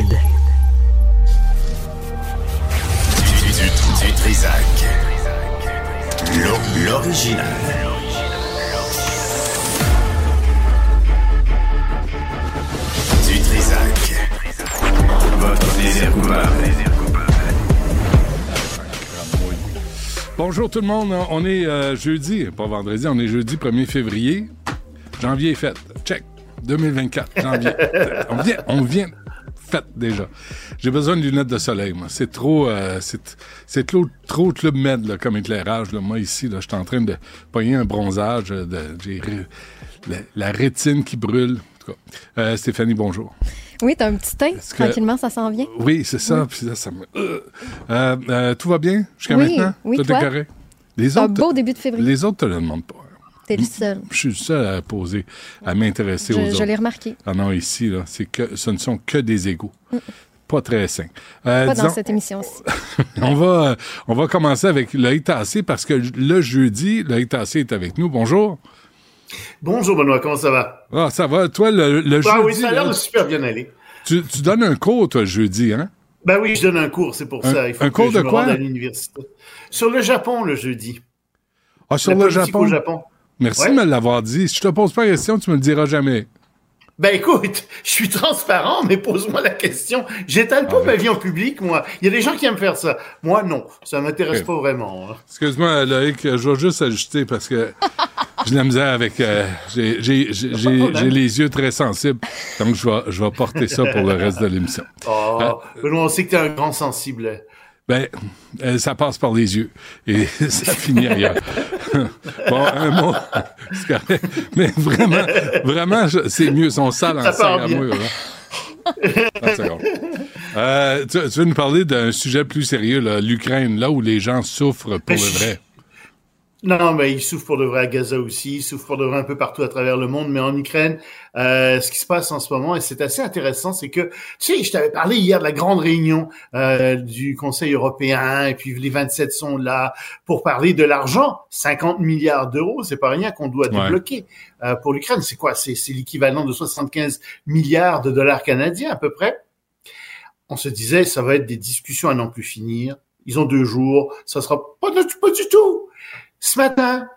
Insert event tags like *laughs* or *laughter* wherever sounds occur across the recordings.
Du, du, du, du Trisac. L'o- L'original. Du Trisac. Votre plaisir coupable. Bonjour tout le monde, on est euh, jeudi, pas vendredi, on est jeudi 1er février. Janvier est fait. Check. 2024, janvier. *laughs* on vient, on vient déjà. J'ai besoin de lunettes de soleil, moi. C'est trop, euh, c'est, trop, trop Club Med là, comme éclairage. Là. Moi ici, là, je suis en train de pogner un bronzage. euh, De, j'ai la, la rétine qui brûle. En tout cas. Euh, Stéphanie, bonjour. Oui, t'as un petit teint. Tranquillement, ça s'en vient. Oui, c'est ça. Puis là, ça me... Euh, tout va bien jusqu'à Oui, maintenant? oui, Tout toi? correct? Les C'est un autres, beau début de février. les autres te le demandent pas. T'es le seul. Je suis le seul à poser, à m'intéresser aux Je, je autres. l'ai remarqué. Ah non, ici, là, c'est que ce ne sont que des égaux. Pas très sains. Euh, Pas dans cette émission-ci. *laughs* on, va, on va commencer avec Loïc Tassé parce que le jeudi, Loïc Tassé est avec nous. Bonjour. Bonjour Benoît, comment ça va? Ah, ça va. Toi, le, le Ah jeudi, oui, ça a l'air de super bien aller. tu, tu donnes un cours, toi, jeudi, hein? Ben oui, je donne un cours, c'est pour Un- ça. Il faut un que cours je de me quoi? rende à l'université. Sur le Japon, le jeudi. Ah, sur La le Japon. au Japon. Merci Ouais. de me l'avoir dit. Si je te pose pas la question, tu me le diras jamais. Ben écoute, *laughs* je suis transparent, mais pose-moi la question. J'étale pas Ah, ma vie en public, moi. Il y a des gens qui aiment faire ça. Moi, non. Ça m'intéresse pas vraiment. hein. Excuse-moi, Loïc, je vais juste ajuster parce que *laughs* j'ai la misère avec. euh, j'ai- les yeux très sensibles, donc je vais, je vais porter ça pour le reste de l'émission. *laughs* Oh, Ah. Benoît, on sait que t'es un grand sensible. Ben, euh, ça passe par les yeux et *laughs* ça finit ailleurs. *laughs* bon, un mot, *laughs* c'est correct. Mais vraiment, vraiment, c'est mieux. Son sale en sac à moi. Ah. Euh, tu, tu veux nous parler d'un sujet plus sérieux, l'Ukraine, là où les gens souffrent pour le vrai. Non, mais ils souffrent pour de vrai à Gaza aussi, ils souffrent pour de vrai un peu partout à travers le monde, mais en Ukraine, euh, ce qui se passe en ce moment, et c'est assez intéressant, c'est que, tu sais, je t'avais parlé hier de la grande réunion euh, du Conseil européen, et puis les 27 sont là pour parler de l'argent, 50 milliards d'euros, c'est pas rien qu'on doit Ouais. débloquer euh, pour l'Ukraine. C'est quoi? C'est c'est l'équivalent de 75 milliards de dollars canadiens à peu près. On se disait, ça va être des discussions à n'en plus finir. Ils ont deux jours, ça sera pas, du- pas du tout. Ce matin,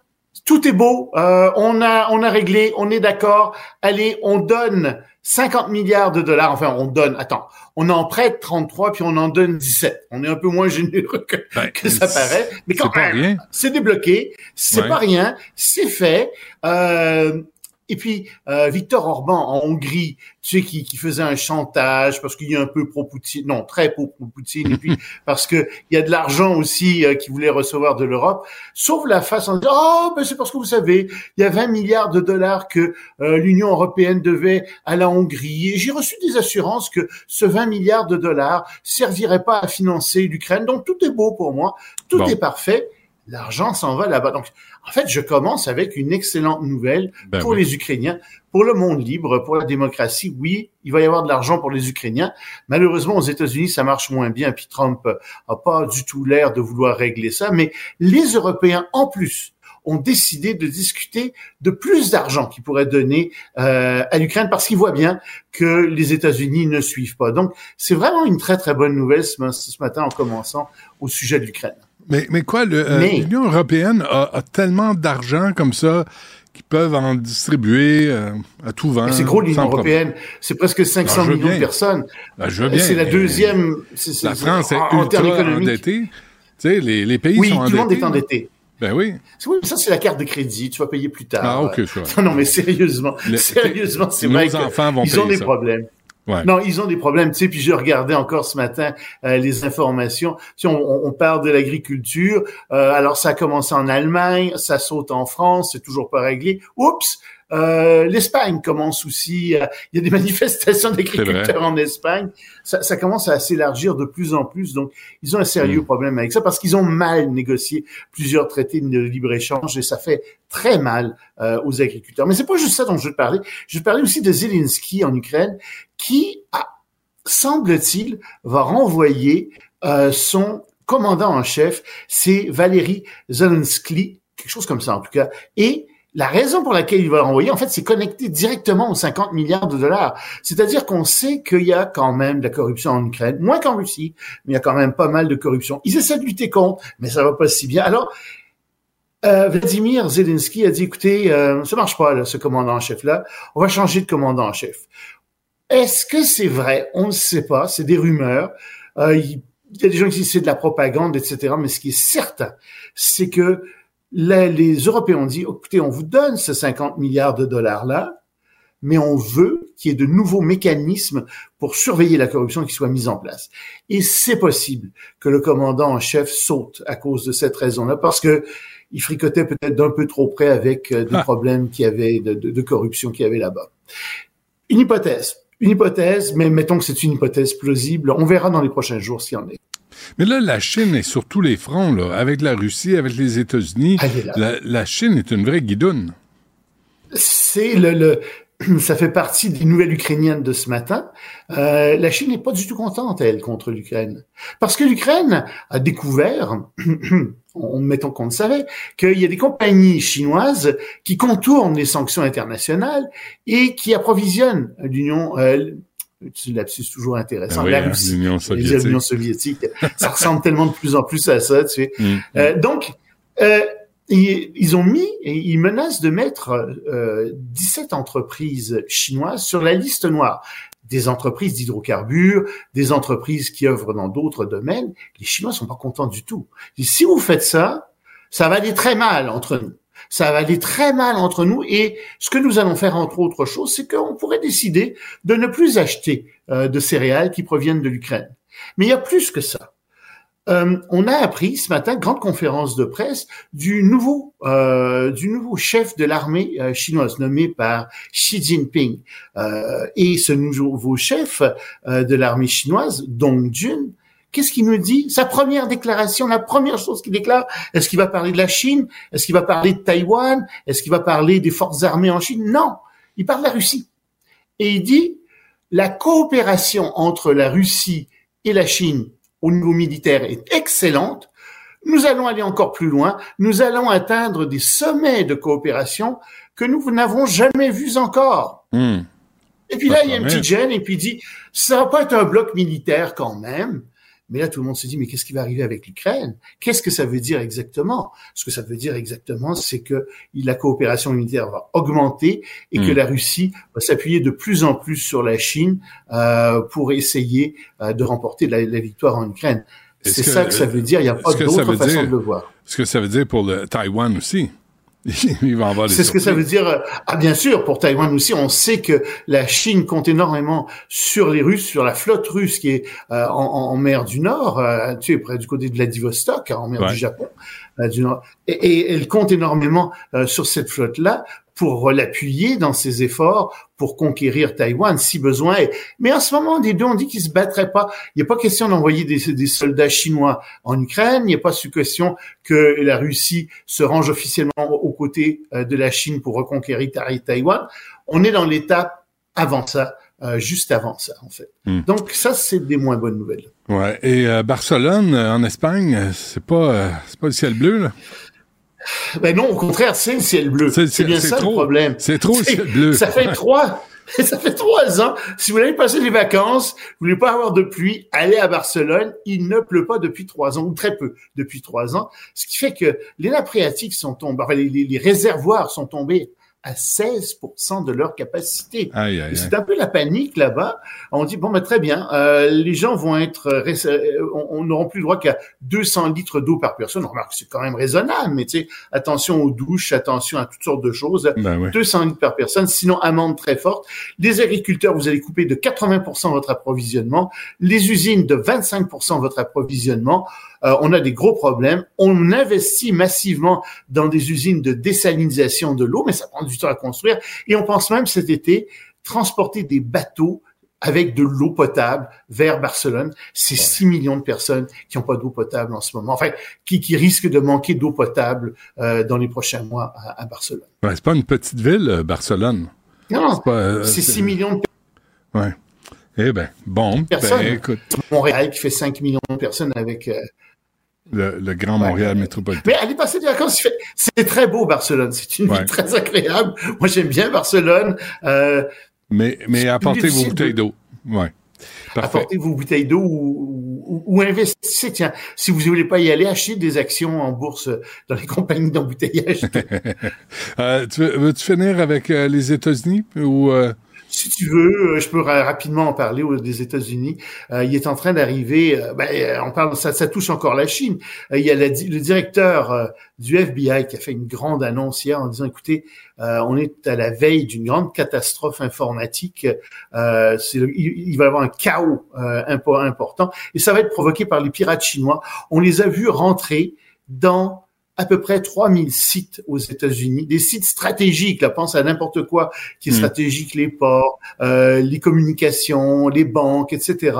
tout est beau, euh, on a on a réglé, on est d'accord. Allez, on donne 50 milliards de dollars. Enfin, on donne. Attends, on en prête 33 puis on en donne 17. On est un peu moins généreux que, Ben, que ça paraît, mais quand même, c'est débloqué, c'est Ouais. pas rien, c'est fait. Euh, et puis euh, Victor Orban en Hongrie, tu sais, qui, qui faisait un chantage parce qu'il est un peu pro-Poutine, non, très pro-Poutine, et puis *laughs* parce que il y a de l'argent aussi euh, qu'il voulait recevoir de l'Europe, sauve la face en disant oh ben c'est parce que vous savez, il y a 20 milliards de dollars que euh, l'Union européenne devait à la Hongrie, et j'ai reçu des assurances que ce 20 milliards de dollars servirait pas à financer l'Ukraine, donc tout est beau pour moi, tout Bon. est parfait. L'argent s'en va là-bas. Donc, en fait, je commence avec une excellente nouvelle Ben pour oui. les Ukrainiens, pour le monde libre, pour la démocratie. Oui, il va y avoir de l'argent pour les Ukrainiens. Malheureusement, aux États-Unis, ça marche moins bien. Puis Trump a pas du tout l'air de vouloir régler ça. Mais les Européens, en plus, ont décidé de discuter de plus d'argent qu'ils pourraient donner euh, à l'Ukraine parce qu'ils voient bien que les États-Unis ne suivent pas. Donc, c'est vraiment une très, très bonne nouvelle ce, ce matin en commençant au sujet de l'Ukraine. Mais, mais quoi, euh, l'Union européenne a, a tellement d'argent comme ça qu'ils peuvent en distribuer euh, à tout vent. C'est gros l'Union européenne, c'est presque 500 Ah, je veux millions bien. de personnes. Ben, je veux bien, c'est la deuxième. c'est- c'est- La France est en, ultra endettée. Tu sais, les, les pays Oui, sont tout endettés. le monde est endetté. Ben oui. Oui, mais ça c'est la carte de crédit, tu vas payer plus tard. Ah, ok. *laughs* Non, non, mais sérieusement, Le- sérieusement, c'est nos vrai que enfants vont ils ont des ça. problèmes. Non, ils ont des problèmes. Tu sais, puis je regardais encore ce matin euh, les informations. On, on- on parle de l'agriculture. Euh, alors, ça a commencé en Allemagne, ça saute en France, c'est toujours pas réglé. Oups, euh, l'Espagne commence aussi. euh, Il y a des *laughs* manifestations d'agriculteurs en Espagne. Ça, ça commence à s'élargir de plus en plus. Donc, ils ont un sérieux Mm. problème avec ça parce qu'ils ont mal négocié plusieurs traités de libre-échange et ça fait très mal euh, aux agriculteurs. Mais c'est pas juste ça dont je veux te parler. Je veux te parler aussi de Zelensky en Ukraine qui, a- semble-t-il, va renvoyer euh, son commandant en chef, c'est Valéry Zelensky, quelque chose comme ça en tout cas, et la raison pour laquelle il va l'envoyer, en fait, c'est connecté directement aux 50 milliards de dollars. C'est-à-dire qu'on sait qu'il y a quand même de la corruption en Ukraine, moins qu'en Russie, mais il y a quand même pas mal de corruption. Ils essaient de lutter contre, mais ça va pas si bien. Alors, euh, Vladimir Zelensky a dit, écoutez, euh, ça marche pas, là, ce commandant en chef-là. On va changer de commandant en chef. Est-ce que c'est vrai? On ne sait pas. C'est des rumeurs. Euh, il y a des gens qui disent c'est de la propagande, etc. Mais ce qui est certain, c'est que les, les Européens ont dit, écoutez, on vous donne ce 50 milliards de dollars-là, mais on veut qu'il y ait de nouveaux mécanismes pour surveiller la corruption qui soient mis en place. Et c'est possible que le commandant en chef saute à cause de cette raison-là, parce que il fricotait peut-être d'un peu trop près avec euh, des Ah. problèmes qu'il y avait de, de, de corruption qu'il y avait là-bas. Une hypothèse. Une hypothèse, mais mettons que c'est une hypothèse plausible. On verra dans les prochains jours s'il y en est. Mais là, la Chine est sur tous les fronts, là, avec la Russie, avec les États-Unis. La, la Chine est une vraie guidoune. c'est le, le *clears throat* ça fait partie des nouvelles ukrainiennes de ce matin. Euh, la Chine n'est pas du tout contente, elle, contre l'Ukraine. Parce que l'Ukraine a découvert, *clears throat* en mettant qu'on le savait, qu'il y a des compagnies chinoises qui contournent les sanctions internationales et qui approvisionnent l'Union, euh, c'est un lapsus toujours intéressant, Ah oui, la hein, Russie. l'Union soviétique. soviétique. ça ressemble tellement de plus en plus à ça, tu sais. Mm. Euh, donc, euh, ils, ils ont mis et ils menacent de mettre euh, 17 entreprises chinoises sur la liste noire. Des entreprises d'hydrocarbures, des entreprises qui œuvrent dans d'autres domaines. Les Chinois sont pas contents du tout. Disent, si vous faites ça, ça va aller très mal entre nous. Ça va aller très mal entre nous et ce que nous allons faire entre autres choses, c'est qu'on pourrait décider de ne plus acheter euh, de céréales qui proviennent de l'Ukraine. Mais il y a plus que ça. Euh, on a appris ce matin, grande conférence de presse, du nouveau, euh, du nouveau chef de l'armée euh, chinoise nommé par Xi Jinping. Et ce nouveau chef de l'armée chinoise, Dong Jun, qu'est-ce qu'il nous dit? Sa première déclaration, la première chose qu'il déclare, est-ce qu'il va parler de la Chine? Est-ce qu'il va parler de Taïwan? Est-ce qu'il va parler des forces armées en Chine? Non, il parle de la Russie. Et il dit la coopération entre la Russie et la Chine au niveau militaire est excellente. Nous allons aller encore plus loin. Nous allons atteindre des sommets de coopération que nous n'avons jamais vus encore. Hmm. Et puis là, il y a une petite gêne et puis il dit, ça va pas être un bloc militaire quand même. Mais là, tout le monde se dit, mais qu'est-ce qui va arriver avec l'Ukraine? Qu'est-ce que ça veut dire exactement? Ce que ça veut dire exactement, c'est que la coopération militaire va augmenter et que Hmm. la Russie va s'appuyer de plus en plus sur la Chine euh, pour essayer euh, de remporter la, la victoire en Ukraine. C'est ça que ça veut dire. Il n'y a pas d'autre façon dire- de le voir. Ce que ça veut dire pour le Taïwan aussi? Il va en avoir des C'est ce que ça veut dire. Ah, bien sûr, pour Taïwan aussi, on sait que la Chine compte énormément sur les Russes, sur la flotte russe qui est euh, en, en- mer du Nord, euh, tu sais, près du côté de Vladivostok, hein, en mer Ouais. du Japon, euh, du Nord. Et, et elle compte énormément euh, sur cette flotte-là pour l'appuyer dans ses efforts pour conquérir Taïwan si besoin est. Mais en ce moment, les deux ont dit qu'ils se battraient pas. Il n'y a pas question d'envoyer des, des soldats chinois en Ukraine. Il n'y a pas question que la Russie se range officiellement aux côtés euh, de la Chine pour reconquérir Ta- Taïwan. On est dans l'étape avant ça, euh, juste avant ça, en fait. Hmm. Donc ça, c'est des moins bonnes nouvelles. Ouais. Et euh, Barcelone, euh, en Espagne, c'est pas, c'est pas le ciel bleu, là? Ben non, au contraire, c'est le ciel bleu. C'est- bien ça trop. le problème. C'est trop le ciel bleu. Ça fait trois, *laughs* ça fait trois ans. Si vous voulez passer les vacances, vous voulez pas avoir de pluie, allez à Barcelone. Il ne pleut pas depuis trois ans, ou très peu depuis trois ans. Ce qui fait que les nappes phréatiques sont tombées, enfin, les réservoirs sont tombés à 16% de leur capacité. Aïe, aïe. C'est un peu la panique là-bas. On dit bon, ben très bien, euh, les gens vont être, euh, on on n'aura plus le droit qu'à 200 litres d'eau par personne. On remarque que c'est quand même raisonnable, mais tu sais, attention aux douches, attention à toutes sortes de choses. Ben oui. 200 litres par personne, sinon amende très forte. Les agriculteurs, vous allez couper de 80% votre approvisionnement. Les usines de 25% votre approvisionnement. Euh, on a des gros problèmes. On investit massivement dans des usines de désalinisation de l'eau, mais ça prend du temps à construire. Et on pense même cet été transporter des bateaux avec de l'eau potable vers Barcelone. C'est 6 millions de personnes qui n'ont pas d'eau potable en ce moment. Enfin, qui, qui risquent de manquer d'eau potable euh, dans les prochains mois à, à Barcelone. Ouais, c'est pas une petite ville, euh, Barcelone. Non, C'est pas, euh, c'est 6 millions de Ouais. Eh ben, bon, ben, écoute. Montréal qui fait 5 millions de personnes avec euh, le, le Grand Montréal métropolitain. Mais allez passer des vacances, c'est très beau Barcelone, c'est une Ouais. ville très agréable. Moi j'aime bien Barcelone. Euh, Mais, apportez vos bouteilles de- d'eau. Ouais. Parfait. apportez vos bouteilles d'eau ou, ou, ou investissez. Tiens, si vous ne voulez pas y aller, achetez des actions en bourse dans les *laughs* compagnies d'embouteillage. *laughs* Euh, tu veux, veux-tu finir avec euh, les États-Unis ou euh, Si tu veux, euh, je peux ra- rapidement en parler des États-Unis. Euh, il est en train d'arriver. euh, ben, on parle, ça, touche encore la Chine. Il y a le directeur du FBI qui a fait une grande annonce hier en disant "Écoutez, on est à la veille d'une grande catastrophe informatique. Il, va y avoir un chaos impo- important et ça va être provoqué par les pirates chinois. On les a vus rentrer dans à peu près 3000 sites aux États-Unis, des sites stratégiques, là, pense à n'importe quoi qui est Hmm. stratégique, les ports, euh, les communications, les banques, etc.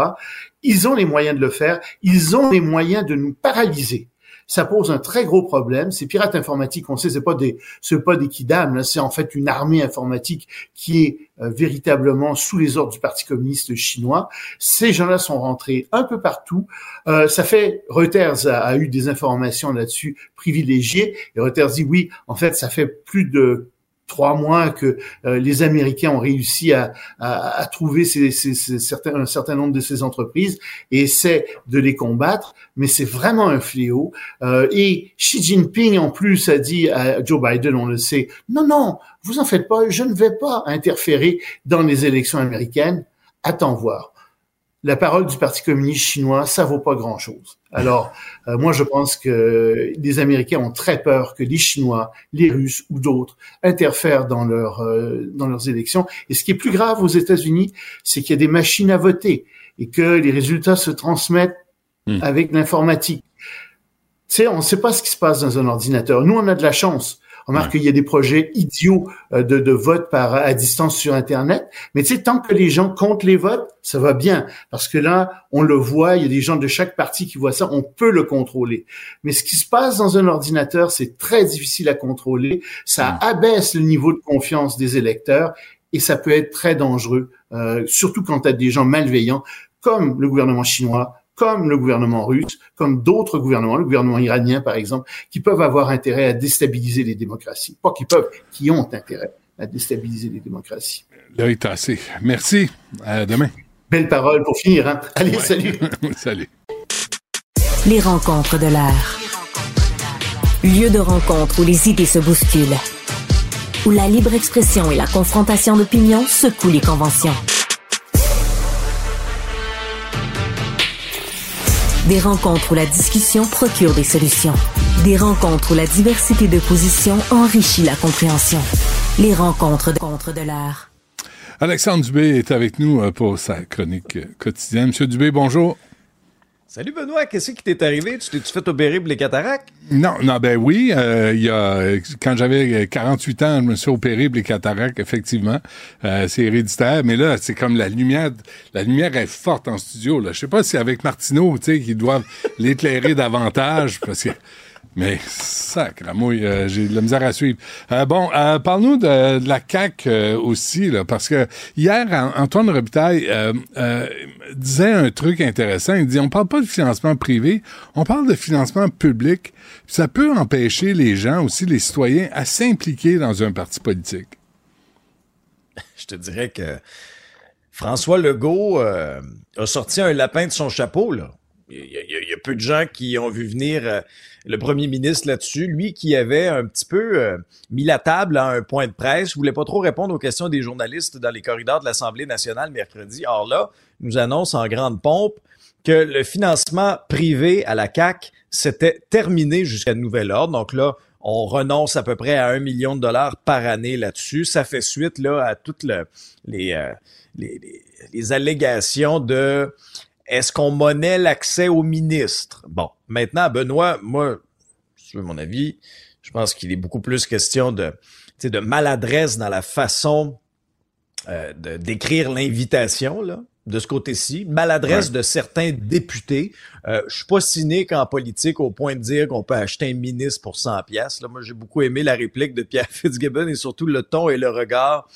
Ils ont les moyens de le faire, ils ont les moyens de nous paralyser. Ça pose un très gros problème. Ces pirates informatiques, on sait, c'est pas des, c'est pas des kidam, c'est en fait une armée informatique qui est euh, véritablement sous les ordres du Parti communiste chinois. Ces gens-là sont rentrés un peu partout. Euh, ça fait Reuters a, a eu des informations là-dessus privilégiées. Et Reuters dit oui, en fait, ça fait plus de trois mois que euh, les Américains ont réussi à, à, à trouver ces, ces, ces certains, un certain nombre de ces entreprises et essaient de les combattre, mais c'est vraiment un fléau. Euh, et Xi Jinping, en plus, a dit à Joe Biden, on le sait, non, non, vous en faites pas, je ne vais pas interférer dans les élections américaines. Attends voir. La parole du Parti communiste chinois, ça vaut pas grand-chose. Alors, euh, moi, je pense que les Américains ont très peur que les Chinois, les Russes ou d'autres interfèrent dans, leur, euh, dans leurs élections. Et ce qui est plus grave aux États-Unis, c'est qu'il y a des machines à voter et que les résultats se transmettent Hmm. avec l'informatique. Tu sais, on ne sait pas ce qui se passe dans un ordinateur. Nous, on a de la chance. On remarque Ouais. qu'il y a des projets idiots euh, de, de vote par à distance sur Internet. Mais tu sais, tant que les gens comptent les votes, ça va bien. Parce que là, on le voit, il y a des gens de chaque parti qui voient ça, on peut le contrôler. Mais ce qui se passe dans un ordinateur, c'est très difficile à contrôler. Ça abaisse le niveau de confiance des électeurs et ça peut être très dangereux, euh, surtout quand tu as des gens malveillants comme le gouvernement chinois, comme le gouvernement russe, comme d'autres gouvernements, le gouvernement iranien par exemple, qui peuvent avoir intérêt à déstabiliser les démocraties. Pas qui peuvent, qui ont intérêt à déstabiliser les démocraties. Là, il est assez. Merci. À demain. Belle parole pour finir, hein? Allez, salut! *laughs* Salut. Les rencontres de l'air. Lieu de rencontre où les idées se bousculent. Où la libre expression et la confrontation d'opinions secouent les conventions. Des rencontres où la discussion procure des solutions. Des rencontres où la diversité de positions enrichit la compréhension. Les rencontres de, rencontres de l'air. Alexandre Dubé est avec nous euh, pour sa chronique euh, quotidienne. Monsieur Dubé, bonjour. Salut Benoît, qu'est-ce qui t'est arrivé? Tu t'es-tu fait opérer pour les cataractes? Non, non, ben oui, euh, il y a, quand j'avais 48 ans, je me suis opéré pour les cataractes, effectivement. Euh, c'est héréditaire, mais là, c'est comme la lumière, la lumière est forte en studio, là. Je sais pas si avec Martineau, tu sais, qu'ils doivent *laughs* l'éclairer davantage, parce que, mais, sacramouille, euh, j'ai de la misère à suivre. Euh, bon, euh, parle-nous de, la CAQ euh, aussi, parce que hier, An- Antoine Robitaille euh, disait un truc intéressant. Il dit, on parle pas de financement privé, on parle de financement public. Ça peut empêcher les gens, aussi les citoyens, à s'impliquer dans un parti politique. *laughs* Je te dirais que François Legault a sorti un lapin de son chapeau, là. Il y, a, peu de gens qui ont vu venir euh, le premier ministre là-dessus. Lui qui avait un petit peu euh, mis la table à un point de presse, voulait pas trop répondre aux questions des journalistes dans les corridors de l'Assemblée nationale mercredi. Or là, il nous annonce en grande pompe que le financement privé à la CAC s'était terminé jusqu'à nouvel ordre. Donc là, on renonce à peu près à un million de dollars par année là-dessus. Ça fait suite là à toutes le- les, euh, les- les allégations de est-ce qu'on monnaie l'accès au ministre? Bon, maintenant, Benoît, moi, veux mon avis, je pense qu'il est beaucoup plus question de, de maladresse dans la façon euh, de d'écrire l'invitation, là, de ce côté-ci. Maladresse de certains députés. Euh, je suis pas cynique en politique au point de dire qu'on peut acheter un ministre pour 100 pièces. Là, moi, j'ai beaucoup aimé la réplique de Pierre *laughs* Fitzgibbon et surtout le ton et le regard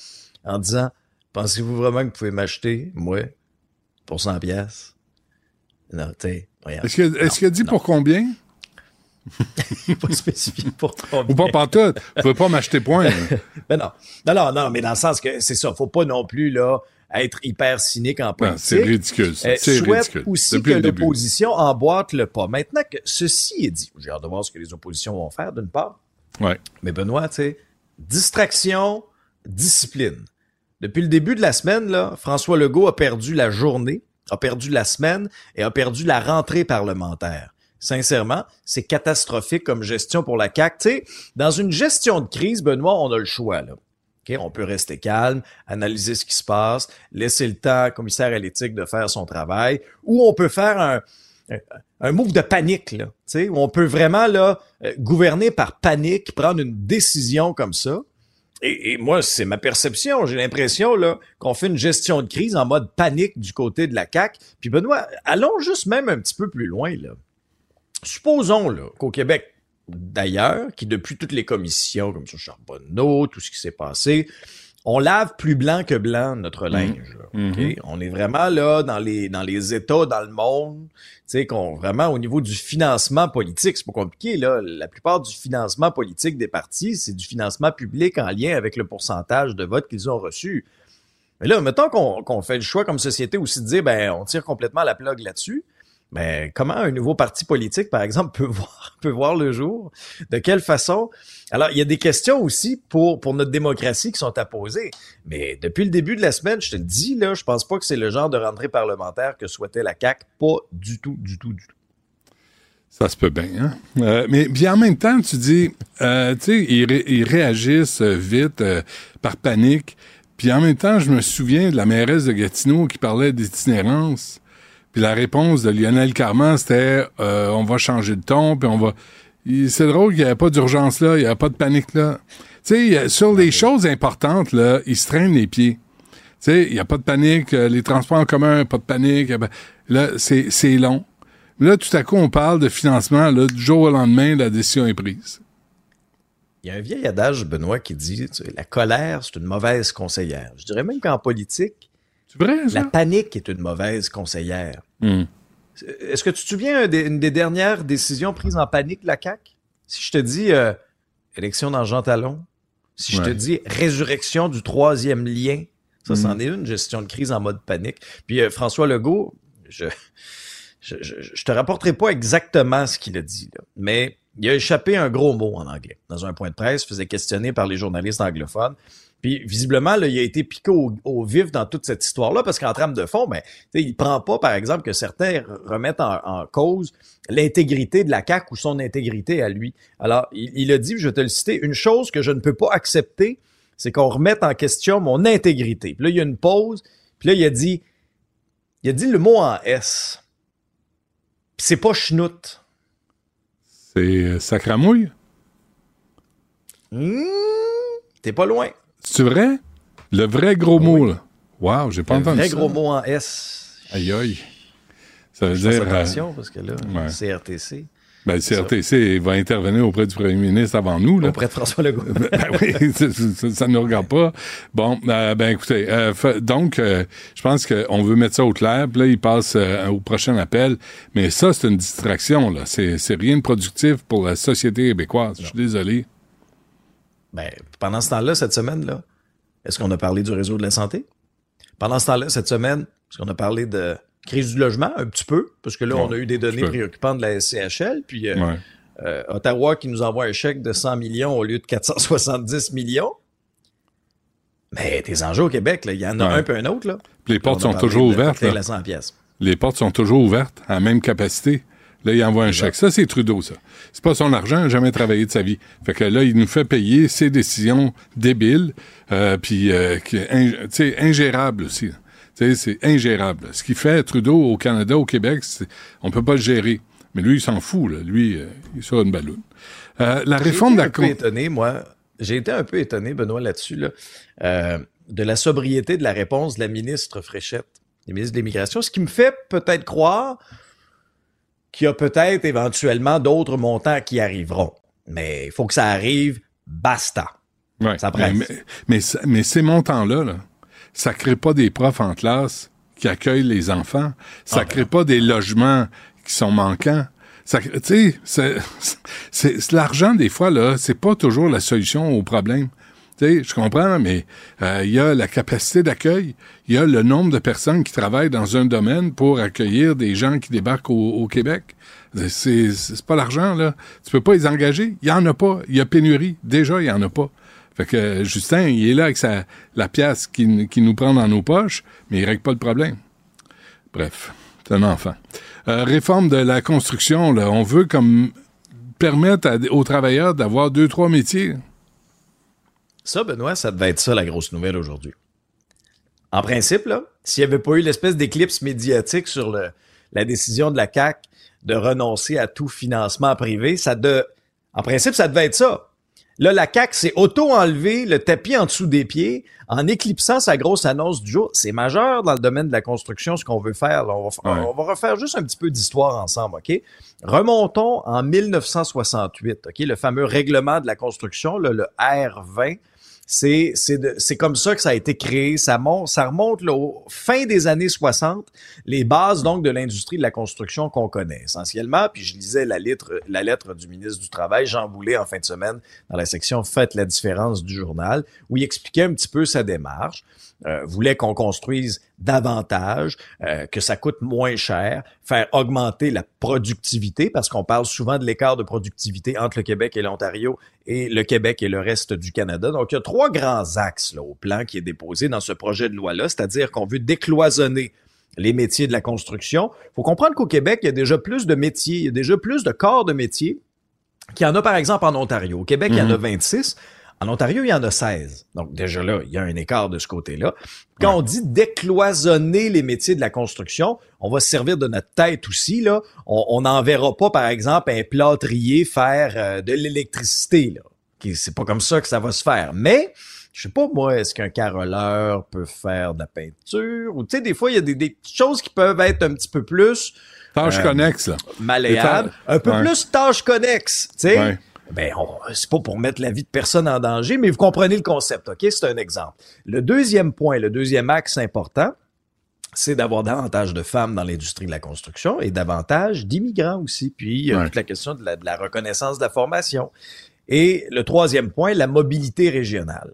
en disant Pensez-vous vraiment que vous pouvez m'acheter, moi, pour 100 pièces? Non, tu. Est-ce qu'il a dit non. pour combien? *laughs* pas spécifié pour combien. Ou pas pantoute. Vous pouvez pas m'acheter point. là. *laughs* Ben non. non, non, non, mais dans le sens que c'est ça, faut pas non plus là être hyper cynique en politique. c'est ridicule. Euh, C'est ridicule. aussi Depuis que l'opposition emboîte le pas. Maintenant que ceci est dit, j'ai hâte de voir ce que les oppositions vont faire d'une part, Ouais. mais Benoît, tu sais, distraction, discipline. Depuis le début de la semaine, là, François Legault a perdu la journée, a perdu la semaine et a perdu la rentrée parlementaire. Sincèrement, c'est catastrophique comme gestion pour la CAQ. Tu sais, dans une gestion de crise, Benoît, on a le choix. Là. OK, on peut rester calme, analyser ce qui se passe, laisser le temps commissaire à l'éthique de faire son travail, ou on peut faire un, un, move de panique, là, où on peut vraiment là, euh, gouverner par panique, prendre une décision comme ça. Et, moi, c'est ma perception. J'ai l'impression là qu'on fait une gestion de crise en mode panique du côté de la CAQ. Puis Benoît, allons juste même un petit peu plus loin. Là. Supposons là, qu'au Québec, d'ailleurs, qui depuis toutes les commissions, comme sur Charbonneau, tout ce qui s'est passé, on lave plus blanc que blanc notre linge. là, OK? On est vraiment là dans les dans les États, dans le monde, tu sais, qu'on vraiment au niveau du financement politique, c'est pas compliqué là. La plupart du financement politique des partis, c'est du financement public en lien avec le pourcentage de votes qu'ils ont reçus. Mais là, mettons qu'on qu'on fait le choix comme société aussi de dire, ben, on tire complètement la plug là-dessus. Mais comment un nouveau parti politique, par exemple, *laughs* peut voir, peut voir le jour? De quelle façon? Alors, il y a des questions aussi pour, pour notre démocratie qui sont à poser. Mais depuis le début de la semaine, je te le dis, là, je pense pas que c'est le genre de rentrée parlementaire que souhaitait la CAQ. Pas du tout, du tout, du tout. Ça se peut bien, hein? Euh, mais bien en même temps, tu dis, euh, tu sais, ils, ils réagissent euh, vite, par panique. Puis en même temps, je me souviens de la mairesse de Gatineau qui parlait d'itinérance. Puis la réponse de Lionel Carman, c'était euh, on va changer de ton, puis on va. C'est drôle qu'il n'y avait pas d'urgence là, il n'y avait pas de panique là. Tu sais, sur les choses importantes, là, ils se traînent les pieds. Tu sais, il n'y a pas de panique, euh, les transports en commun, pas de panique. Là, c'est long. Mais là, tout à coup, on parle de financement. Là, du jour au lendemain, la décision est prise. Il y a un vieil adage, Benoît, qui dit, tu sais, la colère, c'est une mauvaise conseillère. Je dirais même qu'en politique, vrai, la panique est une mauvaise conseillère. Hmm. Est-ce que tu te souviens un des- une des dernières décisions prises en panique de la CAQ? Si je te dis euh, élection dans Jean Talon, si je te dis résurrection du troisième lien, ça, c'en est une gestion de crise en mode panique. Puis euh, François Legault, je, je, je, je te rapporterai pas exactement ce qu'il a dit, là, mais il a échappé un gros mot en anglais. Dans un point de presse, faisait questionner par les journalistes anglophones. Puis visiblement, là, il a été piqué au, au vif dans toute cette histoire-là, parce qu'en trame de fond, ben, il prend pas, par exemple, que certains re- remettent en, en cause l'intégrité de la CAQ ou son intégrité à lui. Alors, il, il a dit, je vais te le citer, une chose que je ne peux pas accepter, c'est qu'on remette en question mon intégrité. Puis là, il y a une pause, puis là, il a dit, il a dit le mot en S. Puis c'est pas schnout. C'est euh, sacramouille? Hmm, T'es pas loin. C'est vrai? Le vrai gros mot, là. Wow, j'ai pas Un entendu vrai ça. gros mot en S. Aïe, aïe. Ça veut Je dire... euh, attention parce que là, ouais. CRTC, ben, le CRTC va intervenir auprès du premier ministre avant nous, là. auprès de François Legault. *laughs* ben oui, *laughs* ça, ne nous regarde pas. Bon, euh, ben écoutez, euh, donc, euh, je pense qu'on veut mettre ça au clair, puis là, il passe au prochain appel. Mais ça, c'est une distraction, là. C'est rien de productif pour la société québécoise. Je suis désolé. Ben, pendant ce temps-là, cette semaine-là, est-ce qu'on a parlé du réseau de la santé? Pendant ce temps-là, cette semaine, est-ce qu'on a parlé de crise du logement? Un petit peu, parce que là, on a eu des données préoccupantes de la SCHL, puis euh, Ouais. euh, Ottawa qui nous envoie un chèque de 100 millions au lieu de 470 millions. Mais tes enjeux au Québec, il y en a Ouais. un peu un autre, là. Les portes sont toujours ouvertes. cocktail là. à 100 pièces. Les portes sont toujours ouvertes à la même capacité. Là, il envoie un chèque. Ça, c'est Trudeau, ça. C'est pas son argent, il n'a jamais travaillé de sa vie. Fait que là, il nous fait payer ses décisions débiles, euh, puis euh, qui est ing- tu sais, ingérable aussi. C'est ingérable. Ce qu'il fait Trudeau au Canada, au Québec, on peut pas le gérer. Mais lui, il s'en fout. Là. Lui, euh, il sur une balloune. Euh, la réforme de J'ai la été un peu étonné, moi. J'ai été un peu étonné, Benoît, là-dessus, là, euh, de la sobriété de la réponse de la ministre Fréchette, la ministre de l'Immigration, ce qui me fait peut-être croire qu'il y a peut-être éventuellement d'autres montants qui arriveront. Mais il faut que ça arrive, basta. Ouais. Ça presse. Mais, mais, ces montants-là, là, ça crée pas des profs en classe qui accueillent les enfants. Ça Ah, ben crée pas des logements qui sont manquants. Ça, tu sais, l'argent des fois là, c'est pas toujours la solution au problème. Tu sais, je comprends, mais euh, il y a la capacité d'accueil, il y a le nombre de personnes qui travaillent dans un domaine pour accueillir des gens qui débarquent au, au Québec. C'est c'est pas l'argent là. Tu peux pas les engager. Il y en a pas. Il y a pénurie. Déjà, il y en a pas. Fait que Justin, il est là avec sa, la pièce qui, qui nous prend dans nos poches, mais il règle pas le problème. Bref, c'est un enfant. Euh, réforme de la construction, là, on veut comme permettre aux travailleurs d'avoir deux, trois métiers. Ça, Benoît, ça devait être ça la grosse nouvelle aujourd'hui. En principe, s'il n'y avait pas eu l'espèce d'éclipse médiatique sur le- la décision de la CAC de renoncer à tout financement privé, ça de, en principe, ça devait être ça. Là, la CAC s'est auto-enlevé le tapis en dessous des pieds en éclipsant sa grosse annonce du jour. C'est majeur dans le domaine de la construction, ce qu'on veut faire. là. On, va, f- Ouais. on va refaire juste un petit peu d'histoire ensemble, OK? Remontons en 1968, OK? Le fameux règlement de la construction, là, le R20. C'est, c'est, de- c'est comme ça que ça a été créé. Ça, monte, ça remonte là, au fin des années 60, les bases donc de l'industrie de la construction qu'on connaît essentiellement. Puis je lisais la lettre, la lettre du ministre du Travail, Jean Boulet, en fin de semaine, dans la section Faites la différence du journal, où il expliquait un petit peu sa démarche. Euh, voulait qu'on construise davantage, euh, que ça coûte moins cher, faire augmenter la productivité, parce qu'on parle souvent de l'écart de productivité entre le Québec et l'Ontario et le Québec et le reste du Canada. Donc, il y a trois grands axes là, au plan qui est déposé dans ce projet de loi-là, c'est-à-dire qu'on veut décloisonner les métiers de la construction. Il faut comprendre qu'au Québec, il y a déjà plus de métiers, il y a déjà plus de corps de métiers qu'il y en a, par exemple, en Ontario. Au Québec, il y en a 26. En Ontario, il y en a 16. Donc, déjà là, il y a un écart de ce côté-là. Quand on dit décloisonner les métiers de la construction, on va se servir de notre tête aussi. Là. On n'enverra pas, par exemple, un plâtrier faire euh, de l'électricité. C'est pas comme ça que ça va se faire. Mais, je sais pas, moi, est-ce qu'un caroleur peut faire de la peinture? Ou, tu sais, des fois, il y a des, des choses qui peuvent être un petit peu plus Tâches Euh, connexes, là. malléable, Les un peu ouais. plus tâche connexe, tu sais. Ouais. Ben, c'est pas pour mettre la vie de personne en danger, mais vous comprenez le concept, OK? C'est un exemple. Le deuxième point, le deuxième axe important, c'est d'avoir davantage de femmes dans l'industrie de la construction et davantage d'immigrants aussi. Puis, il y a Ouais. toute la question de la, de la reconnaissance de la formation. Et le troisième point, la mobilité régionale.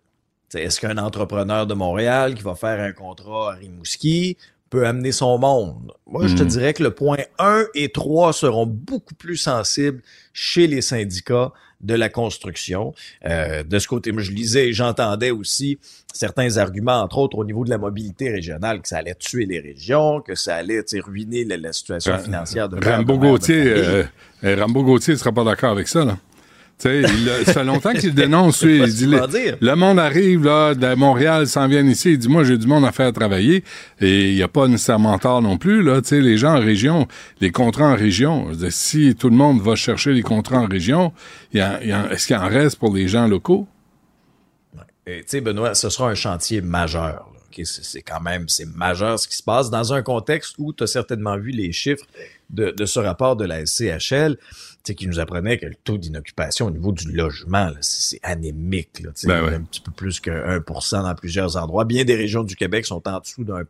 Est-ce qu'un entrepreneur de Montréal qui va faire un contrat à Rimouski peut amener son monde? Moi, je te Mm. dirais que le point 1 et 3 seront beaucoup plus sensibles chez les syndicats de la construction. Euh, de ce côté, moi, je lisais et j'entendais aussi certains arguments, entre autres au niveau de la mobilité régionale, que ça allait tuer les régions, que ça allait ruiner la, la situation financière de Rambo Gauthier, euh, euh, Rambo Gauthier ne sera pas d'accord avec ça, là. Il a- ça fait longtemps qu'il dénonce, *laughs* lui. Il dit, le, monde arrive, là, de Montréal, s'en vient ici. Il dit, moi, j'ai du monde à faire travailler. Et il n'y a pas nécessairement tort non plus, là. Les gens en région, les contrats en région. Dire, si tout le monde va chercher les contrats en région, est-ce qu'il en reste pour les gens locaux? Tu sais, Benoît, ce sera un chantier majeur. C'est quand même, c'est majeur ce qui se passe dans un contexte où tu as certainement vu les chiffres de, de ce rapport de la SCHL, sais, qui nous apprenait que le taux d'inoccupation au niveau du logement, c'est anémique. Là, Ben ouais. Un petit peu plus que 1% dans plusieurs endroits. Bien des régions du Québec sont en dessous de 1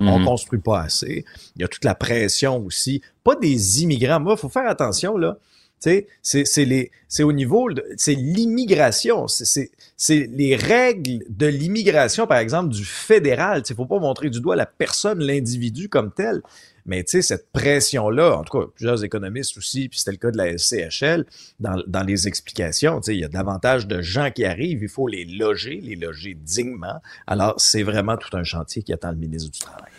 On Mhm. construit pas assez. Il y a toute la pression aussi. Pas des immigrants. Moi, faut faire attention, là. Tu sais, c'est c'est les c'est au niveau de c'est l'immigration, c'est c'est c'est les règles de l'immigration par exemple du fédéral, tu sais faut pas montrer du doigt la personne, l'individu comme tel. Mais tu sais cette pression là, en tout cas plusieurs économistes aussi, puis c'était le cas de la SCHL dans dans les explications, tu sais il y a davantage de gens qui arrivent, il faut les loger, les loger dignement. Alors c'est vraiment tout un chantier qui attend le ministre du travail.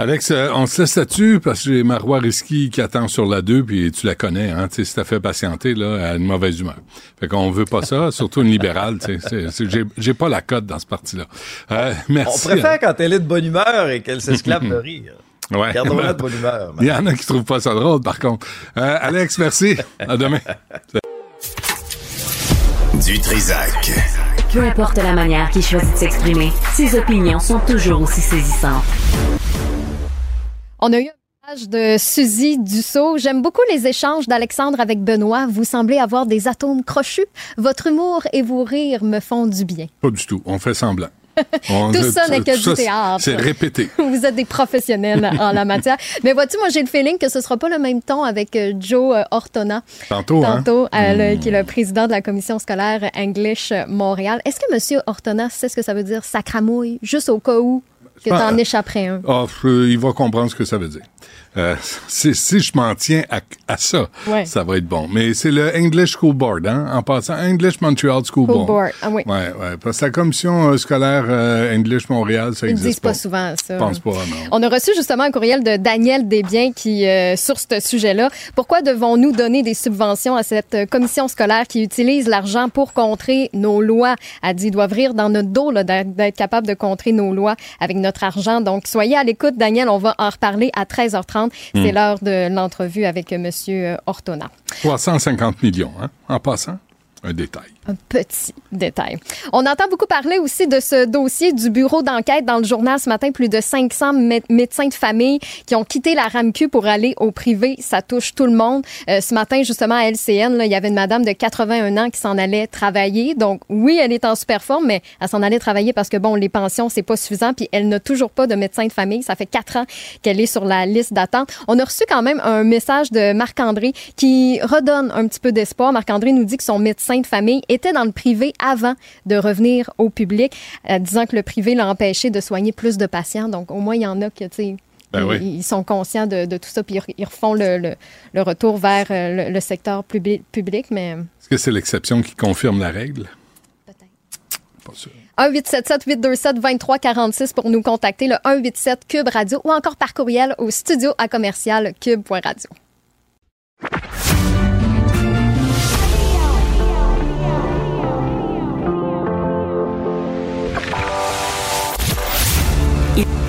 Alex, euh, on se laisse là-dessus parce que j'ai Marois Risky qui attend sur la 2, puis tu la connais, hein, tu sais, fait patienter, là, à une mauvaise humeur. Fait qu'on veut pas ça, surtout une libérale, tu sais. J'ai, j'ai pas la cote dans ce parti-là. Euh, On merci. préfère quand elle est de bonne humeur et qu'elle s'esclave de *laughs* rire. Ouais. Gardons-la *laughs* de bonne humeur. Il y en a qui trouvent pas ça drôle, par contre. Euh, Alex, merci. À demain. *laughs* Du Trisac. Peu importe la manière qu'il choisit de s'exprimer, ses opinions sont toujours aussi saisissantes. On a eu un message de Suzy Dussault. J'aime beaucoup les échanges d'Alexandre avec Benoît. Vous semblez avoir des atomes crochus. Votre humour et vos rires me font du bien. Pas du tout. On fait semblant. *laughs* On- Tout ça n'est que ça, du théâtre. C'est répété. *laughs* Vous êtes des professionnels *laughs* en la matière. Mais vois-tu, moi, j'ai le feeling que ce sera pas le même ton avec euh, Joe euh, Ortona, Tantôt, hein? tantôt, euh, le- qui est le président de la commission scolaire English Montréal. Est-ce que M. Ortona sait ce que ça veut dire sacramouille, juste au cas où que pas- t'en échapperais un? Ah, il va comprendre ce que ça veut dire. Euh, si, je m'en tiens à, à ça, Ouais. ça va être bon. Mais c'est le English School Board, hein, en passant. English Montreal School, School Board, ah oui. Ouais, ouais. Parce que la commission euh, scolaire euh, English Montréal, ça Ils existe disent pas souvent ça. Je pense pas, non. On a reçu justement un courriel de Daniel Desbiens qui, euh, sur ce sujet-là, pourquoi devons-nous donner des subventions à cette commission scolaire qui utilise l'argent pour contrer nos lois? A dit, ils doivent rire dans notre dos là, d'être d'être capable de contrer nos lois avec notre argent. Donc, soyez à l'écoute, Daniel. On va en reparler à 13h30. Hmm. C'est l'heure de l'entrevue avec Monsieur Ortona. 350 millions, hein, en passant. Un détail. Un petit détail. On entend beaucoup parler aussi de ce dossier du bureau d'enquête dans le journal ce matin. Plus de 500 mé- médecins de famille qui ont quitté la RAMQ pour aller au privé. Ça touche tout le monde. Euh, ce matin, justement, à LCN, là, il y avait une madame de 81 ans qui s'en allait travailler. Donc, oui, elle est en super forme, mais elle s'en allait travailler parce que, bon, les pensions, c'est pas suffisant. Puis, elle n'a toujours pas de médecin de famille. Ça fait quatre ans qu'elle est sur la liste d'attente. On a reçu quand même un message de Marc-André qui redonne un petit peu d'espoir. Marc-André nous dit que son médecin de famille était dans le privé avant de revenir au public, euh, disant que le privé l'a empêché de soigner plus de patients. Donc, au moins, il y en a que, tu sais, Ben ils, oui. ils sont conscients de, de tout ça, puis ils, refont le, le- le retour vers euh, le, le secteur public, public, mais Est-ce que c'est l'exception qui confirme la règle? peut-être. Pas sûr. 1-877-827-2346 pour nous contacter, le 187 Cube Radio ou encore par courriel au studio à commercial cube.radio.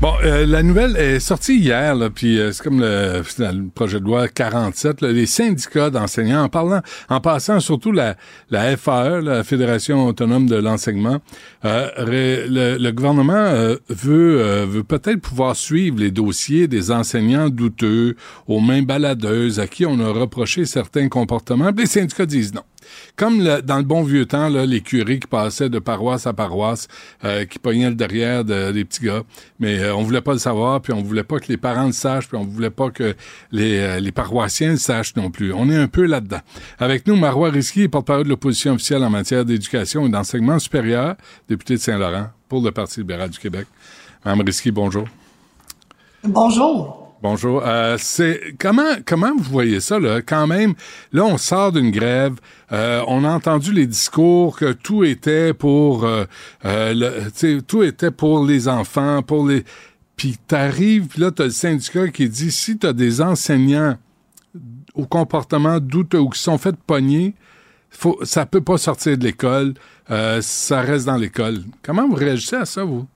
Bon, euh, la nouvelle est sortie hier, puis euh, c'est comme le, projet de loi 47, là, les syndicats d'enseignants, en parlant, en passant surtout la, la FAE, la Fédération autonome de l'enseignement, euh, le, gouvernement veut, veut peut-être pouvoir suivre les dossiers des enseignants douteux, aux mains baladeuses, à qui on a reproché certains comportements. Les syndicats disent non. Comme dans le bon vieux temps, les curés qui passaient de paroisse à paroisse, euh, qui pognaient le derrière de- des petits gars, mais euh, on voulait pas le savoir, puis on voulait pas que les parents le sachent, puis on voulait pas que les, euh, paroissiens le sachent non plus. On est un peu là-dedans. Avec nous, Marois Risky, porte-parole de l'opposition officielle en matière d'éducation et d'enseignement supérieur, député de Saint-Laurent pour le Parti libéral du Québec. Madame Risky, bonjour. Bonjour. Bonjour. Euh, comment vous voyez ça là? Quand même, là on sort d'une grève. euh, on a entendu les discours que tout était pour euh, tout était pour les enfants, pour les. Puis t'arrives, puis là t'as le syndicat qui dit si t'as des enseignants au comportement douteux ou qui sont faits pogner, faut ça peut pas sortir de l'école. ça reste dans l'école. Comment vous réagissez à ça vous?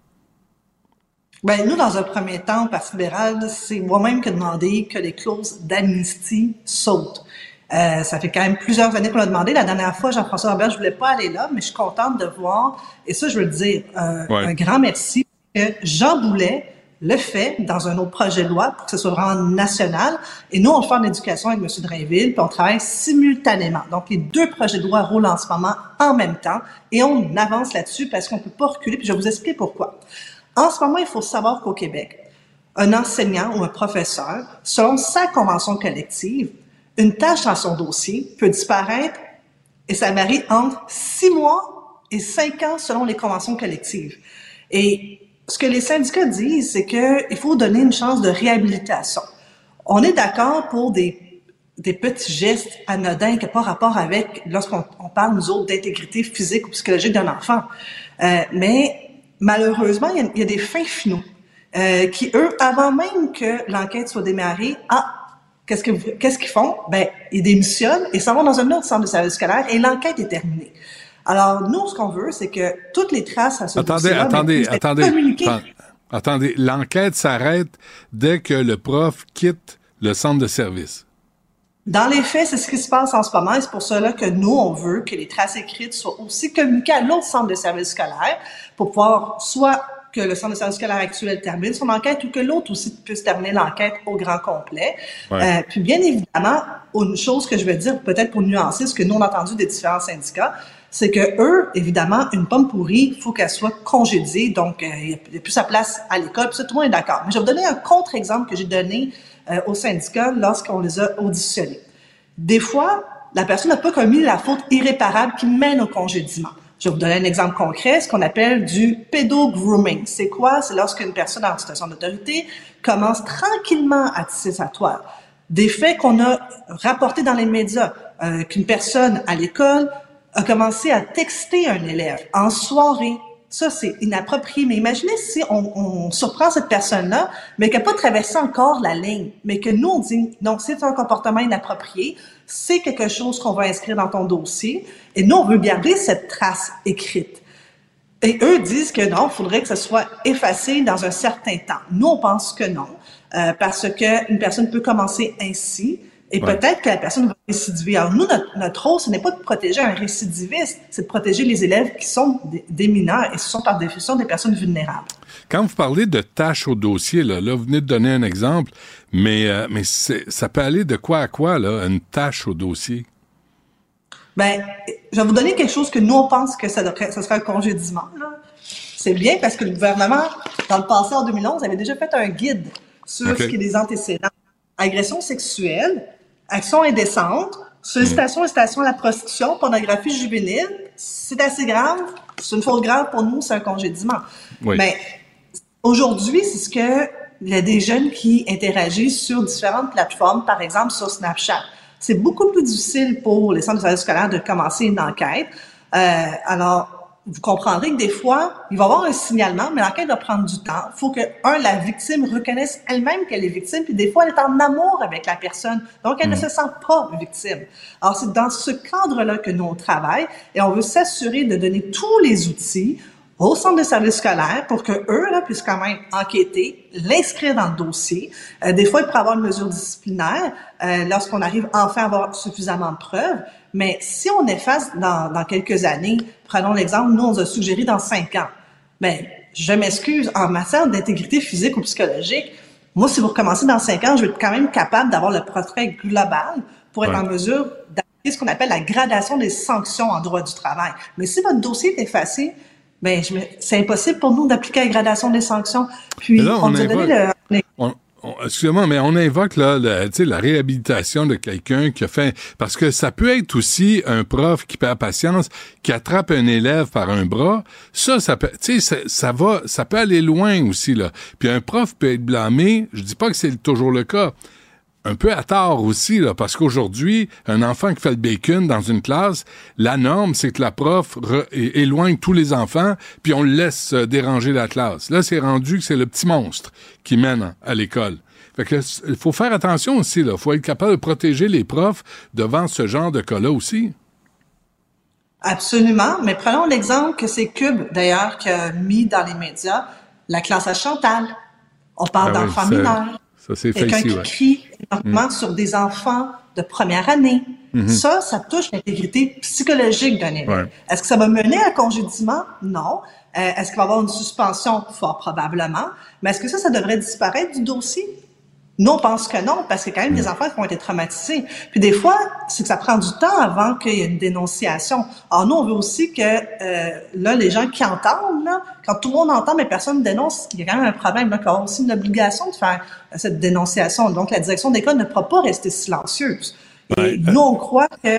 Ben, nous, dans un premier temps, au Parti libéral, c'est moi-même qui ai demandé que les clauses d'amnistie sautent. Euh, ça fait quand même plusieurs années qu'on l'a demandé. La dernière fois, Jean-François Robert, je voulais pas aller là, mais je suis contente de voir, et ça, je veux le dire, euh, Ouais. un grand merci, que Jean Boulet le fait dans un autre projet de loi pour que ce soit vraiment national. Et nous, on le fait en éducation avec M. Drainville, puis on travaille simultanément. Donc, les deux projets de loi roulent en ce moment en même temps, et on avance là-dessus parce qu'on peut pas reculer, puis je vais vous expliquer pourquoi. En ce moment, il faut savoir qu'au Québec, un enseignant ou un professeur, selon sa convention collective, une tâche dans son dossier peut disparaître et ça varie entre six mois et cinq ans selon les conventions collectives. Et ce que les syndicats disent, c'est qu'il faut donner une chance de réhabilitation. On est d'accord pour des, des petits gestes anodins qui n'ont pas rapport avec, lorsqu'on on parle, nous autres, d'intégrité physique ou psychologique d'un enfant. Euh, mais malheureusement, il y, a, il y a des fins finaux euh, qui, eux, avant même que l'enquête soit démarrée, ah, qu'est-ce que vous- qu'est-ce qu'ils font? Ben, ils démissionnent et s'en vont dans un autre centre de service scolaire et l'enquête est terminée. Alors, nous, ce qu'on veut, c'est que toutes les traces à ce Attendez, ben, attendez, attendez. Attends- Attendez, l'enquête s'arrête dès que le prof quitte le centre de service. Dans les faits, c'est ce qui se passe en ce moment et c'est pour cela que nous, on veut que les traces écrites soient aussi communiquées à l'autre centre de service scolaire pour pouvoir soit que le centre de service scolaire actuel termine son enquête ou que l'autre aussi puisse terminer l'enquête au grand complet. Euh, puis bien évidemment, une chose que je veux dire, peut-être pour nuancer ce que nous on a entendu des différents syndicats, c'est que eux, évidemment, une pomme pourrie, il faut qu'elle soit congédiée, donc euh, il n'y a plus sa place à l'école, puis ça, tout le monde est d'accord. Mais je vais vous donner un contre-exemple que j'ai donné euh, aux syndicats lorsqu'on les a auditionnés. Des fois, la personne n'a pas commis la faute irréparable qui mène au congédiement. Je vais vous donner un exemple concret, ce qu'on appelle du pédo-grooming. C'est quoi? C'est lorsqu'une personne en situation d'autorité commence tranquillement à tisser sa toile. Des faits qu'on a rapportés dans les médias, euh, qu'une personne à l'école a commencé à texter un élève en soirée. Ça, c'est inapproprié. Mais imaginez si on, on surprend cette personne-là, mais qu'elle n'a pas traversé encore la ligne, mais que nous, on dit, non, c'est un comportement inapproprié, c'est quelque chose qu'on va inscrire dans ton dossier, et nous, on veut garder cette trace écrite. Et eux disent que non, il faudrait que ce soit effacé dans un certain temps. Nous, on pense que non, euh, parce qu'une personne peut commencer ainsi, et peut-être que la personne va récidiver. Alors nous, notre, rôle, ce n'est pas de protéger un récidiviste, c'est de protéger les élèves qui sont des, mineurs et ce sont par définition des personnes vulnérables. Quand vous parlez de tâches au dossier, là, là vous venez de donner un exemple, mais, euh, mais ça peut aller de quoi à quoi, là, une tâche au dossier? Ben, je vais vous donner quelque chose que nous, on pense que ça, devrait, ça serait un congédiement. C'est bien parce que le gouvernement, dans le passé, en 2011, avait déjà fait un guide sur ce qui est des antécédents. Agression sexuelle, action indécente, sollicitation, incitation à la prostitution, pornographie juvénile, c'est assez grave, c'est une faute grave pour nous, c'est un congédiement. Mais aujourd'hui, c'est ce que il y a des jeunes qui interagissent sur différentes plateformes, par exemple sur Snapchat. C'est beaucoup plus difficile pour les centres de services scolaires de commencer une enquête. Euh, alors, vous comprendrez que des fois, il va y avoir un signalement, mais l'enquête va prendre du temps. Il faut que, un, la victime reconnaisse elle-même qu'elle est victime, puis des fois, elle est en amour avec la personne, donc elle ne mm. se sent pas victime. Alors, c'est dans ce cadre-là que nous, on travaille, et on veut s'assurer de donner tous les outils au centre de service scolaire pour que eux là, puissent quand même enquêter, l'inscrire dans le dossier. Euh, des fois, il pourrait avoir une mesure disciplinaire euh, lorsqu'on arrive enfin à avoir suffisamment de preuves. Mais si on efface dans, dans quelques années, prenons l'exemple, nous, on nous a suggéré dans cinq ans. Ben, je m'excuse, en matière d'intégrité physique ou psychologique, moi, si vous recommencez dans cinq ans, je vais être quand même capable d'avoir le portrait global pour être en mesure d'appliquer ce qu'on appelle la gradation des sanctions en droit du travail. Mais si votre dossier est effacé, ben, c'est impossible pour nous d'appliquer la gradation des sanctions. Puis, on, on, a donné le... Excusez-moi, mais on invoque là, la, la réhabilitation de quelqu'un qui a fait... Parce que ça peut être aussi un prof qui perd patience, qui attrape un élève par un bras. Ça, ça peut, ça, ça va, ça peut aller loin aussi, là. Puis un prof peut être blâmé. Je dis pas que c'est toujours le cas un peu à tort aussi, là, parce qu'aujourd'hui, un enfant qui fait le bacon dans une classe, la norme, c'est que la prof éloigne tous les enfants, puis on le laisse euh, déranger la classe. Là, c'est rendu que c'est le petit monstre qui mène à l'école. Fait que il faut faire attention aussi, là. faut être capable de protéger les profs devant ce genre de cas-là aussi. Absolument, mais prenons l'exemple que c'est Cube, d'ailleurs, qui a mis dans les médias la classe à Chantal. On parle ben d'enfants mineurs. Ça, c'est Quelqu'un qui crie énormément mm. sur des enfants de première année. Mm-hmm. Ça, ça touche l'intégrité psychologique d'un élève. Est-ce que ça va mener à un congédiement? Non. Euh, est-ce qu'il va y avoir une suspension? Fort probablement. Mais est-ce que ça, ça devrait disparaître du dossier? Nous, on pense que non, parce qu'il y a quand même des mm. enfants qui ont été traumatisés. Puis des fois, c'est que ça prend du temps avant qu'il y ait une dénonciation. Alors nous, on veut aussi que euh, là, les gens qui entendent, là, quand tout le monde entend, mais personne ne dénonce, il y a quand même un problème. Donc, on a aussi une obligation de faire cette dénonciation. Donc, la direction d'école ne pourra pas rester silencieuse. Et nous, on croit que...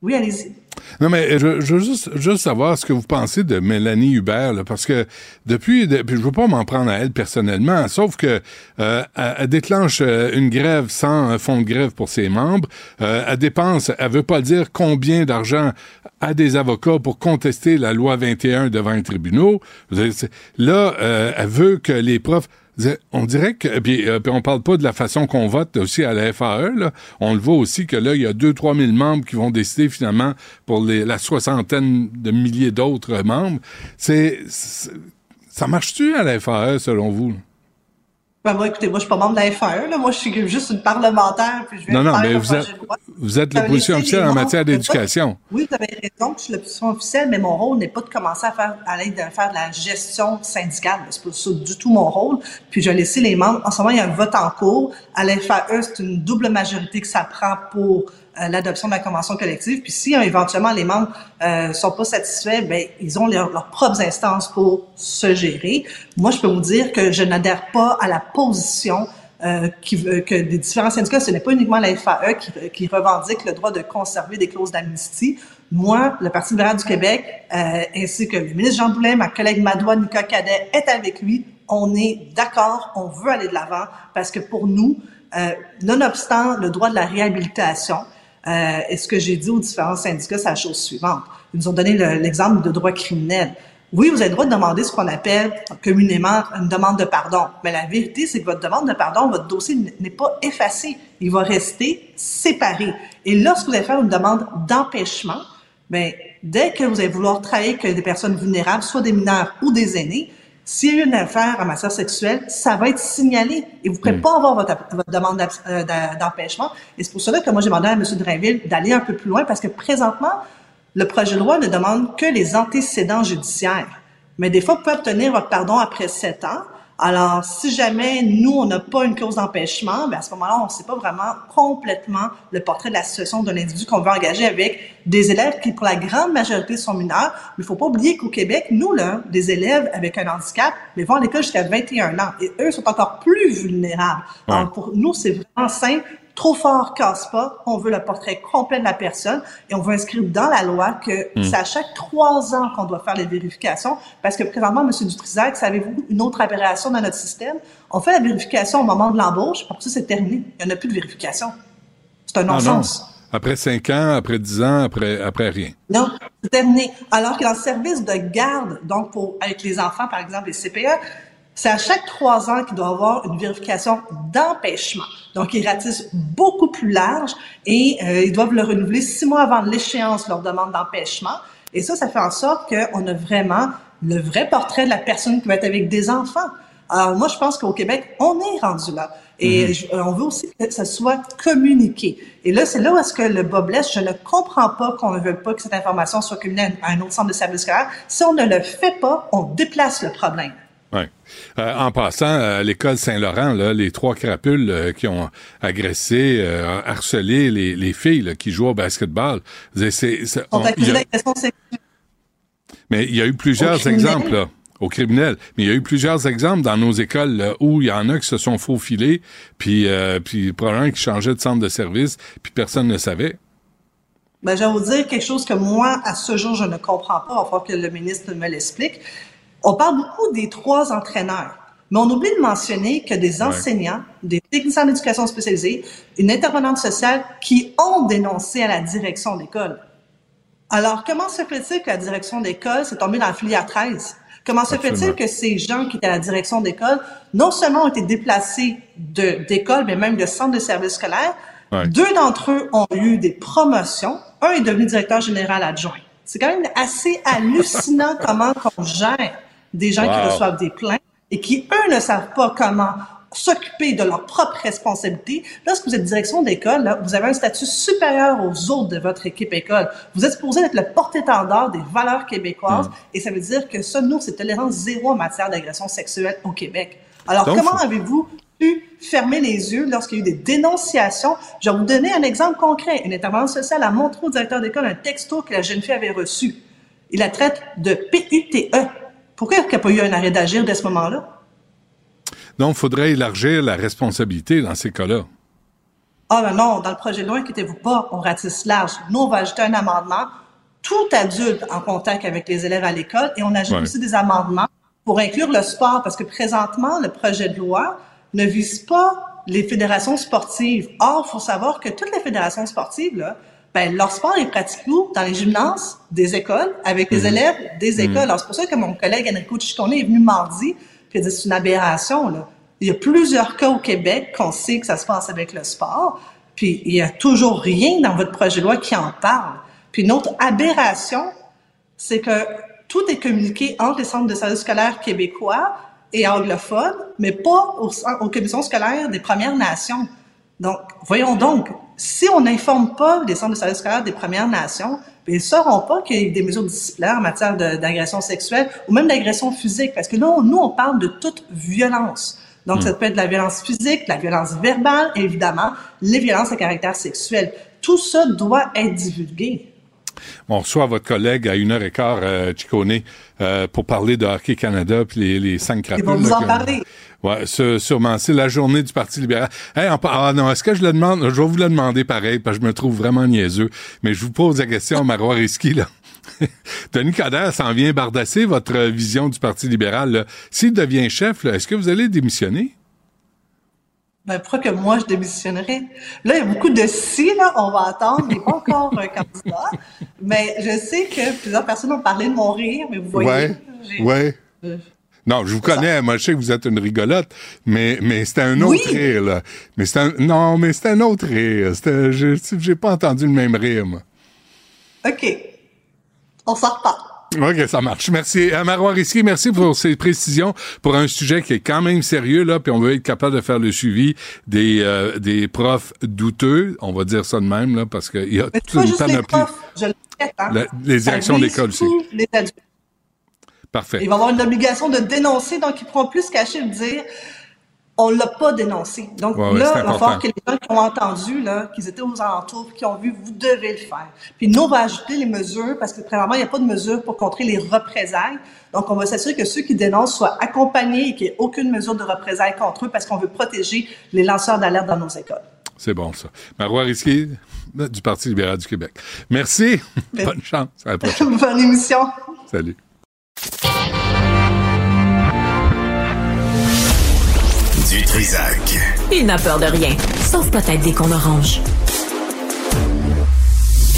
Oui, allez-y. Non, mais je, je veux juste, juste savoir ce que vous pensez de Mélanie Hubert, là, parce que depuis, depuis je veux pas m'en prendre à elle personnellement, sauf que euh, elle, déclenche euh, une grève sans un fonds de grève pour ses membres, euh, elle dépense, elle veut pas dire combien d'argent à des avocats pour contester la loi 21 devant les tribunaux. Là, euh, elle veut que les profs on dirait que, puis, euh, on parle pas de la façon qu'on vote aussi à la FAE, on le voit aussi que là, il y a 2-3 000 membres qui vont décider finalement pour les, la soixantaine de milliers d'autres membres. C'est, ça marche-tu à la FAE selon vous? Ben, moi, écoutez, moi, je suis pas membre de la FAE, là. Moi, je suis juste une parlementaire, puis je vais Non, non, faire mais vous loi. vous êtes l'opposition officielle en matière d'éducation. Oui, vous avez raison, je suis l'opposition officielle, mais mon rôle n'est pas de commencer à faire, à l'aide de faire de la gestion syndicale. C'est pas ça du tout mon rôle. Puis je laisser les membres. En ce moment, il y a un vote en cours. À l'FAE, c'est une double majorité que ça prend pour l'adoption de la convention collective. Puis si euh, éventuellement les membres euh, sont pas satisfaits, ben ils ont leur- leurs propres instances pour se gérer. Moi, je peux vous dire que je n'adhère pas à la position euh, qui veut que des différents syndicats, ce n'est pas uniquement la FAE qui, qui revendique le droit de conserver des clauses d'amnistie. Moi, le Parti libéral du Québec, euh, ainsi que le ministre Jean Boulet, ma collègue Madoua Nika Cadet est avec lui. On est d'accord, on veut aller de l'avant parce que pour nous, euh, nonobstant le droit de la réhabilitation, euh, et ce que j'ai dit aux différents syndicats, c'est la chose suivante. Ils nous ont donné le- l'exemple de droit criminel. Oui, vous avez le droit de demander ce qu'on appelle communément une demande de pardon. Mais la vérité, c'est que votre demande de pardon, votre dossier n'est pas effacé. Il va rester séparé. Et lorsque vous allez faire une demande d'empêchement, ben, dès que vous allez vouloir travailler avec des personnes vulnérables, soit des mineurs ou des aînés, s'il y a une affaire en matière sexuelle, ça va être signalé et vous ne pourrez pas avoir votre, votre demande euh, d'empêchement. Et c'est pour cela que moi, j'ai demandé à M. Drainville d'aller un peu plus loin parce que présentement, le projet de loi ne demande que les antécédents judiciaires. Mais des fois, vous pouvez obtenir votre pardon après sept ans. Alors, si jamais nous, on n'a pas une clause d'empêchement, ben à ce moment-là, on ne sait pas vraiment complètement le portrait de la situation d'un individu qu'on veut engager avec des élèves qui, pour la grande majorité, sont mineurs. Mais il faut pas oublier qu'au Québec, nous, là, des élèves avec un handicap, mais vont à l'école jusqu'à 21 ans. Et eux sont encore plus vulnérables. Alors, pour nous, c'est vraiment simple. Trop fort casse pas. On veut le portrait complet de la personne et on veut inscrire dans la loi que c'est à chaque trois ans qu'on doit faire les vérifications parce que présentement, M. Dutrisac, savez-vous une autre aberration dans notre système? On fait la vérification au moment de l'embauche, après ça, c'est terminé. Il n'y en a plus de vérification. C'est un Ah non. non-sens. Après cinq ans, après dix ans, après, après rien. Non, c'est terminé. Alors que dans le service de garde, donc pour avec les enfants, par exemple, les CPE, c'est à chaque trois ans qu'il doit avoir une vérification d'empêchement. Donc, ils ratissent beaucoup plus large et euh, ils doivent le renouveler six mois avant l'échéance leur demande d'empêchement. Et ça, ça fait en sorte qu'on a vraiment le vrai portrait de la personne qui va être avec des enfants. Alors, moi, je pense qu'au Québec, on est rendu là. Et je- on veut aussi que ça soit communiqué. Et là, c'est là où est-ce que le bas blesse. Je ne comprends pas qu'on ne veut pas que cette information soit communiquée à un autre centre de service scolaire. Si on ne le fait pas, on déplace le problème. Ouais. Euh, en passant, à l'école Saint-Laurent, les trois crapules euh, qui ont agressé, euh, harcelé les, les filles là, qui jouent au basketball. C'est- mais il y a eu plusieurs exemples là, au criminel. Mais il y a eu plusieurs exemples dans nos écoles là, où il y en a qui se sont faufilés, puis, euh, puis probablement qui changeaient de centre de service, puis personne ne savait. Ben, je vais vous dire quelque chose que moi, à ce jour, je ne comprends pas. Il va falloir que le ministre me l'explique. On parle beaucoup des trois entraîneurs, mais on oublie de mentionner que des enseignants, des techniciens d'éducation spécialisée, une intervenante sociale qui ont dénoncé à la direction d'école. Alors, comment se fait-il que la direction d'école s'est tombée dans la filière 13? Comment se fait-il que ces gens qui étaient à la direction d'école, non seulement ont été déplacés d'école, mais même de centre de service scolaire, Ouais. deux d'entre eux ont eu des promotions. Un est devenu directeur général adjoint. C'est quand même assez hallucinant *laughs* comment on gère des gens qui reçoivent des plaintes et qui, eux, ne savent pas comment s'occuper de leurs propres responsabilités. Lorsque vous êtes direction d'école, vous avez un statut supérieur aux autres de votre équipe école. Vous êtes supposé être le porte-étendard des valeurs québécoises et ça veut dire que ça, nous, c'est tolérance zéro en matière d'agression sexuelle au Québec. Alors, Donc, comment avez-vous pu fermer les yeux lorsqu'il y a eu des dénonciations? Je vais vous donner un exemple concret. Une intervenante sociale a montré au directeur d'école un texto que la jeune fille avait reçu. Il la traite de PUTE. Pourquoi il n'y a pas eu un arrêt d'agir dès ce moment-là? Donc, il faudrait élargir la responsabilité dans ces cas-là. Ah ben non, dans le projet de loi, inquiétez-vous pas, on ratisse large. Nous, on va ajouter un amendement, tout adulte en contact avec les élèves à l'école, et on ajoute Ouais. aussi des amendements pour inclure le sport, parce que présentement, le projet de loi ne vise pas les fédérations sportives. Or, il faut savoir que toutes les fédérations sportives, là, ben, leur sport est pratiqué où? Dans les gymnases des écoles, avec les élèves des écoles. Alors, c'est pour ça que mon collègue Enrico Ciccone est venu mardi, puis il a dit, c'est une aberration, là. Il y a plusieurs cas au Québec qu'on sait que ça se passe avec le sport, puis il y a toujours rien dans votre projet de loi qui en parle. Puis une autre aberration, c'est que tout est communiqué entre les centres de services scolaires québécois et anglophones, mais pas aux, aux commissions scolaires des Premières Nations. Donc, voyons donc, si on n'informe pas les centres de services scolaires des Premières Nations, ils ne sauront pas qu'il y a des mesures disciplinaires en matière d'agression sexuelle ou même d'agression physique, parce que nous, nous, on parle de toute violence. Donc, ça peut être de la violence physique, la violence verbale, et évidemment, les violences à caractère sexuel. Tout ça doit être divulgué. On reçoit votre collègue à une heure et quart, euh, Chicone, euh, pour parler de Hockey Canada puis les, les cinq crapules. Ils vont vous en parler. Ouais, sûrement. C'est la journée du Parti libéral. Hey, ah non, est-ce que je le demande? Je vais vous le demander pareil, parce que je me trouve vraiment niaiseux. Mais je vous pose la question, Marois Risky, là. *laughs* Denis Coderre s'en vient bardasser votre vision du Parti libéral. S'il devient chef, est-ce que vous allez démissionner? Ben, pourquoi que moi, je démissionnerais? Là, il y a beaucoup de si, là, on va attendre, mais pas encore un candidat. Mais je sais que plusieurs personnes ont parlé de mon rire, mais vous voyez. Ouais, ouais. Euh, non, je vous connais, moi je sais que vous êtes une rigolote, mais, mais c'était un autre rire, là. Mais c'est un, non, mais c'était un autre rire. J'ai pas entendu le même rire, moi. OK. On sort pas. OK, ça marche. Merci. Marois Risky, merci pour ces précisions pour un sujet qui est quand même sérieux, là, puis on veut être capable de faire le suivi des, euh, des profs douteux. On va dire ça de même, là, parce qu'il y a toute une panoplie. Les, profs, je le hein. les directions d'école aussi. Les adultes. Parfait. Il va avoir une obligation de dénoncer, donc ils pourront plus cacher de dire on l'a pas dénoncé. Donc là, il va falloir que les gens qui ont entendu, là, qu'ils étaient aux alentours, qui ont vu, vous devez le faire. Puis nous, on va ajouter les mesures parce que premièrement, il n'y a pas de mesures pour contrer les représailles. Donc, on va s'assurer que ceux qui dénoncent soient accompagnés et qu'il n'y ait aucune mesure de représailles contre eux parce qu'on veut protéger les lanceurs d'alerte dans nos écoles. C'est bon, ça. Marois Risky, du Parti libéral du Québec. Merci. Bonne chance. À la *laughs* prochaine. Bonne émission. Salut. Du Trisac. Il n'a peur de rien, sauf peut-être des qu'on orange.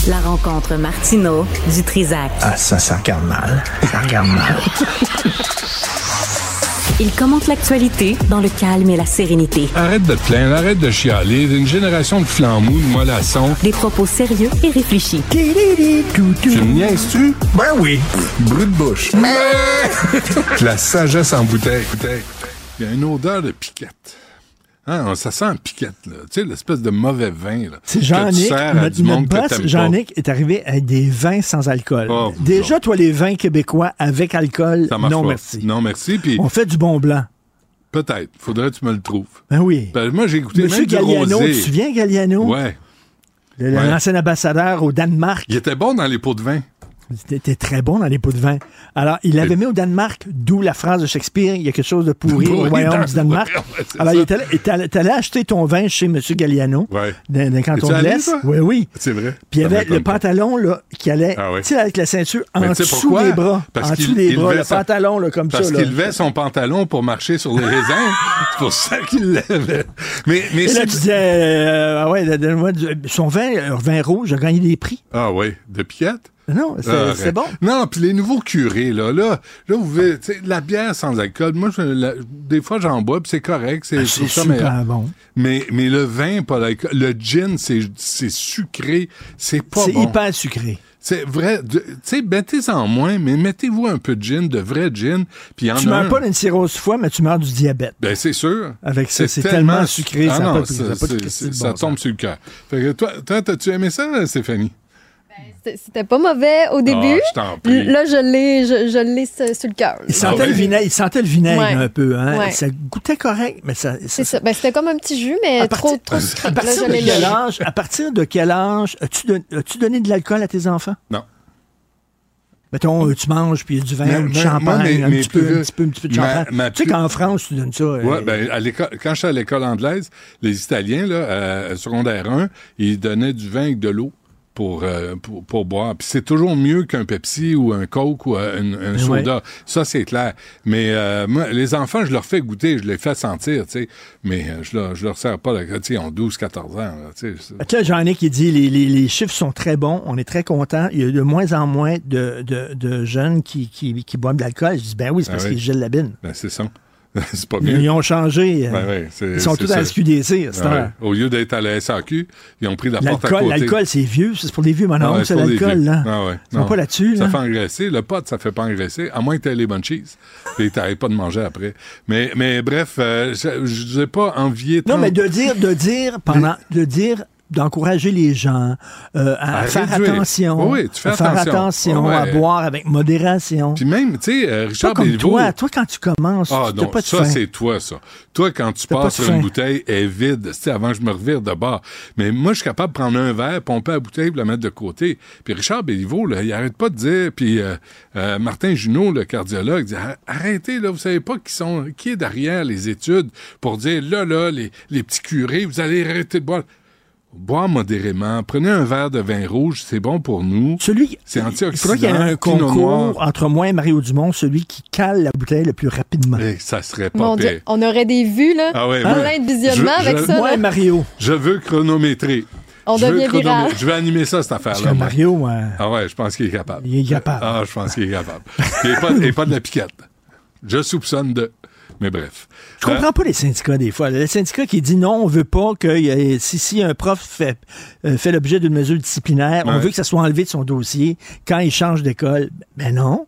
La rencontre Martino du Trisac. Ah, ça, ça regarde mal. Ça regarde mal. *laughs* Il commente l'actualité dans le calme et la sérénité. Arrête de te plaindre, arrête de chialer. Une génération de flambous, de mollassons. Des propos sérieux et réfléchis. Tu me niaises-tu? Ben oui. Brut de bouche. *laughs* la sagesse en bouteille. Il y a une odeur de piquette. Hein, ça sent piquette, là. Tu sais, l'espèce de mauvais vin, là. C'est Jean-Nic, notre, notre boss, Jean-Nic, est arrivé avec des vins sans alcool. Oh, Déjà, toi, les vins québécois avec alcool, non pas. merci. Non merci, puis... On fait du bon blanc. Peut-être. Faudrait que tu me le trouves. Ben oui. Ben, moi, j'ai écouté Monsieur même Galliano, du rosé. tu te souviens, Galliano? Ouais. L'ancien ambassadeur au Danemark. Il était bon dans les pots de vin. C'était très bon dans les pots de vin. Alors, il l'avait mis au Danemark, d'où la phrase de Shakespeare, il y a quelque chose de pourri *laughs* au royaume du Danemark. Alors, il est allé acheter ton vin chez M. Galliano, ouais. dans, dans canton de l'Est. ça? Oui, oui. C'est vrai. Puis il y Ça avait le pas. pantalon là, qui allait, Ah ouais. tu sais, avec la ceinture en dessous des bras. Parce en dessous des il bras, le sa- pantalon là, comme Parce ça. là. qu'il levait son pantalon pour marcher sur les raisins. *laughs* c'est pour ça qu'il levait. Mais, mais Et là, tu disais, euh, ah ouais, son vin, euh, vin rouge, a gagné des prix. Ah oui, de piquette? Non, c'est Ah, c'est bon. Non, puis les nouveaux curés, là, là, là vous sais, la bière sans alcool, moi, je- la- des fois, j'en bois, puis c'est correct, c'est, Ah, C'est super bon. Mais, mais le vin, pas l'alcool, le gin, c'est, c'est sucré, c'est pas C'est bon. hyper sucré. C'est vrai, tu sais, mettez-en moins, mais mettez-vous un peu de gin, de vrai gin, puis Tu meurs un- pas d'une cirrhose foie, mais tu meurs du diabète. Ben, c'est sûr. Avec ça, c'est tellement sucré, Ah ça n'a non, pas ça c'est- pas de c'est- ça tombe sur le cœur. Fait que toi, toi, t'as-tu aimé ça, Stéphanie? C'était- pas mauvais au début. Ah, je t'en prie. Là, je l'ai, je, je l'ai sur le cœur. Il sentait, Ah le vinaigre, il sentait le vinaigre Ouais. un peu. Hein? Ouais. Ça goûtait correct, mais ça... C'est ça. Ben, c'était comme un petit jus, mais À trop, partir- trop sucré. À partir, de quel âge, à partir de quel âge as-tu don- as-tu donné de l'alcool à tes enfants? Non. Mettons, euh, tu manges, puis il y a du vin, du champagne, un, petit peu, plus- un petit peu, un petit peu de champagne. ma tu sais qu'en France, tu donnes ça. euh, Ouais, ben, à l'école, quand j'étais à l'école anglaise, les Italiens, là, euh, secondaire 1, ils donnaient du vin avec de l'eau pour, euh, pour, pour boire. Puis c'est toujours mieux qu'un Pepsi ou un Coke ou un, un soda. Ça, c'est clair. Mais euh, moi, les enfants, je leur fais goûter, je les fais sentir, tu sais. Mais euh, je leur, je leur sers pas, la- tu sais, ils ont 12, 14 ans, là, tu sais. Là, Jean-Nic, qui dit les, les, les chiffres sont très bons, on est très content. Il y a de moins en moins de, de, de jeunes qui, qui, qui boivent de l'alcool. Je dis, ben oui, c'est Ah parce oui. qu'ils gèlent la bine. Ben, c'est ça. *laughs* c'est pas Ils, mieux. ils ont changé. euh, Ouais, c'est- ils sont tous à la. SQDC Ah ouais. heure. Au lieu d'être à la SAQ, ils ont pris la porte à L'alcool, côté. l'alcool, c'est vieux. C'est pour des vieux Ah ouais, c'est l'alcool, là. Ah ouais, Ils sont non. pas là-dessus, Ça là. fait engraisser. Le pot, ça fait pas engraisser, à moins que tu aies les bonnes cheese. Puis t'arrêtes pas de manger après. Mais, mais bref, euh, je n'ai pas envié Non, tant- mais de dire, de dire pendant, *laughs* de dire d'encourager les gens euh, à, À faire attention, Oui, oui, tu fais à faire attention. attention, Ouais, à boire avec modération. Puis même, tu sais, euh, Pas Richard comme Béliveau... toi. Toi, quand tu commences, Ah tu non, pas de ça c'est toi ça. Toi quand tu pas passes sur une bouteille elle est vide, tu sais, avant que je me revire de bord. Mais moi je suis capable de prendre un verre, pomper la bouteille, la mettre de côté. Puis Richard Béliveau là, il arrête pas de dire puis euh, euh, Martin Junot le cardiologue dit Ar- arrêtez là, vous savez pas qui sont qui est derrière les études pour dire là là les, les petits curés, vous allez arrêter de boire. Boire modérément, prenez un verre de vin rouge, c'est bon pour nous. Celui, C'est il antioxydant. qu'il y ait un concours noir. entre moi et Mario Dumont, celui qui cale la bouteille le plus rapidement. Eh, ça serait pas Dieu, pire. on aurait des vues, là. Ah ouais, plein de visionnements avec je- ça. Moi là. et Mario. Je veux chronométrer. On Je veux devient chronomé- viral. Je vais animer ça, cette affaire-là. Mario, euh, Ah ouais, je pense qu'il est capable. il est capable. Ah, je pense qu'il est capable. Et pas, et pas de la piquette. Je soupçonne de. Mais bref. Je comprends pas les syndicats des fois. Le syndicat qui dit non, on veut pas que si, si un prof fait, euh, fait l'objet d'une mesure disciplinaire, on veut que ça soit enlevé de son dossier quand il change d'école. Ben non.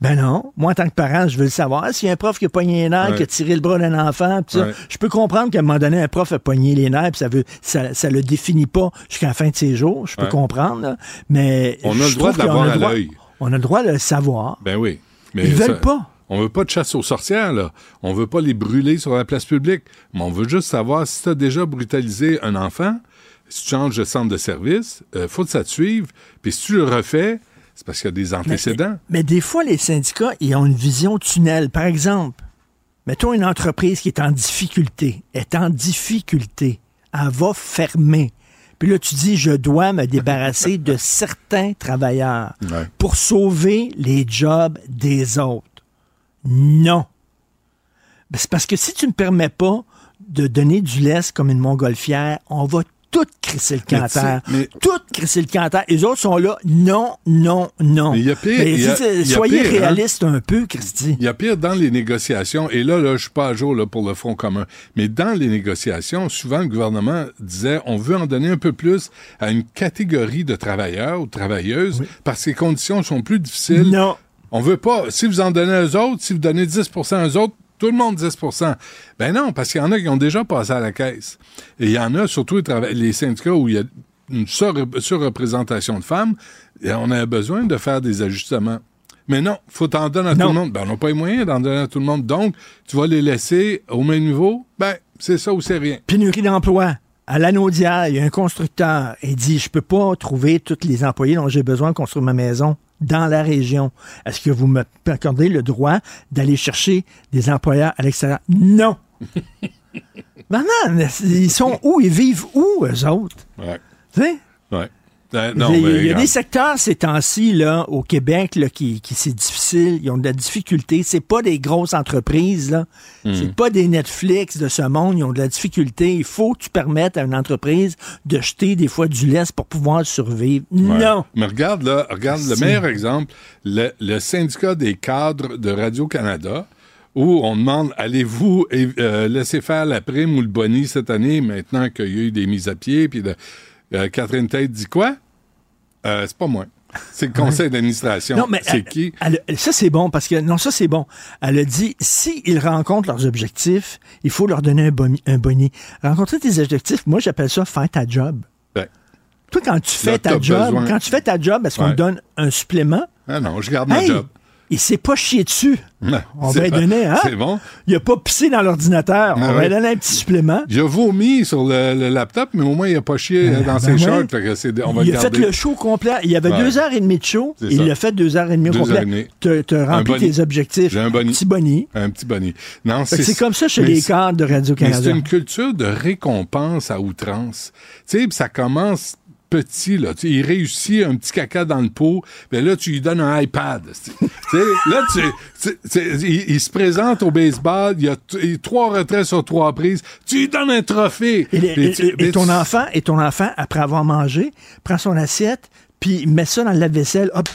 Ben non. Moi, en tant que parent, je veux le savoir. S'il y a un prof qui a pogné les nerfs, Ouais. qui a tiré le bras d'un enfant, pis ça, Ouais. je peux comprendre qu'à un moment donné, un prof a pogné les nerfs, pis ça veut, ça, ça le définit pas jusqu'à la fin de ses jours. Je peux comprendre. là. Mais On a le droit a le à l'œil. On a le droit de le savoir. Ben oui. Mais Ils ça- veulent pas. On veut pas de chasse aux sorcières, là. On veut pas les brûler sur la place publique. Mais on veut juste savoir si tu as déjà brutalisé un enfant, si tu changes de centre de service, euh, faut que ça te suive. Puis si tu le refais, c'est parce qu'il y a des antécédents. Mais des fois, les syndicats, ils ont une vision tunnel. Par exemple, mettons une entreprise qui est en difficulté, est en difficulté, elle va fermer. Puis là, tu dis, je dois me débarrasser de *laughs* certains travailleurs Ouais. pour sauver les jobs des autres. Non. Ben, C'est parce que si tu ne permets pas de donner du lest comme une montgolfière, on va tout crisser le terre. mais- Tout crisser le terre. Les autres sont là, non, non, non. Mais il y a pire, Mais il y a- dites, il y a soyez pire, hein. réaliste un peu, Christy. Il y a pire dans les négociations, et là, là je suis pas à jour là, pour le Front commun, mais dans les négociations, souvent le gouvernement disait on veut en donner un peu plus à une catégorie de travailleurs ou de travailleuses parce que les conditions sont plus difficiles. Non. On veut pas, si vous en donnez aux autres, si vous donnez 10% aux autres, tout le monde 10% Ben non, parce qu'il y en a qui ont déjà passé à la caisse. Et il y en a, surtout les, syndicats où il y a une sur- surreprésentation de femmes, et on a besoin de faire des ajustements. Mais non, faut t'en donner à Non. tout le monde. Ben, on n'a pas les moyens d'en donner à tout le monde. Donc, tu vas les laisser au même niveau? Ben, c'est ça ou c'est rien. Pénurie d'emploi. À l'Anaudière, il y a un constructeur. Il dit, je peux pas trouver tous les employés dont j'ai besoin de construire ma maison dans la région. Est-ce que vous me accordez le droit d'aller chercher des employeurs à l'extérieur? Non. *laughs* Maman, ils sont où? Ils vivent où, eux autres? Ouais. Tu sais? Ouais. Euh, non, il y a, mais il y a regarde. des secteurs ces temps-ci là au Québec là, qui, qui c'est difficile, ils ont de la difficulté. C'est pas des grosses entreprises là, Hmm. c'est pas des Netflix de ce monde. Ils ont de la difficulté. Il faut que tu permettes à une entreprise de jeter des fois du lest pour pouvoir survivre. Ouais. Non. Mais regarde, là, regarde le meilleur exemple, le, le syndicat des cadres de Radio-Canada, où on demande allez-vous euh, laisser faire la prime ou le boni cette année, maintenant qu'il y a eu des mises à pied, puis de- euh, Catherine Tate dit quoi? Euh, c'est pas moi. C'est le conseil d'administration. Non, mais c'est elle- qui? elle- ça, c'est bon parce que, non, ça, c'est bon. Elle a dit, s'ils rencontrent leurs objectifs, il faut leur donner un boni. Un boni. Rencontrer tes objectifs, moi, j'appelle ça faire ta job. Toi, quand tu fais Là, ta job, besoin- quand tu fais ta job, est-ce qu'on Ouais. te donne un supplément? ah non, je garde ma job. Il s'est pas chié dessus. Non, On va donner, hein? C'est bon. Il a pas pissé dans l'ordinateur. Ah On va lui donner un petit supplément. Il a vomi sur le, le laptop, mais au moins, il a pas chié euh, dans Ben ses ouais. shorts. fait que c'est- on va il le a fait le show complet. Il y avait Ouais. deux heures et demie de show. Il l'a fait deux heures et demie au complet. T'as t'as rempli tes objectifs. J'ai un boni. Petit boni. Un petit boni. Non, C'est comme ça chez mais les cadres de Radio-Canada. c'est une culture de récompense à outrance. Tu sais, ça commence petit, là. Tu il réussit un petit caca dans le pot, mais là, tu lui donnes un iPad. *laughs* Là, tu, il, il se présente au baseball, il y a il- trois retraits sur trois prises, tu lui donnes un trophée. Et, ton enfant, et ton enfant, après avoir mangé, prend son assiette, puis met ça dans le lave-vaisselle, hop,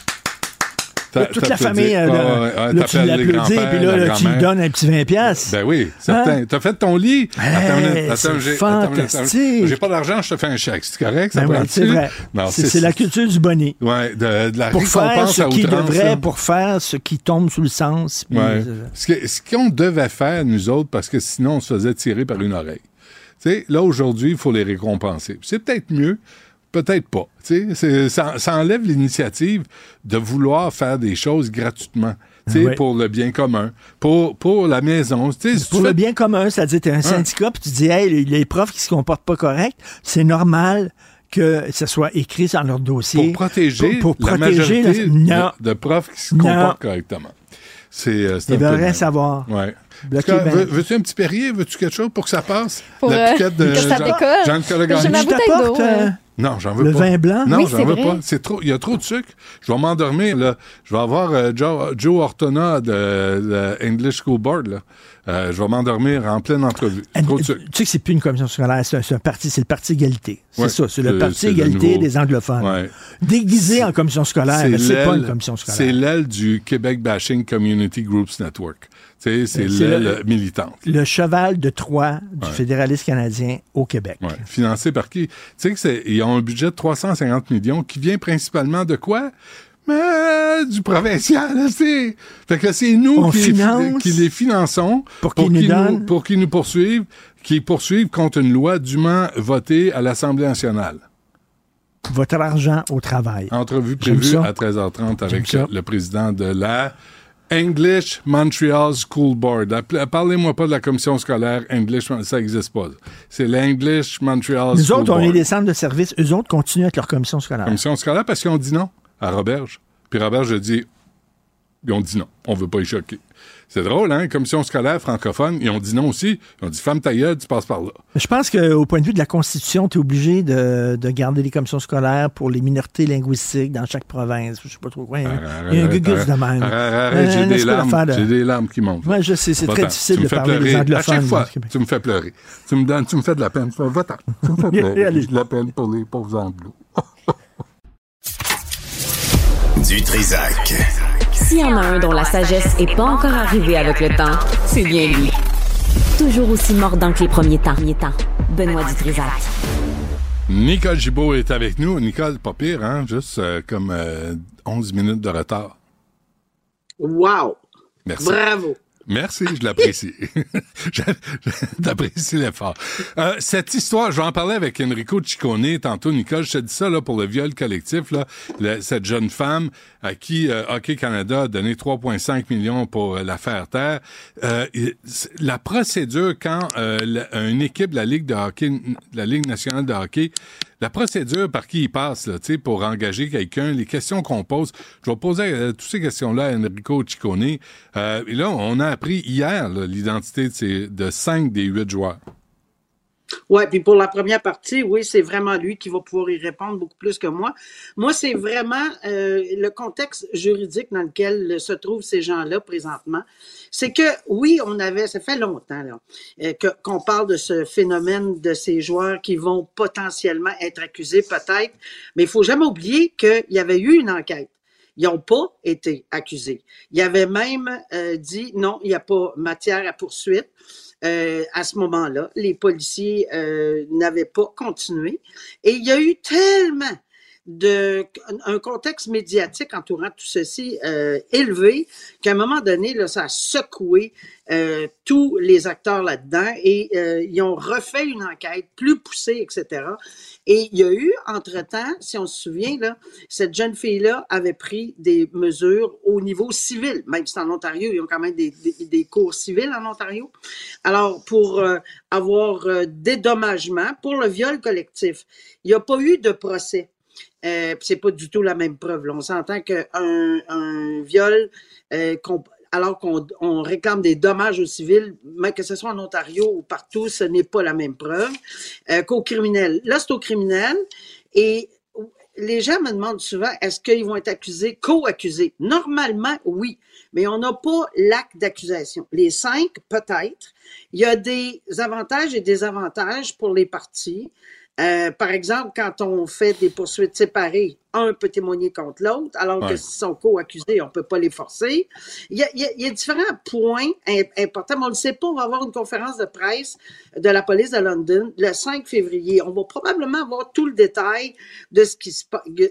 Toute la famille, euh, Ouais, là, ouais, là, tu l'applaudis, puis là, tu lui donnes un petit 20 piastres. Ben oui, certain. T'as fait ton lit. Hey, attends j'ai- fantastique. J'ai pas d'argent, je te fais un chèque. C'est correct? Ça Ben oui, c'est vrai. C'est la culture du bonnet. Ouais, de, de la Pour faire ce qui devrait, pour faire ce qui tombe sous le sens. puis, Ouais. euh, Ce qu'on devait faire, nous autres, parce que sinon, on se faisait tirer par une oreille. Tu sais, là, aujourd'hui, il faut les récompenser. C'est peut-être mieux, peut-être pas. Tu sais, c'est- ça, ça enlève l'initiative de vouloir faire des choses gratuitement. Pour le bien commun, pour, pour la maison. Si Pour fais- le bien commun, c'est-à-dire, tu es un syndicat, puis tu dis, hey, les, les profs qui se comportent pas correct, c'est normal que ça soit écrit dans leur dossier. pour protéger, Pour, pour la majorité la- de, de profs qui se Non. comportent correctement. C'est euh, le rien même. savoir. Ouais. Ben. veux- Veux-tu un petit Perrier? Veux-tu quelque chose pour que ça passe? Pour, la euh, piquette de que ça Jean- décolle. Jean-Nicolas J'ai Gagné. ma Je bouteille t'apporte d'eau, euh, Non, j'en veux le pas. vin blanc. Non, Oui, j'en veux vrai. pas. C'est trop, il y a trop de sucre. Je vais m'endormir, là. Je vais avoir euh, Joe, Joe Ortona de, de English School Board, là. Euh, je vais m'endormir en pleine entrevue. Trop de tu sais que c'est plus une commission scolaire, c'est un, c'est un parti, c'est le parti égalité. C'est Ouais, ça, c'est le c'est- parti c'est égalité nouveau- des anglophones. Ouais. Déguisé en commission scolaire, c'est pas une commission c'est scolaire. l'aile du Québec Bashing Community Groups Network. Tu sais, c'est C'est l'aile le- militante. Le cheval de Troie du Ouais. fédéralisme canadien au Québec. Financé par qui? Tu sais que c'est, ils ont un budget de 350 millions qui vient principalement de quoi? Mais du provincial, c'est. Fait que c'est nous qui, les finançons pour qu'ils nous donnent- pour qu'ils nous poursuivent, poursuivent contre une loi dûment votée à l'Assemblée nationale. Votre argent au travail. Entrevue prévue à 13h30 avec le président de la English Montreal School Board. Parlez-moi pas de la commission scolaire English, ça n'existe pas. C'est l'English Montreal Nous School autres, on Board. est des centres de services. Eux autres continuent avec leur commission scolaire. commission scolaire parce qu'ils ont dit non à Roberge. Puis Roberge a dit, ils ont dit non, on veut pas y choquer. C'est drôle, hein? Commission scolaire francophone, ils ont dit non aussi. Ils ont dit, femme ta gueule, tu passes par là. Je pense qu'au point de vue de la Constitution, tu es obligé de, de garder les commissions scolaires pour les minorités linguistiques dans chaque province. Je sais pas trop quoi. Il y a, il y a un gugus de même. arrête, Euh, j'ai des larmes, de- des larmes qui montent. Ouais, je sais, c'est très difficile de parler des. À chaque fois, tu me fais pleurer. Tu me donnes, tu me fais de la peine. Va-t'en. Tu me fais *laughs* pleurer. Allez. J'ai de la peine pour les pauvres anglos. Du Trisac. S'il y en a un dont la sagesse est pas encore arrivée avec le temps, c'est bien lui. Toujours aussi mordant que les premiers temps. Benoît Dutrisac. Nicole Gibault est avec nous. Nicole, pas pire, hein? Juste euh, comme euh, 11 minutes de retard. Wow! Merci. Bravo! Merci, je l'apprécie. *laughs* J'apprécie l'effort. Euh, cette histoire, je vais en parler avec Enrico Ciccone tantôt, Nicole. Je te dis ça là, pour le viol collectif. Là, cette jeune femme à qui euh, Hockey Canada a donné 3,5 millions pour euh, la faire taire. Euh, la procédure, quand euh, la- une équipe de la Ligue de hockey, la Ligue nationale de hockey, la procédure par qui il passe là, pour engager quelqu'un, les questions qu'on pose, je vais poser toutes ces questions-là à Enrico Ciccone. Euh, et là, on a appris hier l'identité de cinq des huit joueurs. Ouais, puis pour la première partie, oui, c'est vraiment lui qui va pouvoir y répondre beaucoup plus que moi. Moi, c'est vraiment euh, le contexte juridique dans lequel se trouvent ces gens-là présentement. C'est que, oui, on avait, ça fait longtemps là, euh, qu'on parle de ce phénomène de ces joueurs qui vont potentiellement être accusés, peut-être, mais il faut jamais oublier qu'il y avait eu une enquête. Ils n'ont pas été accusés. Il avait même euh, dit non, il n'y a pas matière à poursuite. Euh, à ce moment-là, les policiers euh, n'avaient pas continué. Et il y a eu tellement de un contexte médiatique entourant tout ceci euh, élevé qu'à un moment donné, là, ça a secoué euh, tous les acteurs là-dedans et euh, ils ont refait une enquête plus poussée, etc. Et il y a eu, entre-temps, si on se souvient, là, cette jeune fille-là avait pris des mesures au niveau civil, même si c'est en Ontario, ils ont quand même des, des, cours civils en Ontario. Alors, pour avoir dédommagement pour le viol collectif, il n'y a pas eu de procès. Euh, c'est pas du tout la même preuve. On s'entend qu'un un viol, euh, alors qu'on on réclame des dommages aux civils, mais que ce soit en Ontario ou partout, ce n'est pas la même preuve euh, qu'au criminel. Là, c'est au criminel et les gens me demandent souvent, est-ce qu'ils vont être accusés, co-accusés? Normalement, oui, mais on n'a pas l'acte d'accusation. Les cinq, peut-être. Il y a des avantages et des avantages pour les parties. Euh, par exemple, quand on fait des poursuites séparées, un peut témoigner contre l'autre, alors Ouais. que s'ils sont co-accusés, on peut pas les forcer. Il y a, il y a- il y a différents points im- importants, mais on ne le sait pas. On va avoir une conférence de presse de la police de London le 5 février. On va probablement avoir tout le détail de ce qui se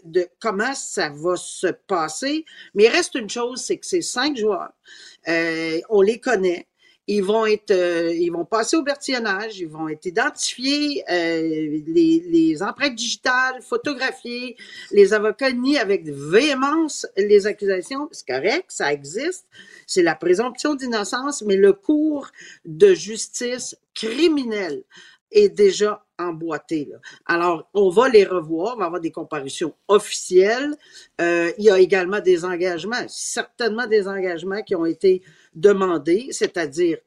de comment ça va se passer. Mais il reste une chose, c'est que ces cinq joueurs, euh, on les connaît. Ils vont être, euh, ils vont passer au bertillonnage, ils vont être identifiés, euh, les, empreintes digitales, photographiées. Les avocats nient avec véhémence les accusations. C'est correct, ça existe. C'est la présomption d'innocence, mais le cours de justice criminelle est déjà emboîté. Là. Alors, on va les revoir, on va avoir des comparutions officielles. Euh, il y a également des engagements, certainement des engagements qui ont été demandés, c'est-à-dire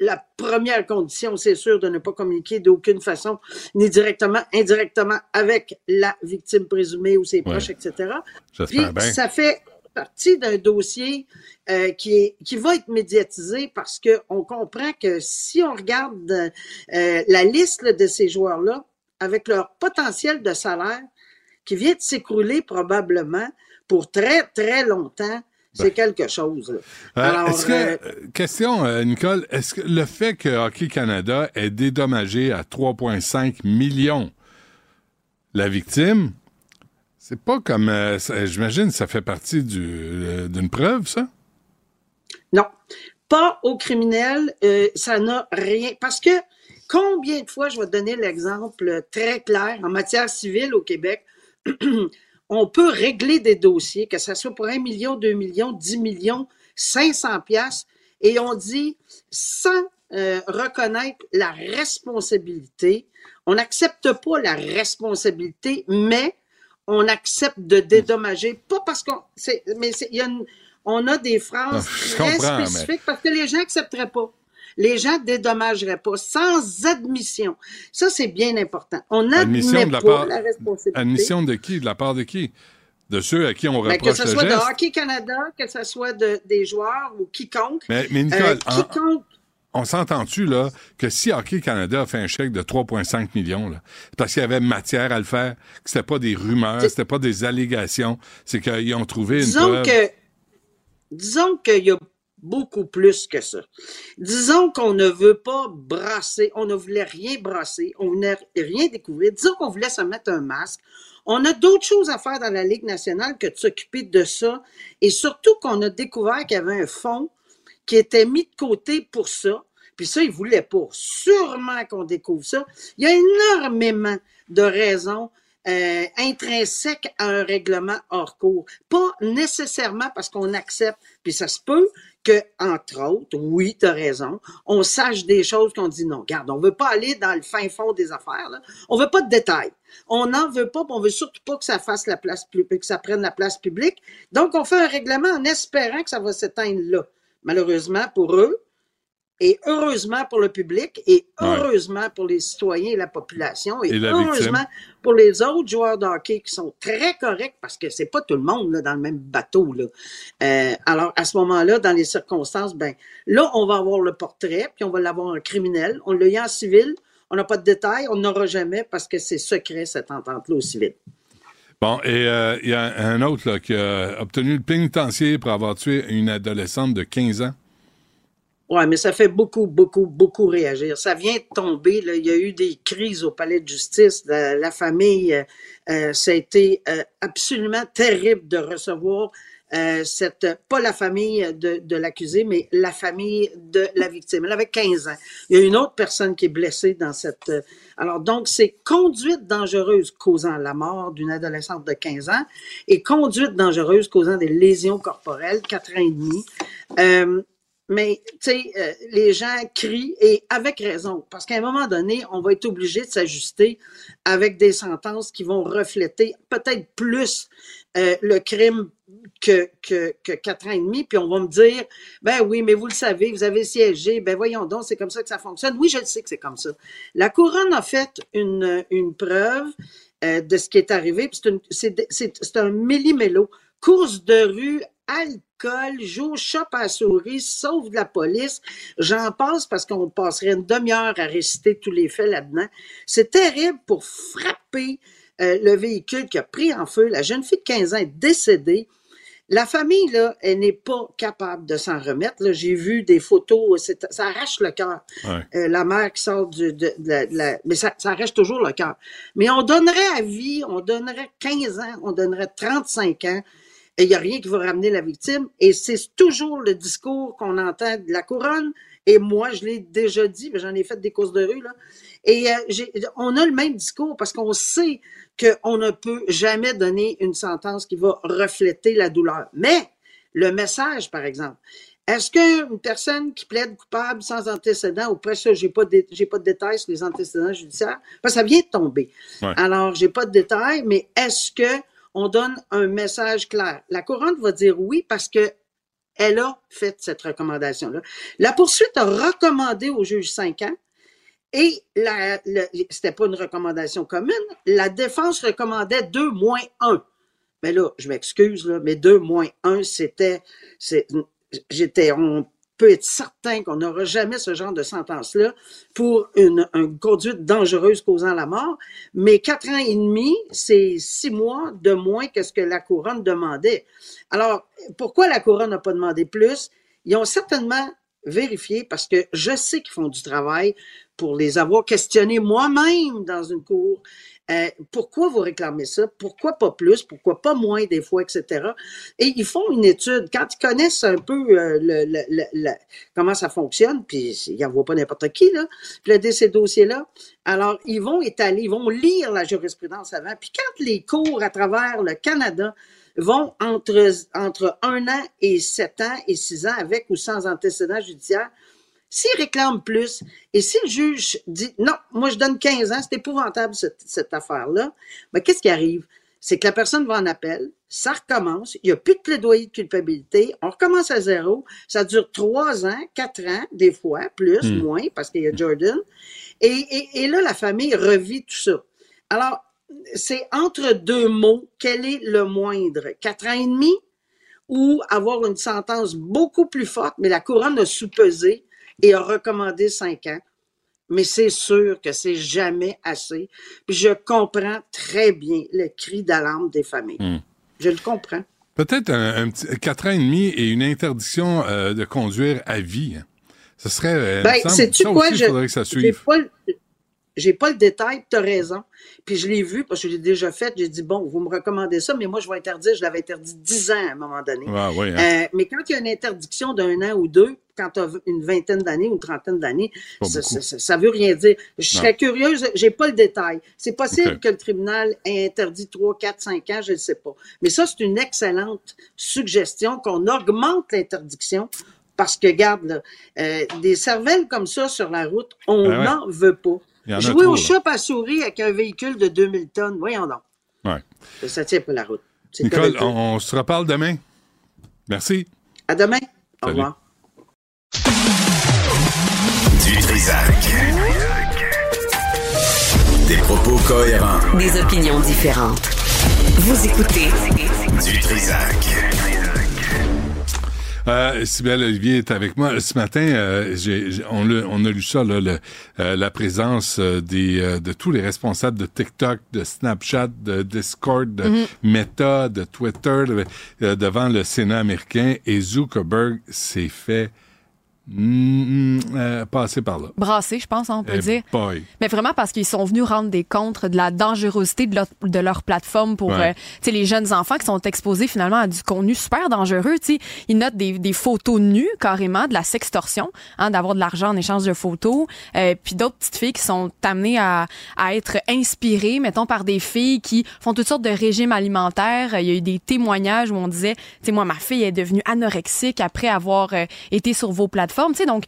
la première condition, c'est sûr, de ne pas communiquer d'aucune façon, ni directement, indirectement, avec la victime présumée ou ses proches, etc. Puis, bien. ça fait partie d'un dossier euh, qui, est, qui va être médiatisé parce qu'on comprend que si on regarde euh, la liste là, de ces joueurs-là, avec leur potentiel de salaire qui vient de s'écrouler probablement pour très, très longtemps, c'est quelque chose. Euh, Alors, est-ce que, euh, question, Nicole, est-ce que le fait que Hockey Canada ait dédommagé à 3,5 millions la victime, c'est pas comme, euh, j'imagine, ça fait partie euh, d'une preuve, ça? Non, pas au criminel, euh, ça n'a rien. Parce que combien de fois, je vais te donner l'exemple très clair, en matière civile au Québec, *clears throat* on peut régler des dossiers, que ce soit pour 1 million, 2 millions, 10 millions, 500 piastres, et on dit, sans euh, reconnaître la responsabilité, on n'accepte pas la responsabilité, mais on accepte de dédommager, pas parce qu'on... Mais il y a une- on a des phrases Non, très mais- spécifiques parce que les gens n'accepteraient pas. Les gens dédommageraient pas sans admission. Ça, c'est bien important. On Admission de la pas part- la responsabilité. Admission de qui? De la part de qui? De ceux à qui on Ben, que reproche ce le soit de? Hockey Canada, que ce soit de, des joueurs ou quiconque. Mais, mais Nicole, Euh, quiconque on s'entend-tu, là, que si Hockey Canada a fait un chèque de 3,5 millions, là, c'est parce qu'il y avait matière à le faire, que c'était pas des rumeurs, c'était pas des allégations, c'est qu'ils ont trouvé une Disons preuve. que, disons qu'il y a beaucoup plus que ça. Disons qu'on ne veut pas brasser, on ne voulait rien brasser, on ne voulait rien découvrir. Disons qu'on voulait se mettre un masque. On a d'autres choses à faire dans la Ligue nationale que de s'occuper de ça. Et surtout qu'on a découvert qu'il y avait un fonds qui était mis de côté pour ça. Puis ça, ils ne voulaient pas. Sûrement qu'on découvre ça. Il y a énormément de raisons euh, intrinsèques à un règlement hors cours. Pas nécessairement parce qu'on accepte, puis ça se peut que, entre autres, oui, tu as raison, on sache des choses qu'on dit non. Regarde, on veut pas aller dans le fin fond des affaires. Là. On veut pas de détails. On n'en veut pas, on veut surtout pas que ça fasse la place pu- que ça prenne la place publique. Donc, on fait un règlement en espérant que ça va s'éteindre là. Malheureusement pour eux, et heureusement pour le public, et Ouais. heureusement pour les citoyens et la population, et, Et la heureusement victime. pour les autres joueurs de hockey qui sont très corrects parce que c'est pas tout le monde là, dans le même bateau. Là. Euh, alors, à ce moment-là, dans les circonstances, ben là, on va avoir le portrait, puis on va l'avoir en criminel. On l'a eu en civil. On n'a pas de détails, on n'aura jamais parce que c'est secret, cette entente-là au civil. Bon, et euh, il y a un autre qui a obtenu le pénitencier pour avoir tué une adolescente de 15 ans. Oui, mais ça fait beaucoup, beaucoup, beaucoup réagir. Ça vient de tomber. Il y a eu des crises au palais de justice. La, famille, euh, euh, ça a été absolument terrible de recevoir euh, pas la famille de, l'accusé, mais la famille de la victime. Elle avait 15 ans. Il y a une autre personne qui est blessée dans cette. euh, alors, donc, c'est conduite dangereuse causant la mort d'une adolescente de 15 ans et conduite dangereuse causant des lésions corporelles, 4 ans et demi. Euh, mais, tu sais, les gens crient et avec raison, parce qu'à un moment donné, on va être obligé de s'ajuster avec des sentences qui vont refléter peut-être plus le crime que, que, quatre ans et demi, puis on va me dire, ben oui, mais vous le savez, vous avez siégé, ben voyons donc, c'est comme ça que ça fonctionne. Oui, je le sais que c'est comme ça. La couronne a fait une, preuve euh, de ce qui est arrivé, puis c'est un méli-mélo. Course de rue l'école, joue chat à souris, sauve de la police. J'en passe parce qu'on passerait une demi-heure à réciter tous les faits là-dedans. C'est terrible pour frapper euh, le véhicule qui a pris en feu. La jeune fille de 15 ans est décédée. La famille, là, elle n'est pas capable de s'en remettre. Là, j'ai vu des photos, ça arrache le cœur. Ouais. Euh, la mère qui sort du, de, de la, de la- mais ça, ça arrache toujours le cœur. Mais on donnerait à vie, on donnerait 15 ans, on donnerait 35 ans. Et il n'y a rien qui va ramener la victime. Et c'est toujours le discours qu'on entend de la couronne. Et moi, je l'ai déjà dit, mais j'en ai fait des courses de rue, là. Et euh, on a le même discours parce qu'on sait qu'on ne peut jamais donner une sentence qui va refléter la douleur. Mais le message, par exemple, est-ce qu'une personne qui plaide coupable sans antécédent, ou presque ça, j'ai pas de, j'ai pas de détails sur les antécédents judiciaires, parce que ça vient de tomber. Ouais. Alors, j'ai pas de détails, mais est-ce que on donne un message clair? La couronne va dire oui parce que elle a fait cette recommandation-là. La poursuite a recommandé au juge 5 ans et la, le- c'était pas une recommandation commune. La défense recommandait 2 moins 1. Mais là, je m'excuse, mais 2 moins 1, c'était, j'étais, on peut être certain qu'on n'aura jamais ce genre de sentence-là pour une, une conduite dangereuse causant la mort. Mais quatre ans et demi, c'est six mois de moins que ce que la couronne demandait. Alors, pourquoi la couronne n'a pas demandé plus? Ils ont certainement vérifié parce que je sais qu'ils font du travail pour les avoir questionnés moi-même dans une cour. Euh, pourquoi vous réclamez ça? Pourquoi pas plus? Pourquoi pas moins des fois, etc. Et ils font une étude. Quand ils connaissent un peu euh, le, comment ça fonctionne, puis ils n'envoient pas n'importe qui, là, plaider ces dossiers-là, alors ils vont étaler, ils vont lire la jurisprudence avant. Puis quand les cours à travers le Canada vont entre, entre un an et sept ans et six ans, avec ou sans antécédent judiciaire, s'ils réclament plus et si le juge dit non, moi je donne 15 ans, c'est épouvantable cette, cette affaire-là, ben, qu'est-ce qui arrive? C'est que la personne va en appel, ça recommence, il n'y a plus de plaidoyer de culpabilité, on recommence à zéro, ça dure trois ans, quatre ans, des fois, plus, Hmm. moins, parce qu'il y a Jordan. Et, et, et là, la famille revit tout ça. Alors, c'est entre deux mots, quel est le moindre? Quatre ans et demi? Ou avoir une sentence beaucoup plus forte, mais la couronne a sous-pesé et a recommandé cinq ans. Mais c'est sûr que c'est jamais assez. Puis je comprends très bien le cri d'alarme des familles. Hmm. Je le comprends. Peut-être un, un petit quatre ans et demi et une interdiction euh, de conduire à vie. Ce serait. euh, Ben, sais-tu quoi? Je- faudrait que ça J'ai suive. pas, le- j'ai pas le détail, tu as raison. Puis je l'ai vu parce que j'ai déjà fait. J'ai dit, bon, vous me recommandez ça, mais moi, je vais interdire. Je l'avais interdit 10 ans à un moment donné. Ah, oui, hein. Euh, mais quand il y a une interdiction d'un an ou deux, quand tu as une vingtaine d'années ou une trentaine d'années, ça, beaucoup. ça, ça- ça veut rien dire. Je Non. serais curieuse, j'ai pas le détail. C'est possible que le tribunal ait interdit 3, 4, 5 ans, je ne sais pas. Mais ça, c'est une excellente suggestion qu'on augmente l'interdiction parce que, garde, là, euh, des cervelles comme ça sur la route, on Ben ouais. n'en veut pas. Jouer au chat à souris avec un véhicule de 2000 tonnes, voyons donc. Ouais. Ça tient pas la route. Nicole, on, on se reparle demain. Merci. À demain. Au Salut. revoir. Du Trisac. Des propos cohérents. Des opinions différentes. Vous écoutez Du Trisac. Euh, Sybelle Olivier est avec moi. Ce matin, euh, j'ai- on, l'a- on a lu ça, là, le- euh, la présence euh, des, euh, de tous les responsables de TikTok, de Snapchat, de Discord, de Meta, de Twitter, de- euh, devant le Sénat américain. Et Zuckerberg s'est fait mm, mm, euh, passer par là. Brassé, je pense, on peut Eh dire. boy. Mais vraiment parce qu'ils sont venus rendre des comptes de la dangerosité de leur, de leur plateforme pour Ouais. euh, les jeunes enfants qui sont exposés finalement à du contenu super dangereux. tu sais. Ils notent des, des photos nues carrément, de la sextorsion, hein, d'avoir de l'argent en échange de photos. Euh, puis d'autres petites filles qui sont amenées à, à être inspirées, mettons, par des filles qui font toutes sortes de régimes alimentaires. Il y a eu des témoignages où on disait, tu sais, moi, ma fille est devenue anorexique après avoir euh, été sur vos plateformes. Tu sais, donc,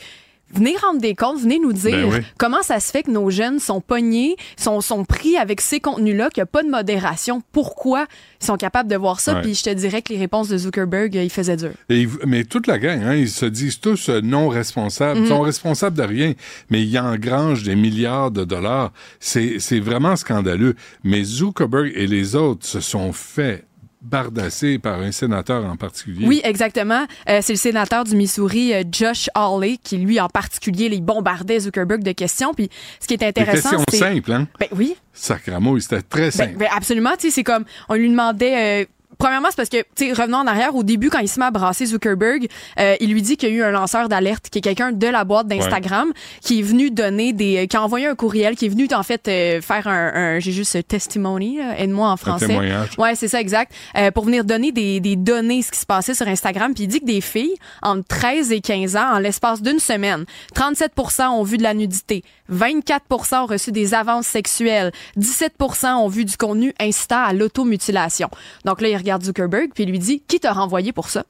venez rendre des comptes, venez nous dire Ben oui. comment ça se fait que nos jeunes sont pognés, sont, sont pris avec ces contenus-là, qu'il n'y a pas de modération. Pourquoi ils sont capables de voir ça? Ouais. Puis je te dirais que les réponses de Zuckerberg, euh, ils faisaient dur. Et mais toute la gang, hein, ils se disent tous euh, non responsables. Ils sont responsables de rien, mais ils engrangent des milliards de dollars. C'est c'est vraiment scandaleux. Mais Zuckerberg et les autres se sont fait bardassé par un sénateur en particulier. Oui, exactement. Euh, c'est le sénateur du Missouri, euh, Josh Hawley, qui lui en particulier, les bombardait Zuckerberg de questions. Puis ce qui est Des intéressant, questions c'est simples, hein? ben oui, Sacramo, c'était très simple. Ben, ben, absolument, tu sais, c'est comme, on lui demandait, euh, Premièrement, c'est parce que, tu sais, revenons en arrière, au début, quand il se met à brasser Zuckerberg, euh, il lui dit qu'il y a eu un lanceur d'alerte, qui est quelqu'un de la boîte d'Instagram, qui est venu donner des, euh, qui a envoyé un courriel, qui est venu, en fait, euh, faire un, un- j'ai juste testimony, aide-moi en français. témoignage. Ouais, c'est ça, exact. Euh, pour venir donner des, des données, ce qui se passait sur Instagram. Puis il dit que des filles, entre 13 et 15 ans, en l'espace d'une semaine, 37% ont vu de la nudité, 24% ont reçu des avances sexuelles, 17% ont vu du contenu incitant à l'automutilation. Donc là, il regarde Zuckerberg, puis il lui dit, qui t'a renvoyé pour ça?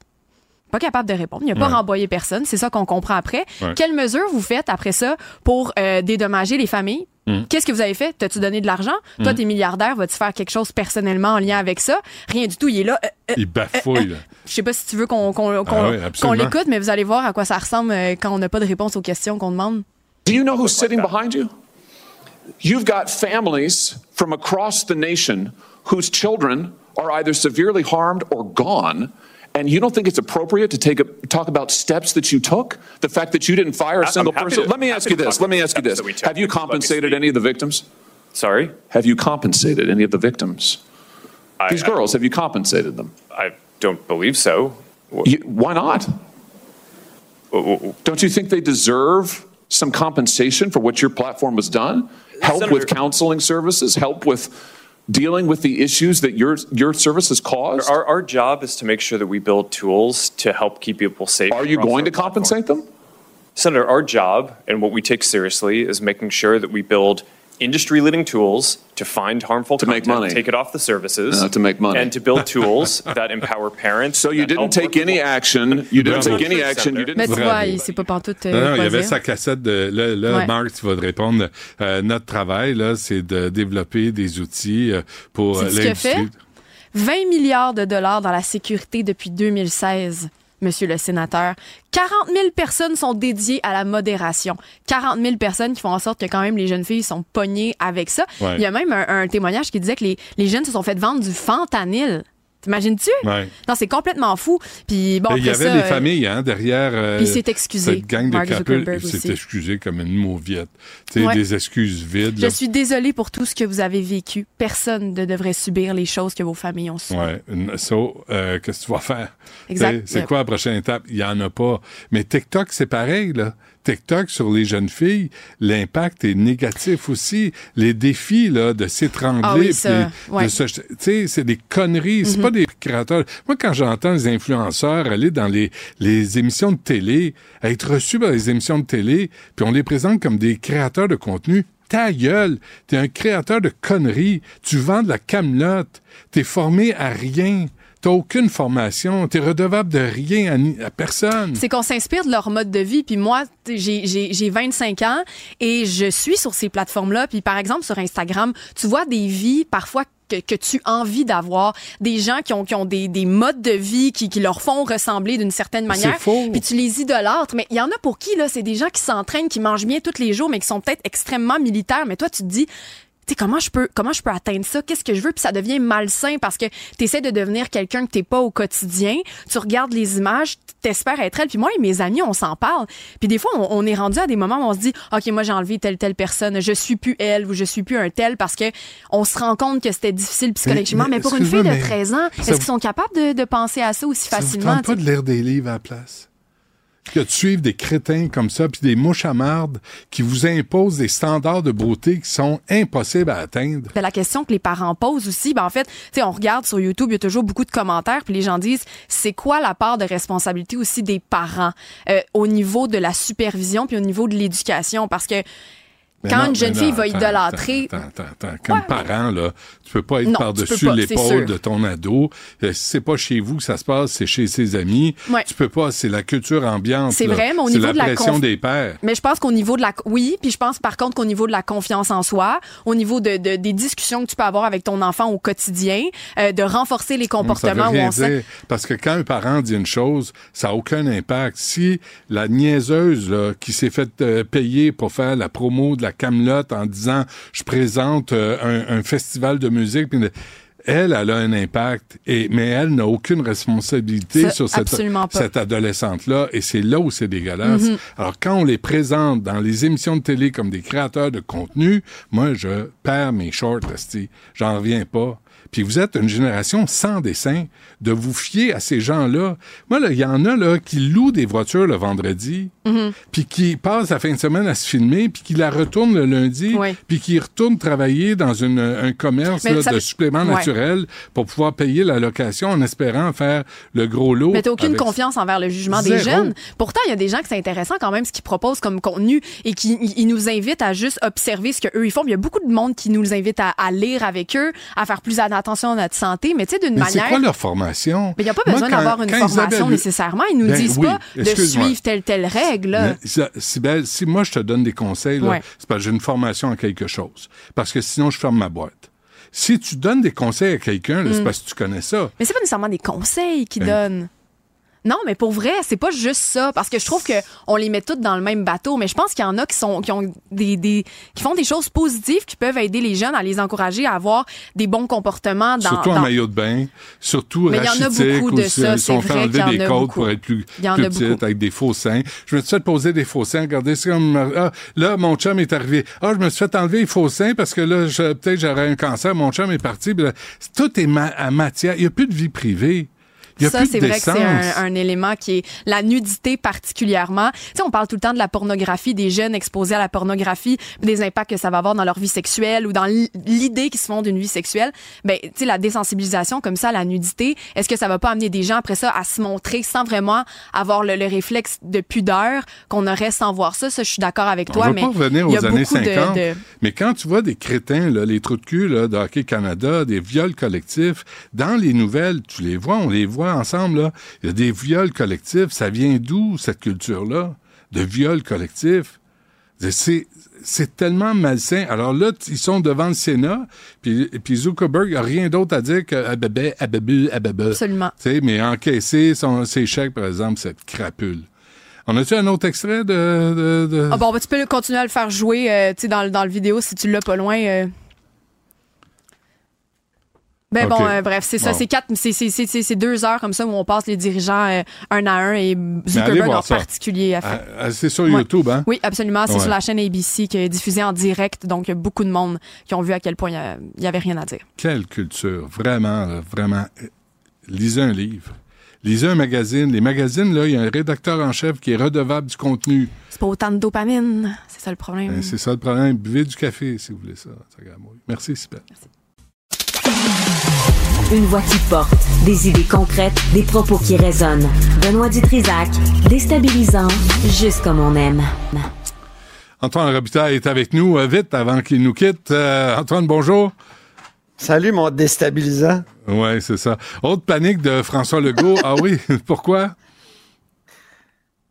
Pas capable de répondre. Il n'a pas Ouais. renvoyé personne. C'est ça qu'on comprend après. Ouais. Quelles mesures vous faites après ça pour euh, dédommager les familles? Mm. Qu'est-ce que vous avez fait? T'as-tu donné de l'argent? Toi, Mm. t'es milliardaire, vas-tu faire quelque chose personnellement en lien avec ça? Rien du tout. Il est là. euh, euh, Il bafouille, là. je sais pas si tu veux qu'on Ah oui, l'écoute, mais vous allez voir à quoi ça ressemble euh, quand on n'a pas de réponse aux questions qu'on demande. Do you know who's sitting behind you? You've got families from across the nation whose children are either severely harmed or gone. And you don't think it's appropriate to take a, talk about steps that you took? The fact that you didn't fire a single person? to- Let me ask you this. Let me ask you this. that we took. Have you Just let me compensated any of the victims? Sorry? Have you compensated any of the victims? I- These I- girls, have you compensated them? I don't believe so. You, why not? Don't you think they deserve some compensation for what your platform has done? Help Senator- with counseling services, help with dealing with the issues that your your service has caused? Our, our job is to make sure that we build tools to help keep people safe. Are you going to compensate them? Senator, our job and what we take seriously is making sure that we build industry leading tools to find harmful To make content, money. take it off the services, Uh, to make money. and to build *laughs* tools that empower parents. So you didn't take any action. You didn't take any action. You didn't. Mais tu vois, il sait pas pantoute Non, non, il y avait sa cassette de. Là, là Ouais. Marc, tu vas te répondre. Euh, notre travail, là, c'est de développer des outils euh, pour C'est ce qu'il a fait? l'industrie. 20 milliards de dollars dans la sécurité depuis 2016, monsieur le sénateur. 40 000 personnes sont dédiées à la modération. 40 000 personnes qui font en sorte que quand même les jeunes filles sont pognées avec ça. Ouais. Il y a même un, un témoignage qui disait que les, les jeunes se sont fait vendre du fentanyl. T'imagines-tu? Ouais. Non, c'est complètement fou. Puis bon, il y avait ça, des euh, familles hein, derrière euh, Puis il s'est excusé, cette gang de Mark. Zuckerberg Il s'est excusé comme une mauviette. Tu sais, Ouais. des excuses vides. Je là. suis désolée pour tout ce que vous avez vécu. Personne ne devrait subir les choses que vos familles ont subies. Ouais. So, euh, qu'est-ce que tu vas faire? Exact. C'est Yep. quoi la prochaine étape? Il n'y en a pas. Mais TikTok, c'est pareil, là. TikTok sur les jeunes filles, l'impact est négatif aussi. Les défis là, de s'étrangler, Ah oui, ouais. se- c'est des conneries. C'est Mhm. pas des créateurs. Moi, quand j'entends les influenceurs aller dans les, les émissions de télé, être reçus par les émissions de télé, puis on les présente comme des créateurs de contenu, ta gueule, t'es un créateur de conneries, tu vends de la camelote, t'es formé à rien, t'as aucune formation, t'es redevable de rien à, ni- à personne. C'est qu'on s'inspire de leur mode de vie. Puis moi, j'ai- j'ai j'ai 25 ans et je suis sur ces plateformes-là. Puis par exemple, sur Instagram, tu vois des vies parfois que, que tu as envie d'avoir. Des gens qui ont, qui ont des, des modes de vie qui, qui leur font ressembler d'une certaine manière. C'est faux. Puis tu les idolâtres. Mais il y en a pour qui, là, c'est des gens qui s'entraînent, qui mangent bien tous les jours, mais qui sont peut-être extrêmement militaires. Mais toi, tu te dis... Tu sais, comment je peux comment je peux atteindre ça? Qu'est-ce que je veux? Puis ça devient malsain parce que tu essaies de devenir quelqu'un que t'es pas au quotidien. Tu regardes les images, t'espères être elle. Puis moi et mes amis, on s'en parle. Puis des fois, on, on est rendu à des moments où on se dit, ok, moi j'ai enlevé telle telle personne, je suis plus elle ou je suis plus un tel parce que on se rend compte que c'était difficile psychologiquement. Mais- Mais, mais pour une fille de mais 13 ans, est-ce vous- qu'ils sont capables de, de penser à ça aussi Ça vous facilement tente pas de lire des livres à la place? Que de suivre des crétins comme ça, puis des mouches à marde qui vous imposent des standards de beauté qui sont impossibles à atteindre. Ben, la question que les parents posent aussi, ben en fait, on regarde sur YouTube, il y a toujours beaucoup de commentaires, puis les gens disent, c'est quoi la part de responsabilité aussi des parents euh, au niveau de la supervision puis au niveau de l'éducation, parce que Mais quand non, une jeune mais fille va idolâtrer, Attends, attends, attends. Comme parent, là, tu peux pas être par-dessus l'épaule de ton ado. Euh, si c'est pas chez vous que ça se passe, c'est chez ses amis. Ouais. Tu peux pas, c'est la culture ambiante. C'est vrai, mais au niveau la de la pression conf- des pères. Mais je pense qu'au niveau de la oui, puis je pense par contre qu'au niveau de la confiance en soi, au niveau de, de- des discussions que tu peux avoir avec ton enfant au quotidien, euh, de renforcer les comportements où on sait. Parce que quand un parent dit une chose, ça n'a aucun impact. Si la niaiseuse là, qui s'est fait euh, payer pour faire la promo de la Camelote en disant je présente euh, un, un festival de musique, elle, elle a un impact, et, mais elle n'a aucune responsabilité Ça, sur cette, cette adolescente-là, et c'est là où c'est dégueulasse. Mhm. Alors, quand on les présente dans les émissions de télé comme des créateurs de contenu, moi, je perds mes shorts. J'en reviens pas. Puis vous êtes une génération sans dessin, de vous fier à ces gens-là. Moi, il y en a là qui louent des voitures le vendredi, Mhm. puis qui passent la fin de semaine à se filmer, puis qui la retournent le lundi, Oui. puis qui retournent travailler dans une, un commerce Mais là, ça de suppléments Ouais. naturels pour pouvoir payer la location en espérant faire le gros lot. Mais t'as aucune avec- confiance envers le jugement des jeunes. Pourtant, il y a des gens qui c'est intéressant quand même ce qu'ils proposent comme contenu et qui ils nous invitent à juste observer ce qu'eux ils font. Il y a beaucoup de monde qui nous invite à, à lire avec eux, à faire plus attention à notre santé, mais tu sais d'une Mais c'est manière. quoi leur formation? Mais il n'y a pas besoin d'avoir une formation Isabelle- nécessairement. Ils nous Ben disent oui, pas de suivre telle telle règle. si moi je te donne des conseils, Ouais. c'est parce que j'ai une formation en quelque chose. Parce que sinon, je ferme ma boîte. Si tu donnes des conseils à quelqu'un, c'est Mm. parce que tu connais ça. Mais c'est pas nécessairement des conseils qu'ils Ben- donnent. Non, mais pour vrai, c'est pas juste ça. Parce que je trouve que on les met toutes dans le même bateau. Mais je pense qu'il y en a qui sont, qui ont des, des, qui font des choses positives qui peuvent aider les jeunes à les encourager à avoir des bons comportements dans. surtout en maillot de bain, surtout Mais il y en a beaucoup de ça, ils sont fait enlever des côtes beaucoup. pour être plus, Il y en plus a petites, avec des faux seins. Je me suis fait poser des faux seins. Regardez, c'est comme, ah, là, mon chum est arrivé. Ah, je me suis fait enlever les faux seins parce que là, peut-être j'aurais un cancer. Mon chum est parti. Là, tout est ma- à matière. Il n'y a plus de vie privée. Il y a ça, c'est vrai que c'est un, un élément qui est la nudité particulièrement. Tu sais, on parle tout le temps de la pornographie, des jeunes exposés à la pornographie, des impacts que ça va avoir dans leur vie sexuelle ou dans l'idée qu'ils se font d'une vie sexuelle. Ben, tu sais, la désensibilisation comme ça la nudité, est-ce que ça va pas amener des gens après ça à se montrer sans vraiment avoir le, le réflexe de pudeur qu'on aurait sans voir ça? Ça, je suis d'accord avec toi, va mais pas revenir aux années beaucoup de- 50, de- mais quand tu vois des crétins, là, les trous de cul là, de Hockey Canada, des viols collectifs, dans les nouvelles, tu les vois, on les voit ensemble, là. il y a des viols collectifs. Ça vient d'où, cette culture-là, de viols collectifs? C'est, tellement malsain. Alors là, ils sont devant le Sénat, puis, puis Zuckerberg n'a rien d'autre à dire que ababé, ababu, ababa. Absolument. Mais encaisser son, ses chèques, par exemple, cette crapule. On a-tu un autre extrait de... de, de- Ah bon, ben, tu peux continuer à le faire jouer euh, dans, dans le vidéo si tu l'as pas loin. euh. Ben Ok. bon, euh, bref, c'est ça, Bon. c'est quatre, c'est, deux heures comme ça où on passe les dirigeants euh, un à un et Mais allez Zuckerberg en ça. particulier. Ah, c'est sur Ouais. YouTube, hein? Oui, absolument. C'est Ouais. sur la chaîne ABC qui est diffusée en direct. Donc, il y a beaucoup de monde qui ont vu à quel point il a- il y avait rien à dire. Quelle culture, vraiment, vraiment. Euh, Lisez un livre. Lisez un magazine. Les magazines, là, il y a un rédacteur en chef qui est redevable du contenu. C'est pas autant de dopamine. C'est ça le problème. Ben, c'est ça le problème. Buvez du café, si vous voulez ça. ça. Merci, Sipel. Une voix qui porte, des idées concrètes, des propos qui résonnent. Benoît Dutrisac, déstabilisant, juste comme on aime. Antoine Robitaille est avec nous. Euh, vite, avant qu'il nous quitte. Euh, Antoine, bonjour. Salut, mon déstabilisant. Oui, c'est ça. Autre panique de François Legault. ah oui, *laughs* pourquoi?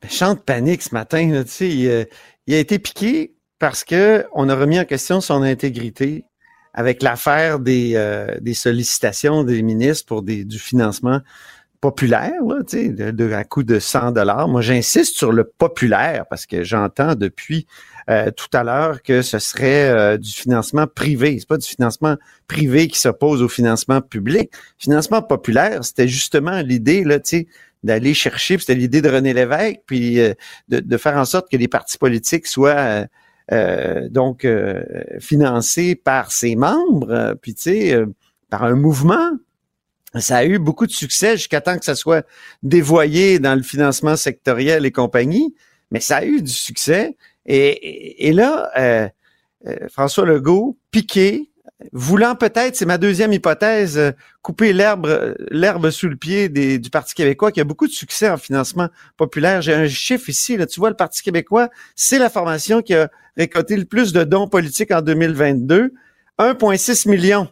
Chante panique ce matin. là, tu sais, il, euh, il a été piqué parce que on a remis en question son intégrité avec l'affaire des, euh, des sollicitations des ministres pour des, du financement populaire, là, de, de- à coût de 100 dollars. Moi, j'insiste sur le populaire parce que j'entends depuis euh, tout à l'heure que ce serait euh, du financement privé. C'est pas du financement privé qui s'oppose au financement public. Financement populaire, c'était justement l'idée, là, d'aller chercher, c'était l'idée de René Lévesque, puis euh, de, de faire en sorte que les partis politiques soient euh, donc euh, financés par ses membres, euh, puis tu sais, euh, par un mouvement. Ça a eu beaucoup de succès jusqu'à temps que ça soit dévoyé dans le financement sectoriel et compagnie, mais ça a eu du succès. Et, là, euh, euh, François Legault, piqué, voulant peut-être, c'est ma deuxième hypothèse, euh, couper l'herbe euh, l'herbe sous le pied des- du Parti québécois, qui a beaucoup de succès en financement populaire. J'ai un chiffre ici, là, tu vois, le Parti québécois, c'est la formation qui a récolté le plus de dons politiques en 2022, 1,6 million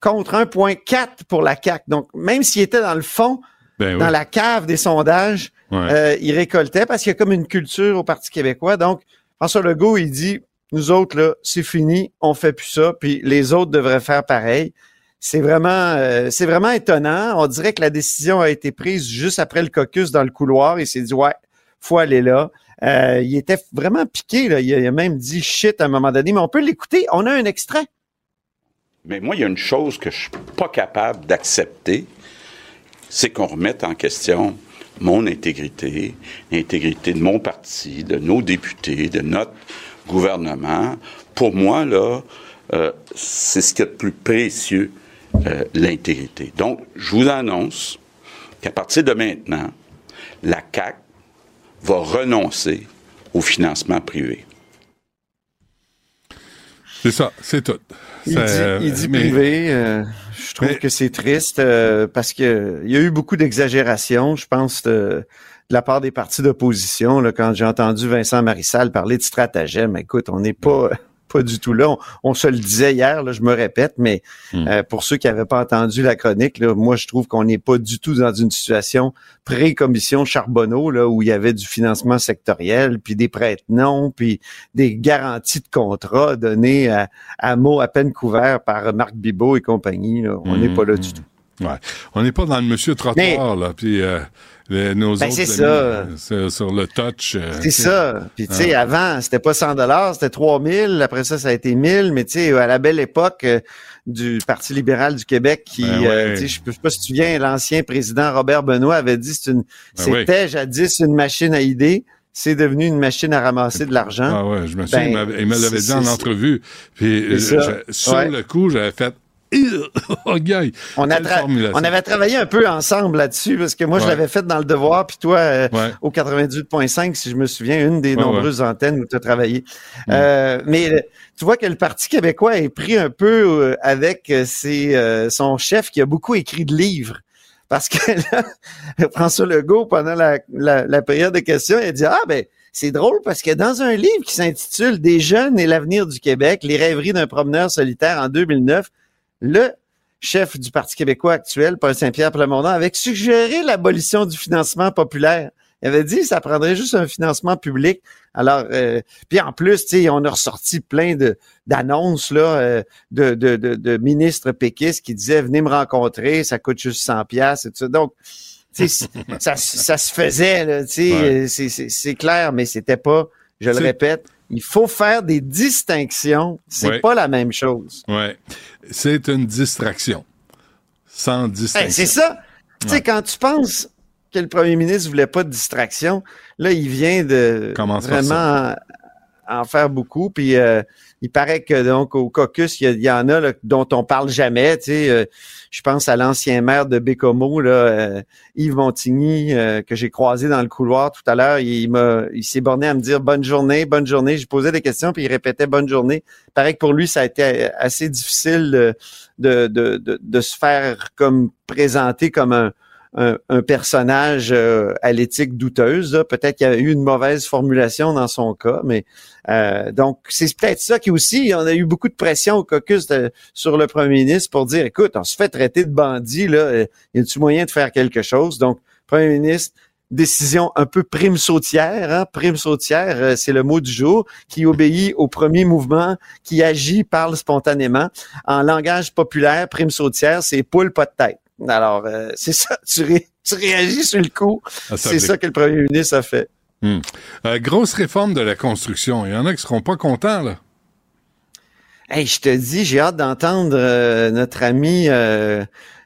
contre 1,4 pour la CAQ. Donc, même s'il était dans le fond, Ben oui. dans la cave des sondages, Ouais. euh, il récoltait parce qu'il y a comme une culture au Parti québécois. Donc, François Legault, il dit, nous autres, là, c'est fini, on fait plus ça, puis les autres devraient faire pareil. C'est vraiment, euh, vraiment étonnant. On dirait que la décision a été prise juste après le caucus dans le couloir. Il s'est dit, ouais, faut aller là. Euh, il était vraiment piqué. Là. Il, a, même dit shit à un moment donné, mais on peut l'écouter. On a un extrait. Mais moi, il y a une chose que je suis pas capable d'accepter, c'est qu'on remette en question mon intégrité, l'intégrité de mon parti, de nos députés, de notre gouvernement. Pour moi, là, euh, c'est ce qui est de plus précieux, euh, l'intégrité. Donc, je vous annonce qu'à partir de maintenant, la CAC va renoncer au financement privé. C'est ça, c'est tout. Il Ça, dit, euh, il dit mais- privé. euh, je trouve mais- que c'est triste euh, parce que il y a eu beaucoup d'exagération, je pense, de, la part des partis d'opposition. là, Quand j'ai entendu Vincent Marissal parler de stratagème, écoute, on n'est pas *laughs* pas du tout là. On, on se le disait hier, là, je me répète, mais Hmm. euh, pour ceux qui n'avaient pas entendu la chronique, là, moi je trouve qu'on n'est pas du tout dans une situation pré-commission Charbonneau, là, où il y avait du financement sectoriel, puis des prête-noms, puis des garanties de contrat données à, à mots à peine couverts par Marc Bibot et compagnie. là. On n'est Mhm, pas là du tout. Ouais. On n'est pas dans le monsieur trottoir, là. Puis euh, les- nos Ben, autres c'est amis, ça. euh, sur, le touch. euh, C'est ça. Puis tu sais, Ah. avant, c'était pas 100 dollars, c'était 3000. Après ça, ça a été 1000. Mais tu sais, à la belle époque euh, du Parti libéral du Québec, qui, Ben ouais. tu sais, je sais pas si tu te souviens, l'ancien président Robert Benoît avait dit c'est une, Ben c'était jadis une machine à idées. C'est devenu une machine à ramasser de l'argent. Ah ouais, je me souviens, Ben, il m'avait- il me l'avait dit en entrevue. Puis je- sur Ouais. le coup, j'avais fait *laughs* oh. On, a avait travaillé un peu ensemble là-dessus parce que moi, je l'avais fait dans le devoir, puis toi, euh, Ouais. au 98.5, si je me souviens, une des Ouais, nombreuses antennes où tu as travaillé. Euh, mais euh, tu vois que le Parti québécois est pris un peu avec ses, euh, son chef qui a beaucoup écrit de livres. Parce que *laughs* là, François Legault, pendant la, la, la période de questions, il a dit, ah ben, c'est drôle parce que dans un livre qui s'intitule Des jeunes et l'avenir du Québec, les rêveries d'un promeneur solitaire en 2009, le chef du Parti québécois actuel, Paul Saint-Pierre Plamondon, avait suggéré l'abolition du financement populaire. Il avait dit que ça prendrait juste un financement public. Alors, euh, puis en plus, on a ressorti plein de d'annonces là euh, de, de, de, de ministres péquistes qui disaient venez me rencontrer, ça coûte juste 100 pièces et tout ça. Donc, *laughs* ça, ça se faisait, là, Ouais. euh, c'est- c'est c'est clair, mais c'était pas, je le répète, il faut faire des distinctions. C'est Ouais. pas la même chose. Ouais. C'est une distraction. Sans distinction. Hey, c'est ça. Tu sais, quand tu penses que le premier ministre voulait pas de distraction, là, il vient de Commence vraiment en faire beaucoup. Puis euh, il paraît que donc au caucus, il y, en a là, dont on parle jamais. Tu sais, euh, je pense à l'ancien maire de Bécomo, euh, Yves Montigny, euh, que j'ai croisé dans le couloir tout à l'heure. Il, m'a, il s'est borné à me dire bonne journée, bonne journée. J'ai posé des questions puis il répétait bonne journée. Il paraît que pour lui, ça a été assez difficile de, de, de se faire comme présenter comme un un, personnage euh, à l'éthique douteuse. Peut-être qu'il y a eu une mauvaise formulation dans son cas, mais euh, donc c'est peut-être ça qui aussi, on a eu beaucoup de pression au caucus sur le premier ministre pour dire, écoute, on se fait traiter de bandit, là, euh, y a-tu moyen de faire quelque chose? Donc, premier ministre, décision un peu prime sautière, hein? prime sautière, euh, c'est le mot du jour, qui obéit au premier mouvement, qui agit, parle spontanément. En langage populaire, prime sautière, c'est poule pas de tête. Alors, euh, c'est ça, tu, ré- tu réagis sur le coup. Ah, c'est ça que le premier ministre a fait. Hmm. Euh, grosse réforme de la construction. Il y en a qui seront pas contents, là. Hey, je te dis, j'ai hâte d'entendre euh, notre ami, euh,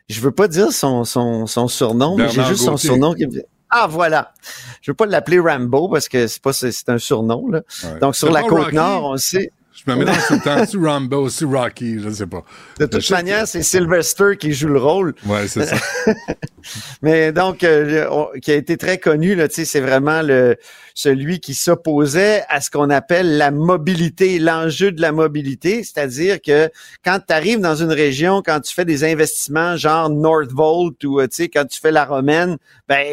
je veux pas dire son, son, son surnom, mais j'ai juste son surnom qui me Ah, voilà. Je veux pas l'appeler Rambo parce que c'est pas c'est un surnom. Là. Ouais. Donc, sur la côte Rocky? nord, on sait. Je me mélange tout le temps. C'est Rambo, c'est Rocky, je ne sais pas. De toute manière, c'est Sylvester qui joue le rôle. Ouais, c'est ça. *laughs* Mais donc, euh, on- qui a été très connu, là, tu sais, c'est vraiment le celui qui s'opposait à ce qu'on appelle la mobilité, l'enjeu de la mobilité, c'est-à-dire que quand tu arrives dans une région, quand tu fais des investissements genre Northvolt ou euh, tu sais, quand tu fais la romaine, ben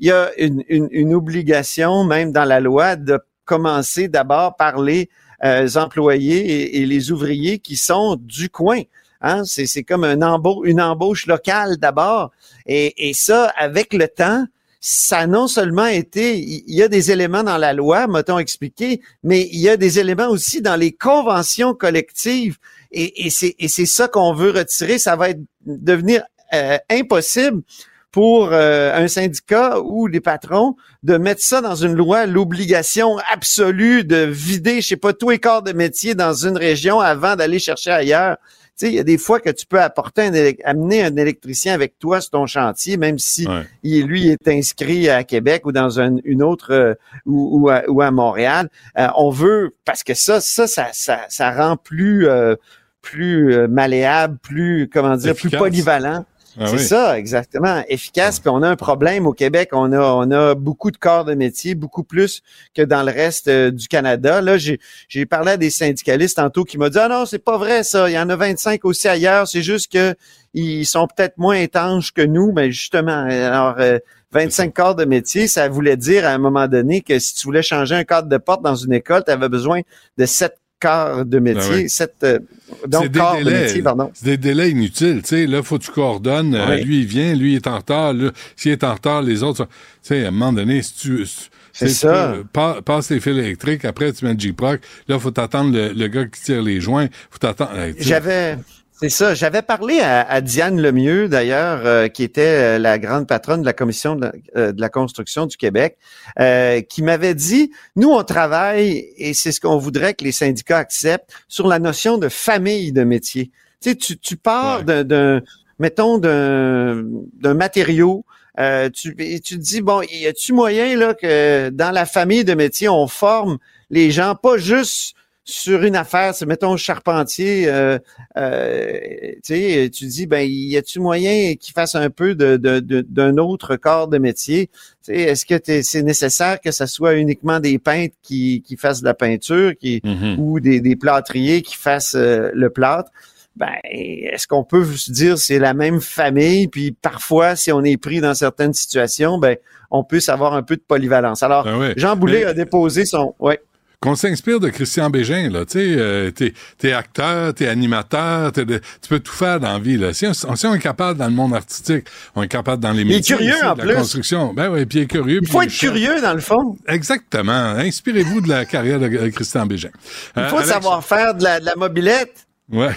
il y a une, une, une obligation même dans la loi de commencer d'abord par les euh, employés et, les ouvriers qui sont du coin. Hein? C'est, comme un une embauche locale d'abord. Et, et ça, avec le temps, ça a non seulement été, il y a des éléments dans la loi, m'a-t-on expliqué, mais il y a des éléments aussi dans les conventions collectives. Et, et c'est, et c'est ça qu'on veut retirer. Ça va devenir euh, impossible pour euh, un syndicat ou des patrons de mettre ça dans une loi, l'obligation absolue de vider, je sais pas, tous les corps de métier dans une région avant d'aller chercher ailleurs. sais, il y a des fois que tu peux apporter un amener un électricien avec toi sur ton chantier, même si il, lui est inscrit à Québec ou dans un- une autre euh, ou, ou, à, ou à Montréal. Euh, on veut parce que ça, ça, ça, ça, ça rend plus euh, plus euh, malléable, plus comment dire, plus polyvalent. Ah c'est oui. ça, exactement. Efficace. Puis on a un problème au Québec. On a, on a beaucoup de corps de métier, beaucoup plus que dans le reste euh, du Canada. Là, j'ai, parlé à des syndicalistes tantôt qui m'ont dit ah non, c'est pas vrai ça. Il y en a 25 aussi ailleurs. C'est juste que ils sont peut-être moins étanches que nous, mais justement, alors. euh, 25 corps de métier, ça voulait dire à un moment donné que si tu voulais changer un cadre de porte dans une école, tu avais besoin de sept corps de métier, Ben oui. sept euh, C'est donc des corps de délais, métier, pardon. C'est des délais inutiles, tu sais. Là, faut que tu coordonnes. euh, lui, il vient, lui, il est en retard. S'il est en retard, les autres, tu sais, à un moment donné, si tu... si- C'est ça. tu passe les fils électriques, après, tu mets le J-Proc. Là, faut t'attendre le, le gars qui tire les joints. Faut t'attendre... J'avais, c'est ça, j'avais parlé à, à Diane Lemieux, d'ailleurs, euh, qui était euh, la grande patronne de la commission de la, euh, de la construction du Québec, euh, qui m'avait dit, nous, on travaille, et c'est ce qu'on voudrait que les syndicats acceptent, sur la notion de famille de métier. Tu sais, tu, tu pars d'un- d'un, mettons, d'un, d'un matériau, euh, tu, et tu te dis, bon, y a-tu moyen, là, que dans la famille de métier, on forme les gens, pas juste sur une affaire, c'est mettons charpentier, euh, euh, tu sais, tu dis ben y a-tu moyen qu'il fasse un peu de, de- de- d'un autre corps de métier? Tu sais, Est-ce que c'est nécessaire que ça soit uniquement des peintres qui, qui fassent de la peinture, qui ou des, des plâtriers qui fassent euh, le plâtre? Ben, est-ce qu'on peut se dire c'est la même famille, puis parfois, si on est pris dans certaines situations, ben, on peut savoir un peu de polyvalence. Alors, ouais. Jean Boulet Mais- a déposé son, ouais. Qu'on s'inspire de Christian Bégin, là. Tu sais, euh, t'es, t'es acteur, t'es animateur, t'es de- tu peux tout faire dans la vie, là. Si on, si on est capable dans le monde artistique, on est capable dans les Il est métiers. curieux, aussi, en de plus. La construction. Ben oui, puis il est curieux. Il faut être curieux, dans le fond. Exactement. Inspirez-vous de la carrière de euh, Christian Bégin. Il Euh, faut Alex- savoir faire de la, de la mobilette. Ouais.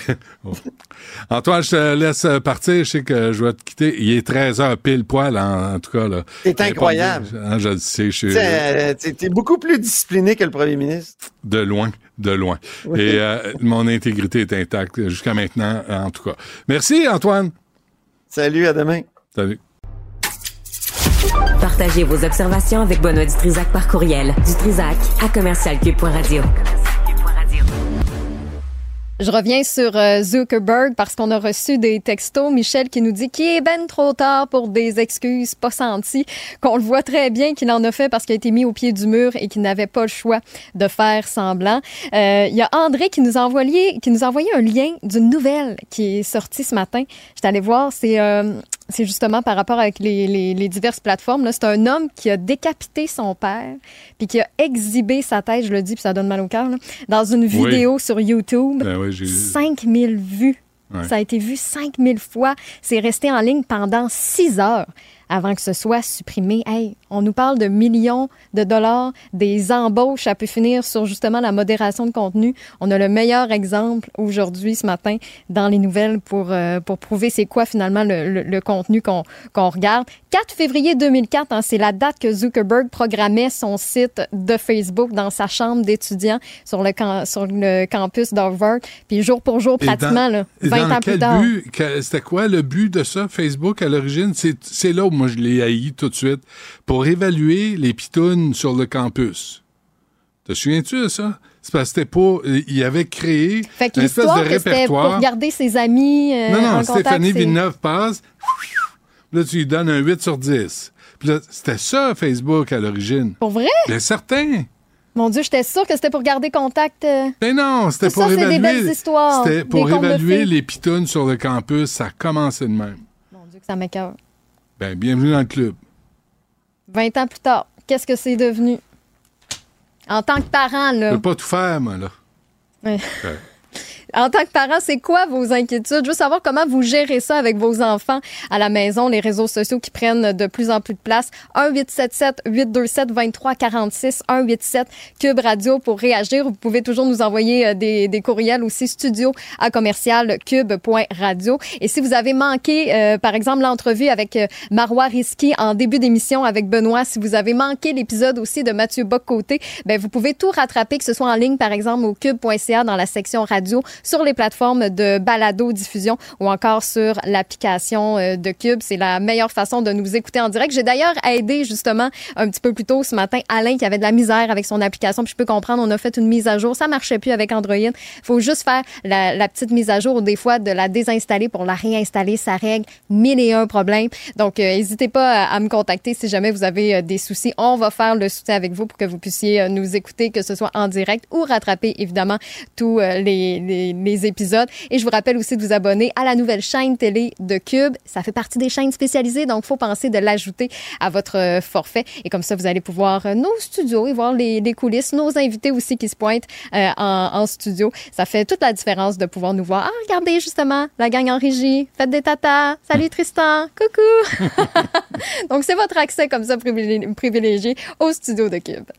*laughs* Antoine, je te laisse partir. Je sais que je vais te quitter. Il est 13 heures pile poil, en, en tout cas. là. C'est incroyable. hein, je le sais. Je suis euh, t'es t'es beaucoup plus discipliné que le premier ministre. de loin, de loin. Oui. Et euh, mon intégrité est intacte jusqu'à maintenant, en tout cas. Merci, Antoine. Salut, à demain. Salut. Partagez vos observations avec Benoît Dutrisac par courriel. Dutrisac à commercialcube.radio. Je reviens sur euh, Zuckerberg parce qu'on a reçu des textos. Michel qui nous dit qu'il est ben trop tard pour des excuses pas senties, qu'on le voit très bien qu'il en a fait parce qu'il a été mis au pied du mur et qu'il n'avait pas le choix de faire semblant. Euh, Il y a André qui nous a envoyé, qui nous a envoyé un lien d'une nouvelle qui est sortie ce matin. J'étais allée voir, c'est euh, c'est justement par rapport avec les, les, les diverses plateformes. C'est un homme qui a décapité son père puis qui a exhibé sa tête, je le dis, puis ça donne mal au cœur, dans une Oui. vidéo sur YouTube. Ben oui, j'ai 5000 vues. Ouais. Ça a été vu 5000 fois. C'est resté en ligne pendant 6 heures avant que ce soit supprimé. Hey, on nous parle de millions de dollars, des embauches, ça peut finir sur justement la modération de contenu. On a le meilleur exemple aujourd'hui, ce matin, dans les nouvelles pour, euh, pour prouver c'est quoi finalement le, le- le contenu qu'on qu'on regarde. 4 février 2004, hein, c'est la date que Zuckerberg programmait son site de Facebook dans sa chambre d'étudiant sur le, cam- sur le campus d'Harvard. Puis jour pour jour, dans- pratiquement, là, et 20 dans ans quel plus tard. C'était quoi le but de ça, Facebook, à l'origine? C'est là où moi je l'ai haï tout de suite. Pour évaluer les pitounes sur le campus. Te souviens-tu de ça? C'est parce que c'était pas... Il avait créé Fait une espèce de c'était pour répertoire. garder ses amis euh, non, non. Stéphanie Villeneuve passe. Là, tu lui donnes un 8 sur 10. Puis là, c'était ça, Facebook, à l'origine. Pour vrai? Bien certain. Mon Dieu, j'étais sûre que c'était pour garder contact. euh. Ben non, c'était pour ça, c'est des évaluer. belles histoires, C'était pour évaluer les pitounes sur le campus. Ça a commencé de même. Mon Dieu, que ça m'écoeure. Ben, bienvenue dans le club. 20 ans plus tard, qu'est-ce que c'est devenu? En tant que parent, Je là. peux pas tout faire, moi, là. Ouais. Ouais. En tant que parent, c'est quoi vos inquiétudes? Je veux savoir comment vous gérez ça avec vos enfants à la maison, les réseaux sociaux qui prennent de plus en plus de place. 1-877-827-2346, 1-87 Cube Radio pour réagir. Vous pouvez toujours nous envoyer euh, des, courriels aussi studio à commercial cube.radio. Et si vous avez manqué, euh, par exemple, l'entrevue avec euh, Marois Risky en début d'émission avec Benoît, si vous avez manqué l'épisode aussi de Mathieu Bock-Côté, ben, vous pouvez tout rattraper, que ce soit en ligne, par exemple, au cube.ca dans la section radio sur les plateformes de balado diffusion ou encore sur l'application euh, de Cube. C'est la meilleure façon de nous écouter en direct. J'ai d'ailleurs aidé justement un petit peu plus tôt ce matin Alain qui avait de la misère avec son application. Puis je peux comprendre, on a fait une mise à jour. Ça marchait plus avec Android. faut juste faire la, petite mise à jour ou des fois de la désinstaller pour la réinstaller. Ça règle mille et un problèmes. Donc, euh, n'hésitez pas à, à me contacter si jamais vous avez euh, des soucis. On va faire le soutien avec vous pour que vous puissiez euh, nous écouter, que ce soit en direct ou rattraper évidemment tous euh, les, les, les épisodes. Et je vous rappelle aussi de vous abonner à la nouvelle chaîne télé de Cube. Ça fait partie des chaînes spécialisées, donc faut penser de l'ajouter à votre euh, forfait. Et comme ça, vous allez pouvoir euh, nos studios et voir les, les coulisses, nos invités aussi qui se pointent euh, en, en studio. Ça fait toute la différence de pouvoir nous voir. Ah, regardez justement la gang en régie. Faites des tatas. Salut *laughs* Tristan. Coucou. *laughs* donc c'est votre accès comme ça privilé- privilégié au studio de Cube.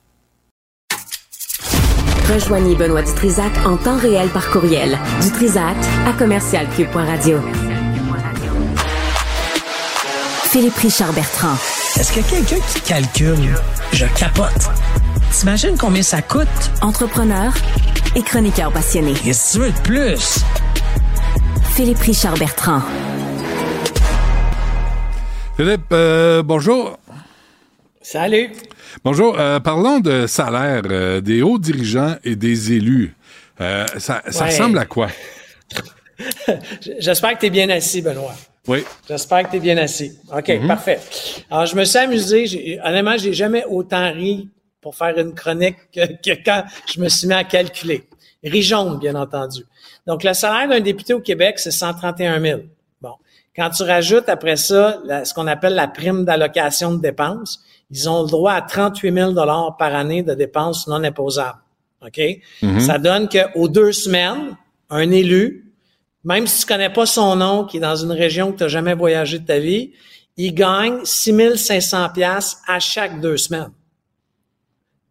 Rejoignez Benoît Dutrisac en temps réel par courriel. Dutrisac à commercialcube.radio. Philippe Richard Bertrand. Est-ce qu'il y a quelqu'un qui calcule? Je capote. T'imagines combien ça coûte? Entrepreneur et chroniqueur passionné. Qu'est-ce que tu veux de plus? Philippe Richard Bertrand. Philippe, euh, bonjour. Salut. Bonjour. Euh, parlons de salaire euh, des hauts dirigeants et des élus. Euh, ça ça Ouais. ressemble à quoi? *laughs* J'espère que tu es bien assis, Benoît. Oui. J'espère que tu es bien assis. OK, Mhm. parfait. Alors, je me suis amusé. Honnêtement, j'ai jamais autant ri pour faire une chronique que, que quand je me suis mis à calculer. Ri jaune, bien entendu. Donc, le salaire d'un député au Québec, c'est 131 000. Bon. Quand tu rajoutes après ça la- ce qu'on appelle la prime d'allocation de dépenses, ils ont le droit à 38 000 par année de dépenses non imposables. OK? Mhm. Ça donne qu'aux deux semaines, un élu, même si tu connais pas son nom, qui est dans une région que tu n'as jamais voyagé de ta vie, il gagne 6500 pièces à chaque deux semaines.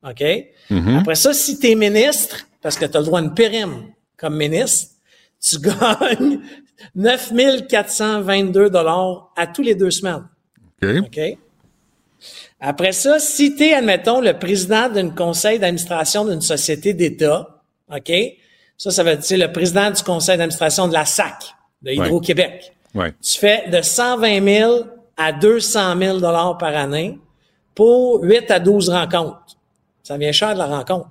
OK? Mhm. Après ça, si tu es ministre, parce que tu as le droit à une périm comme ministre, tu *laughs* gagnes 9422 dollars à tous les deux semaines. OK. OK? Après ça, si tu es, admettons, le président d'un conseil d'administration d'une société d'État, OK? Ça, ça veut dire le président du conseil d'administration de la SAC, de Hydro-Québec. Ouais. Tu fais de 120 000 à 200 000 dollars par année pour 8 à 12 rencontres. Ça vient cher de la rencontre.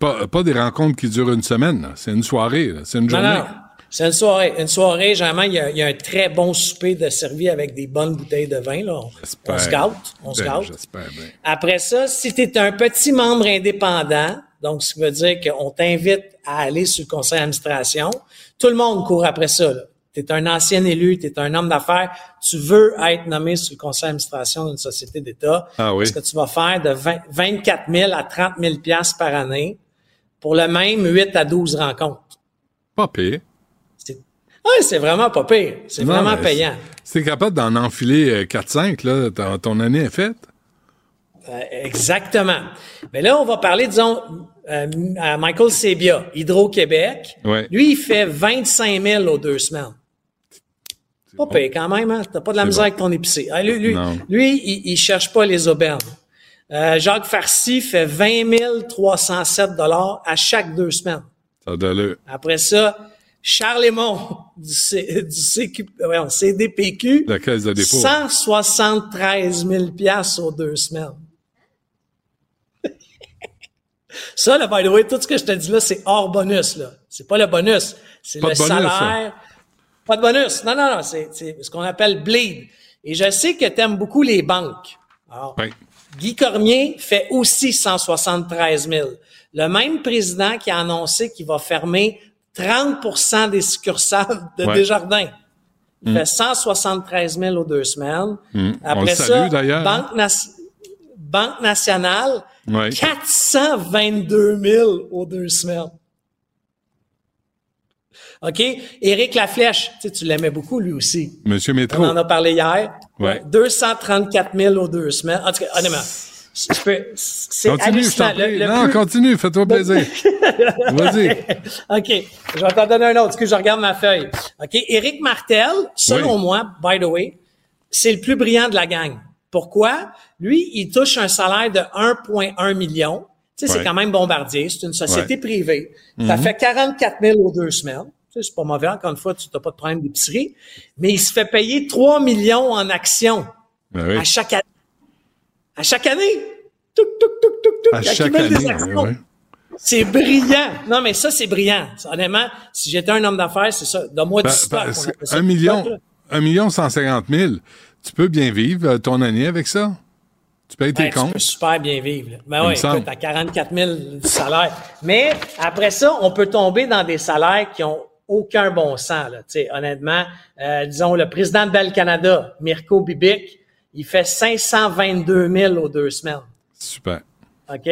Pas, pas des rencontres qui durent une semaine. C'est une soirée. C'est une Non, journée. non. C'est une soirée. Une soirée, généralement, il y, a, il y a un très bon souper de servi avec des bonnes bouteilles de vin. Là. On, gâte. On Ben. J'espère bien. Après ça, si tu es un petit membre indépendant, donc ce qui veut dire qu'on t'invite à aller sur le conseil d'administration, tout le monde court après ça. Tu es un ancien élu, tu es un homme d'affaires, tu veux être nommé sur le conseil d'administration d'une société d'État. Ah oui. Ce que tu vas faire de 20 24 000 à 30 000 piastres par année pour le même 8 à 12 rencontres. Pas pire. Ouais, c'est vraiment pas pire. C'est Non, vraiment payant. Si t'es capable d'en enfiler euh, 4-5, là, ton, ton année est faite. Euh, exactement. Mais là, on va parler, disons, euh, à Michael Sebia, Hydro-Québec. Ouais. Lui, il fait 25 000 aux deux semaines. Pas payé quand même, hein? T'as pas de la C'est misère bon. avec ton épicé. Ah, lui, lui, lui, il, il cherche pas les aubaines. Euh, Jacques Farcy fait 20 307 à chaque deux semaines. Ça. Après ça, Charles Aymon du, C- du CQ, CDPQ, La caisse de dépôt. 173 000 piastres aux deux semaines. *laughs* Ça, là, by the way, tout ce que je te dis là, c'est hors bonus, là. C'est pas le bonus. C'est le bonus, salaire. Pas de bonus. Non, non, non. C'est, c'est ce qu'on appelle bleed. Et je sais que tu aimes beaucoup les banques. Alors, Oui. Guy Cormier fait aussi 173 000. Le même président qui a annoncé qu'il va fermer 30% des succursales de Ouais. Desjardins. Il Mm. fait 173 000 aux deux semaines. Mm. On Après ça, salue, d'ailleurs. Banque, nationale, Ouais. 422 000 aux deux semaines. OK? Éric Laflèche, tu, sais, tu l'aimais beaucoup lui aussi. Monsieur Métro. On en a parlé hier. Ouais. 234 000 aux deux semaines. En tout cas, honnêtement, je peux- c'est Continue, je t'en hallucinant. Le- prie. le Non, plus- continue, fais-toi plaisir. *laughs* Vas-y. OK. Je vais t'en donner un autre. que je regarde ma feuille. OK. Éric Martel, selon Oui. moi, by the way, c'est le plus brillant de la gang. Pourquoi? Lui, il touche un salaire de 1,1 million, Tu sais, Ouais. c'est quand même Bombardier, c'est une société Ouais. privée. Ça Mhm. fait 44 000 aux deux semaines. Tu sais, c'est pas mauvais, encore une fois, tu n'as pas de problème d'épicerie. Mais il se fait payer 3 millions en actions Ben oui. à chaque année. À chaque année. Touc, touc, touc, touc, touc. À chaque des année, actions. ouais, ouais. C'est brillant. Non, mais ça, c'est brillant. Honnêtement, si j'étais un homme d'affaires, c'est ça. Donne-moi Ben, du stock. ben, on un million, stock, un million cent cinquante mille. Tu peux bien vivre euh, ton année avec ça? Tu payes tes tu comptes? peux super bien vivre. là. Ben oui, écoute, à 44 000 du salaire. Mais après ça, on peut tomber dans des salaires qui ont aucun bon sens. Là. Tu sais, honnêtement, euh, disons, le président de Bell Canada, Mirko Bibic, il fait 522 000 aux deux semaines. Super. OK?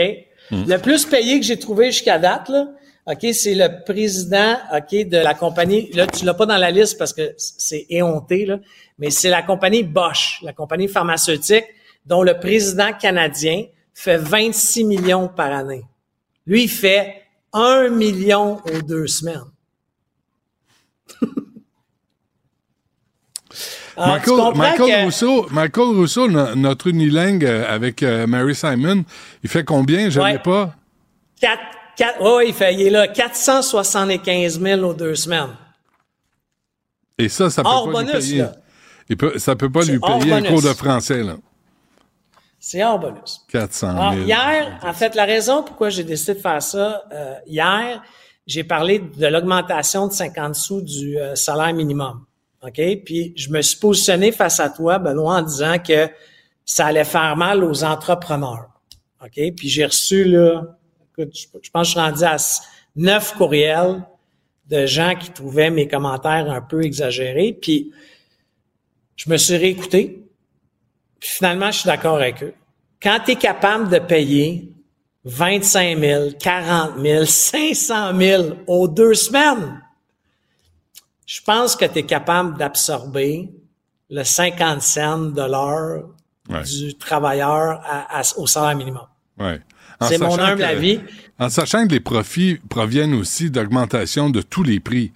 Le plus payé que j'ai trouvé jusqu'à date, là, OK, c'est le président, OK, de la compagnie. Là, tu l'as pas dans la liste parce que c'est éhonté, là, mais c'est la compagnie Bosch, la compagnie pharmaceutique, dont le président canadien fait 26 millions par année. Lui, il fait 1 million aux deux semaines. Alors, Ah, Michael, que- Rousseau, Michael Rousseau, no- notre unilingue euh, avec euh, Mary Simon, il fait combien? Je ne Ouais. pas. 4, 4, oh, il fait, il est là, 475 000 aux deux semaines. Et ça, ça peut Hors pas lui bonus, payer. là. Il peut, ça peut pas lui payer un cours de français, là. C'est hors bonus. 400 Alors, 000. hier, en fait, la raison pourquoi j'ai décidé de faire ça, euh, hier, j'ai parlé de l'augmentation de 50 sous du euh, salaire minimum. OK? Puis, je me suis positionné face à toi, Benoît, en disant que ça allait faire mal aux entrepreneurs. OK? Puis, j'ai reçu, là, écoute, je, pense que je suis rendu à neuf courriels de gens qui trouvaient mes commentaires un peu exagérés. Puis, je me suis réécouté. Puis finalement, je suis d'accord avec eux. Quand tu es capable de payer 25 000, 40 000, 500 000 aux deux semaines, je pense que tu es capable d'absorber le 50 cents de l'heure Ouais. du travailleur à- à- au salaire minimum. Ouais. C'est mon humble que- avis. En sachant que les profits proviennent aussi d'augmentation de tous les prix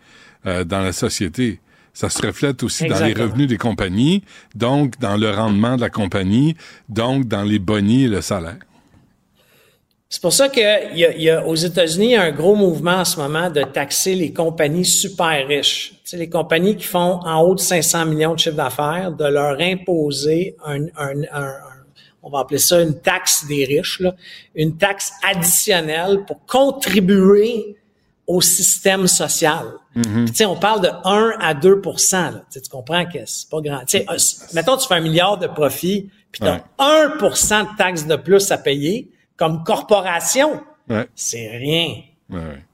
euh, dans la société. Ça se reflète aussi dans les revenus des compagnies, donc dans le rendement de la compagnie, donc dans les bonnies et le salaire. C'est pour ça qu'il y a, il y a aux États-Unis il y a un gros mouvement en ce moment de taxer les compagnies super riches. Tu sais, les compagnies qui font en haut de 500 millions de chiffre d'affaires, de leur imposer un, un- un- un- on va appeler ça une taxe des riches, là, une taxe additionnelle pour contribuer au système social. Puis, sais, on parle de 1 à 2 là. Tu comprends que c'est pas grand. Tu sais, euh, mettons, tu fais un milliard de profit, puis tu as Ouais. 1% de taxes de plus à payer comme corporation. Ouais. C'est rien. Ouais.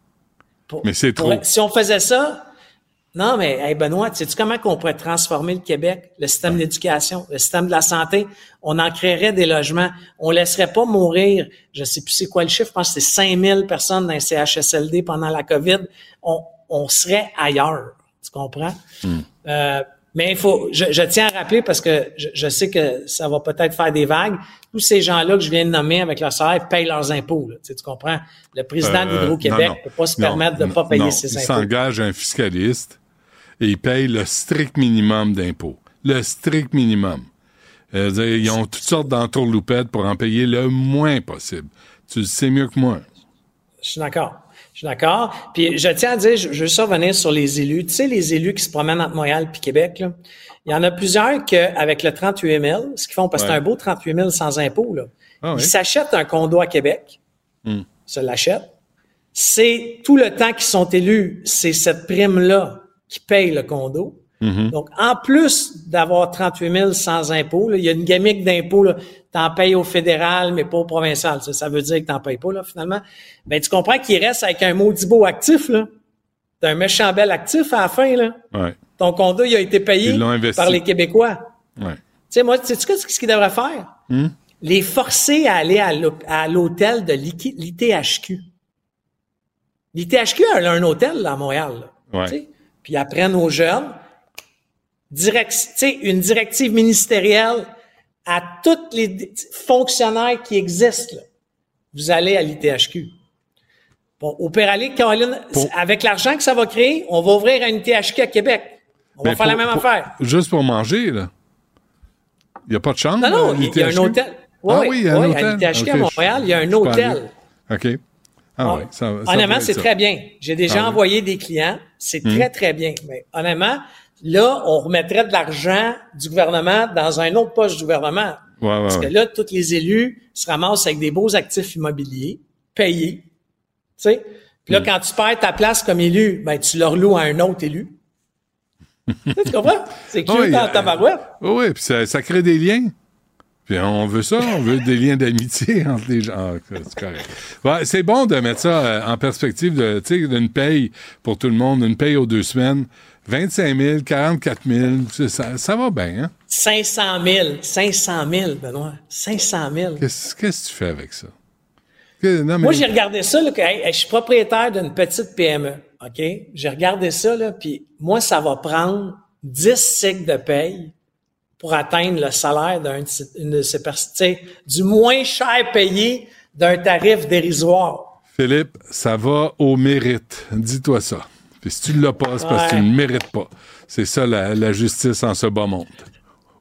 Pour- Mais c'est pour- trop. si on faisait ça, non, mais hey Benoît, sais-tu comment qu'on pourrait transformer le Québec, le système d'éducation, le système de la santé? On en créerait des logements. On laisserait pas mourir, je sais plus c'est quoi le chiffre, je pense que c'est 5000 personnes dans les CHSLD pendant la COVID. On, on serait ailleurs. Tu comprends? Hmm. Euh, mais il faut, je, je tiens à rappeler parce que je, je sais que ça va peut-être faire des vagues. Tous ces gens-là que je viens de nommer avec leur salaire payent leurs impôts. là. Tu, sais, tu comprends? Le président Euh, d'Hydro-Québec ne peut pas se non, permettre de ne pas payer non. ses Il impôts. s'engage un fiscaliste et il paye le strict minimum d'impôts. Le strict minimum. Euh, dire, ils ont toutes sortes d'entourloupettes pour en payer le moins possible. Tu le sais mieux que moi. Je suis d'accord. Je suis d'accord. Puis je tiens à dire, je, je veux juste revenir sur les élus. Tu sais, les élus qui se promènent entre Montréal puis Québec, là, il y en a plusieurs que avec le 38 000, ce qu'ils font, parce que Ouais. c'est un beau 38 000 sans impôt, là, Ah oui. ils s'achètent un condo à Québec, Hmm. se l'achètent. C'est tout le temps qu'ils sont élus, c'est cette prime-là qui paye le condo. Mhm. Donc, en plus d'avoir 38 000 sans impôt, là, il y a une gamique d'impôt, là, t'en payes au fédéral, mais pas au provincial. Ça, ça veut dire que t'en payes pas, là, finalement. Ben, tu comprends qu'il reste avec un maudit beau actif, là. T'as un méchant bel actif à la fin, là. Ouais. Ton condo, il a été payé par les Québécois. Ouais. Tu sais, moi, sais-tu quoi, ce qu'ils devraient faire? Hmm? Les forcer à aller à l'hôtel de l'ITHQ. L'ITHQ a un hôtel, là, à Montréal, là. Ouais. Puis ils apprennent aux jeunes, direct, une directive ministérielle à tous les fonctionnaires qui existent. là. Vous allez à l'ITHQ. Bon, au Péralique, Caroline, Pour- avec l'argent que ça va créer, on va ouvrir un ITHQ à Québec. On va Mais faire la même pour- affaire. Juste pour manger, là. Il n'y a pas de chambre? Non, non, à il y a un hôtel. ah oui, il y a un oui, hôtel. à l'ITHQ à Montréal, il y a un hôtel. OK. Ah, ouais, ça, ça honnêtement, c'est très bien. J'ai déjà Ah oui. envoyé des clients. C'est Hmm. très, très bien. Mais honnêtement, là, on remettrait de l'argent du gouvernement dans un autre poste du gouvernement. Ouais, ouais, Parce que là, tous les élus se ramassent avec des beaux actifs immobiliers payés. Tu sais? Puis là, quand tu perds ta place comme élu, ben, tu leur loues à un autre élu. *laughs* Tu comprends? C'est cute Oui, dans euh, ta barouette. Oui, oui, puis ça, ça crée des liens. Puis on veut ça, on veut des liens d'amitié *laughs* entre les gens. Ah, c'est correct. Ouais, c'est bon de mettre ça euh, en perspective de, tu sais, d'une paye pour tout le monde, une paye aux deux semaines. 25 000, 44 000, c'est- ça, ça va bien, hein? 500 000. 500 000, Benoît. 500 000. Qu'est-ce qu'est-ce que tu fais avec ça? Que- non, mais- Moi, j'ai regardé ça, là, que, hey, je suis propriétaire d'une petite PME, OK? J'ai regardé ça, là, puis moi, ça va prendre 10 cycles de paye pour atteindre le salaire d'un de ces- personnes, du moins cher payé d'un tarif dérisoire. Philippe, ça va au mérite. Dis-toi ça. Puis si tu ne l'as pas, c'est parce que tu ne le mérites pas. C'est ça la, la justice en ce bas monde.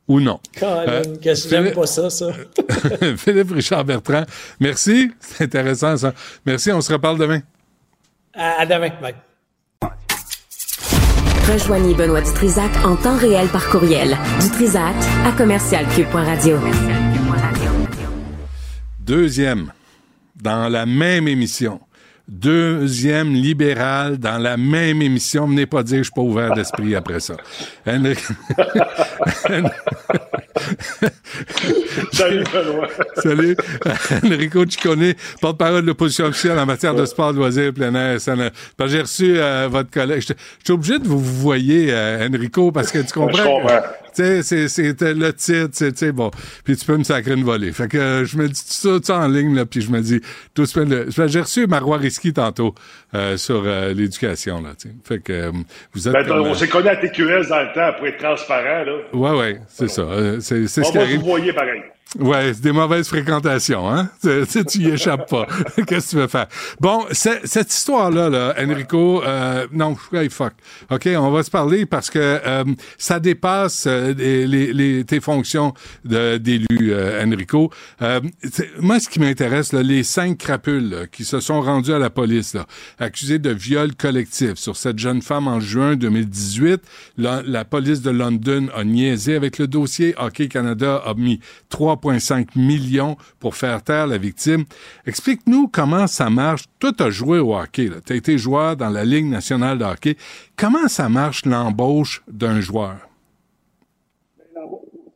Ou non. Euh, que j'aime Philippe- pas ça, ça. *laughs* Philippe Richard Bertrand, merci. C'est intéressant ça. Merci, on se reparle demain. À, à demain. Bye. Rejoignez Benoît Dutrisac en temps réel par courriel. Dutrisac à commercialcube.radio. Deuxième, dans la même émission. Deuxième libéral dans la même émission. Venez pas dire que je suis pas ouvert d'esprit après ça. *laughs* Salut. Salut. Enrico Ciccone, porte-parole de l'opposition officielle en matière de sport, de loisirs, plein air. J'ai reçu euh, votre collègue. Je suis obligé de vous vous voyer, euh, Enrico, parce que tu comprends. Je comprends. que, c'était le titre, c'est, tu sais, bon. Puis tu peux me sacrer une volée. Fait que euh, je me dis tout ça, tout ça en ligne, là, puis je me dis, tout le- J'ai reçu Marois Risky tantôt euh, sur euh, l'éducation, là, tu sais. Fait que euh, vous êtes Ben, comme, on euh, s'est connus à TQS dans le temps pour être transparent. Là. Ouais, ouais, c'est ça. Euh, c'est c'est ce qui arrive. vous voyer pareil. Ouais, c'est des mauvaises fréquentations, hein? *laughs* Tu, tu, y échappes pas. *laughs* Qu'est-ce que tu veux faire? Bon, cette histoire-là, là, Enrico, euh, non, fuck. OK, on va se parler parce que euh, ça dépasse euh, les, les- tes fonctions d'élu, euh, Enrico. Euh, moi, ce qui m'intéresse, les cinq crapules là, qui se sont rendus à la police, là, accusés de viol collectif sur cette jeune femme en juin 2018, la, la police de London a niaisé avec le dossier. Hockey Canada a mis 3,5 millions pour faire taire la victime. Explique-nous comment ça marche. Toi, tu as joué au hockey. Tu as été joueur dans la Ligue nationale de hockey. Comment ça marche l'embauche d'un joueur?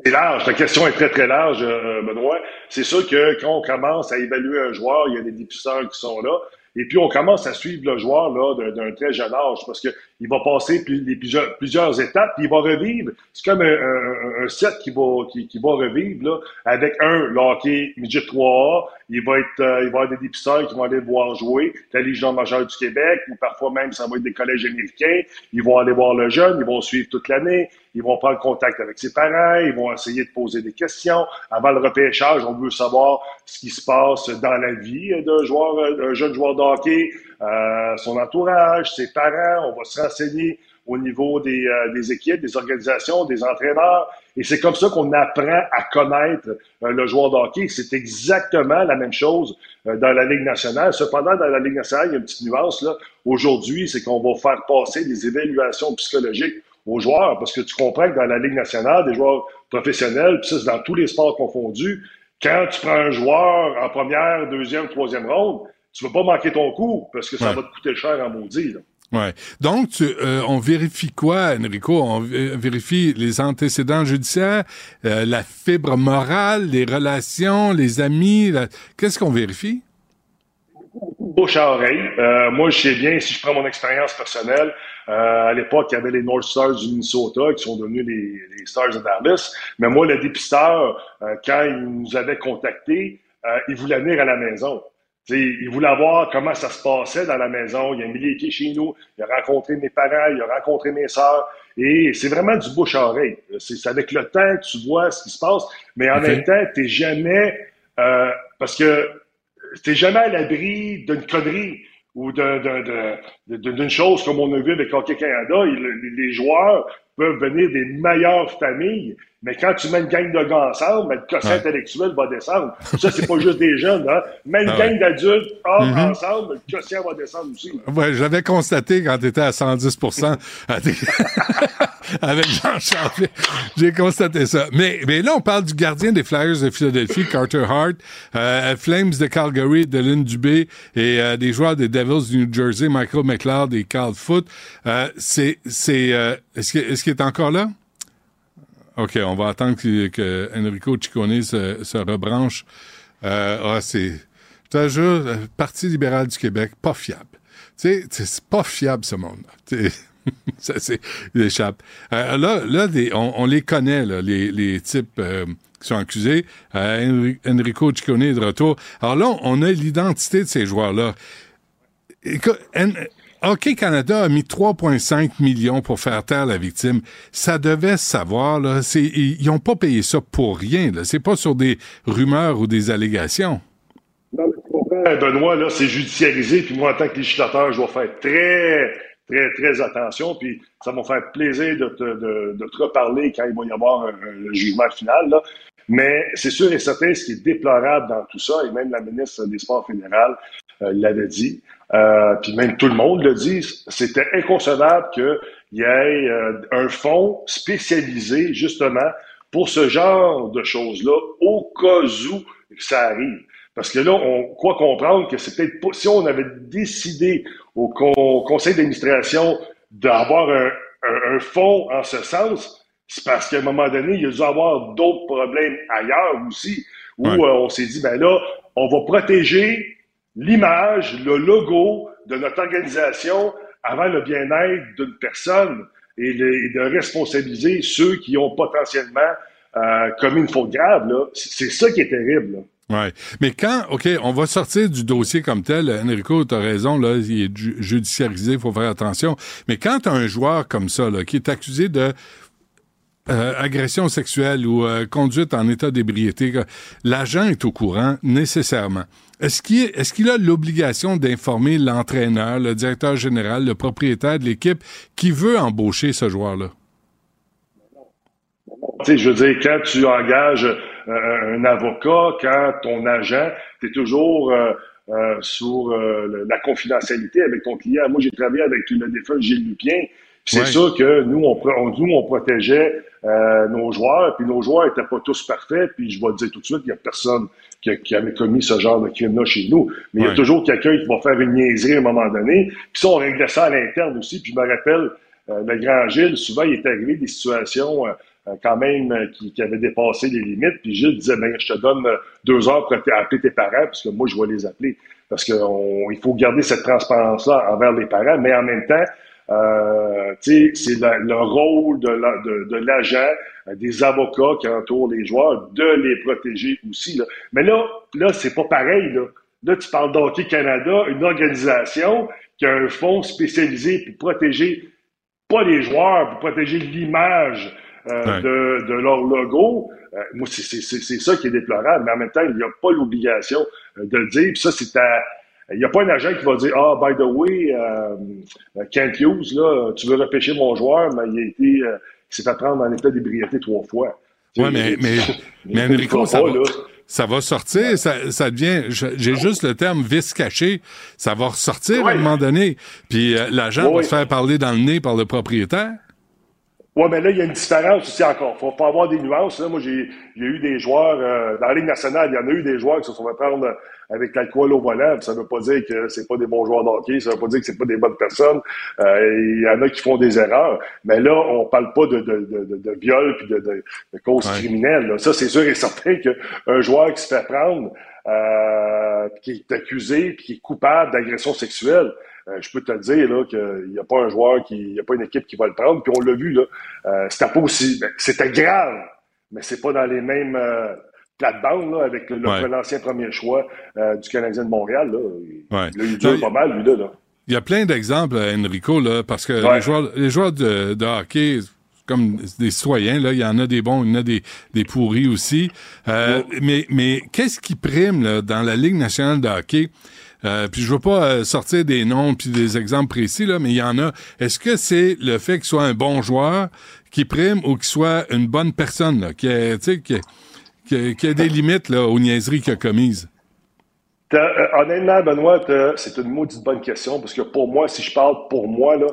C'est large. Ta question est très, très large, euh, Benoît. C'est sûr que quand on commence à évaluer un joueur, il y a des dépisteurs qui sont là. Et puis, on commence à suivre le joueur là d'un très jeune âge parce que il va passer plusieurs, étapes, puis il va revivre. C'est comme un, un- set qui va, qui, va revivre là, avec un, le hockey midget 3A. Il va être, euh, il va y avoir des dépisteurs qui vont aller le voir jouer, la Légion majeure du Québec, ou parfois même ça va être des collèges américains. Ils vont aller voir le jeune, ils vont suivre toute l'année, ils vont prendre contact avec ses parents, ils vont essayer de poser des questions. Avant le repêchage, on veut savoir ce qui se passe dans la vie d'un joueur, d'un jeune joueur de euh, son entourage, ses parents. On va se renseigner au niveau des, euh, des équipes, des organisations, des entraîneurs. Et c'est comme ça qu'on apprend à connaître euh, le joueur de. C'est exactement la même chose dans la Ligue nationale. Cependant, dans la Ligue nationale, il y a une petite nuance. Aujourd'hui, c'est qu'on va faire passer des évaluations psychologiques aux joueurs, parce que tu comprends que dans la Ligue nationale, des joueurs professionnels, puis ça, c'est dans tous les sports confondus, quand tu prends un joueur en première, deuxième, troisième ronde, tu ne vas pas manquer ton coup, parce que ça Ouais. va te coûter cher en maudit. là. Ouais. Donc, tu, euh, on vérifie quoi, Enrico? On vé- vérifie les antécédents judiciaires, euh, la fibre morale, les relations, les amis. la- Qu'est-ce qu'on vérifie? bouche à oreille. Euh, moi, je sais bien, si je prends mon expérience personnelle, euh, à l'époque, il y avait les North Stars du Minnesota qui sont devenus les, les Stars de Dallas. Mais moi, le dépisteur, euh, quand il nous avait contactés, euh, il voulait venir à la maison. T'sais, il voulait voir comment ça se passait dans la maison. Il a mis les pieds chez nous. Il a rencontré mes parents. Il a rencontré mes sœurs. Et c'est vraiment du bouche à oreille. C'est avec le temps que tu vois ce qui se passe. Mais en même temps, t'es jamais... euh, parce que t'es jamais à l'abri d'une connerie ou d'un- d'un- d'un- d'un- d'une chose comme on a vu avec Hockey Canada. Les joueurs peuvent venir des meilleures familles Mais quand tu mets une gang de gars ensemble, ben, le quotient Ouais. intellectuel va descendre. Ça, c'est pas juste des jeunes, hein. Une Ah gang d'adultes, hommes, Mhm. ensemble, le quotient va descendre aussi. Ouais, j'avais constaté quand tu étais à 110 à tes- avec Jean Charlet. J'ai constaté ça. Mais, mais là, on parle du gardien des Flyers de Philadelphie, Carter Hart, euh, Flames de Calgary, de Lynn Dubé et euh, des joueurs des Devils du New Jersey, Michael McLeod et Carl Foot. Euh, c'est, c'est, euh, est-ce qu'il est-ce qu'il est encore là? OK, on va attendre que, Enrico Ciccone se, se rebranche. Euh, ah, c'est, je te jure, le Parti libéral du Québec, pas fiable. Tu sais, c'est pas fiable, ce monde. Tu sais, *laughs* Ça, c'est, il échappe. Euh, là, là on, on les connaît, là, les, les types euh, qui sont accusés. Euh, Enri- Enrico Ciccone est de retour. Alors là, on a l'identité de ces joueurs-là. Écoute, Hockey Canada a mis 3,5 millions pour faire taire la victime. Ça devait se savoir, ils n'ont pas payé ça pour rien. C'est pas sur des rumeurs ou des allégations. Non, mais comprends, Benoît, là, c'est judiciarisé, puis moi, en tant que législateur, je dois faire très, très, très attention, puis ça va faire plaisir de te, reparler quand il va y avoir un- le jugement final. Mais c'est sûr et certain, ce qui est déplorable dans tout ça, et même la ministre des Sports fédérales euh, l'avait dit, euh, puis même tout le monde le dit, c'était inconcevable qu'il y ait euh, un fonds spécialisé, justement, pour ce genre de choses-là, au cas où ça arrive. Parce que là, on croit comprendre que c'est peut-être pas, si on avait décidé au con- conseil d'administration d'avoir un, un, un fonds en ce sens, c'est parce qu'à un moment donné, il y a dû avoir d'autres problèmes ailleurs aussi, où Ouais. euh, on s'est dit, ben là, on va protéger l'image, le logo de notre organisation avant le bien-être d'une personne et, de responsabiliser ceux qui ont potentiellement euh, commis une faute grave. C'est ça qui est terrible. là. Ouais. Mais quand, OK, on va sortir du dossier comme tel, Enrico, tu as raison, là, il est ju- judiciarisé, il faut faire attention. Mais quand as un joueur comme ça, là, qui est accusé de euh, agression sexuelle ou euh, conduite en état d'ébriété, que l'agent est au courant nécessairement. Est-ce qu'il a l'obligation d'informer l'entraîneur, le directeur général, le propriétaire de l'équipe qui veut embaucher ce joueur-là? Je veux dire, quand tu engages euh, un avocat, quand ton agent, tu es toujours euh, euh, sur euh, la confidentialité avec ton client. Moi, j'ai travaillé avec le défunt Gilles Lupien. Puis C'est sûr que nous, on, on- nous, on protégeait euh, nos joueurs, puis nos joueurs étaient pas tous parfaits, puis je vais te dire tout de suite, il y a personne qui, a- qui avait commis ce genre de crime-là chez nous. Mais il y a toujours quelqu'un qui va faire une niaiserie à un moment donné. Puis ça, on réglait ça à l'interne aussi. Puis je me rappelle, euh, le grand Gilles, souvent, il est arrivé des situations euh, euh, quand même euh, qui, qui avaient dépassé les limites. Puis Gilles disait, ben, je te donne euh, deux heures pour appeler tes parents, parce que moi, je vais les appeler. Parce qu'il faut garder cette transparence-là envers les parents, mais en même temps, euh, c'est la- le rôle de la- de- de l'agent, euh, des avocats qui entourent les joueurs, de les protéger aussi. Là. Mais là, là, c'est pas pareil. Là, là tu parles d'Hockey Canada, une organisation qui a un fonds spécialisé pour protéger pas les joueurs, pour protéger l'image euh, Ouais. de, de leur logo. Euh, moi, c'est c'est- c'est- c'est ça qui est déplorable, mais en même temps, il n'y a pas l'obligation de le dire. Puis ça, c'est à. Il n'y a pas un agent qui va dire Ah, by the way, euh, Kent Hughes, là, tu veux repêcher mon joueur, mais il a été. euh, il s'est fait prendre en état d'ébriété trois fois. Ouais, mais, mais, *laughs* mais Enrico, ça va, ça sortir, ça, ça devient, j'ai juste le terme vice caché, ça va ressortir à un moment donné, puis euh, l'agent Ouais, va se faire parler dans le nez par le propriétaire. Ouais, mais là, il y a une différence aussi encore. Faut pas avoir des nuances. Là. Moi, j'ai eu des joueurs euh, dans la Ligue nationale, il y en a eu des joueurs qui se sont fait prendre euh, avec l'alcool au volant. Ça veut pas dire que c'est pas des bons joueurs de hockey, ça veut pas dire que c'est pas des bonnes personnes. Euh, Il y en a qui font des erreurs. Mais là, on parle pas de, de, de, de, de viol puis de, de, de causes Ouais. criminelles. là. Ça, c'est sûr et certain qu'un joueur qui se fait prendre, euh, qui est accusé puis qui est coupable d'agression sexuelle, euh, je peux te le dire là qu'il n'y a pas un joueur qui, il y a pas une équipe qui va le prendre. Puis on l'a vu là, euh, c'était pas aussi, ben, c'était grave, mais c'est pas dans les mêmes plates-bandes là avec le, le- Ouais. l'ancien premier choix euh, du Canadien de Montréal là. Ouais. Là, il dure Non, pas mal lui là. là. Il y a plein d'exemples, euh, Enrico, là, parce que Ouais. les joueurs, les joueurs de, de hockey, comme des citoyens, là, il y en a des bons, il y en a des, des pourris aussi. Euh, Mais, mais qu'est-ce qui prime là, dans la Ligue nationale de hockey? Euh, puis je veux pas euh, sortir des noms puis des exemples précis, là, mais il y en a. Est-ce que c'est le fait qu'il soit un bon joueur qui prime ou qu'il soit une bonne personne, là, qui, a, tu sais, qui, a- qui a- des limites là, aux niaiseries qu'il a commises? Euh, honnêtement, Benoît, c'est une maudite bonne question parce que pour moi, si je parle pour moi, là,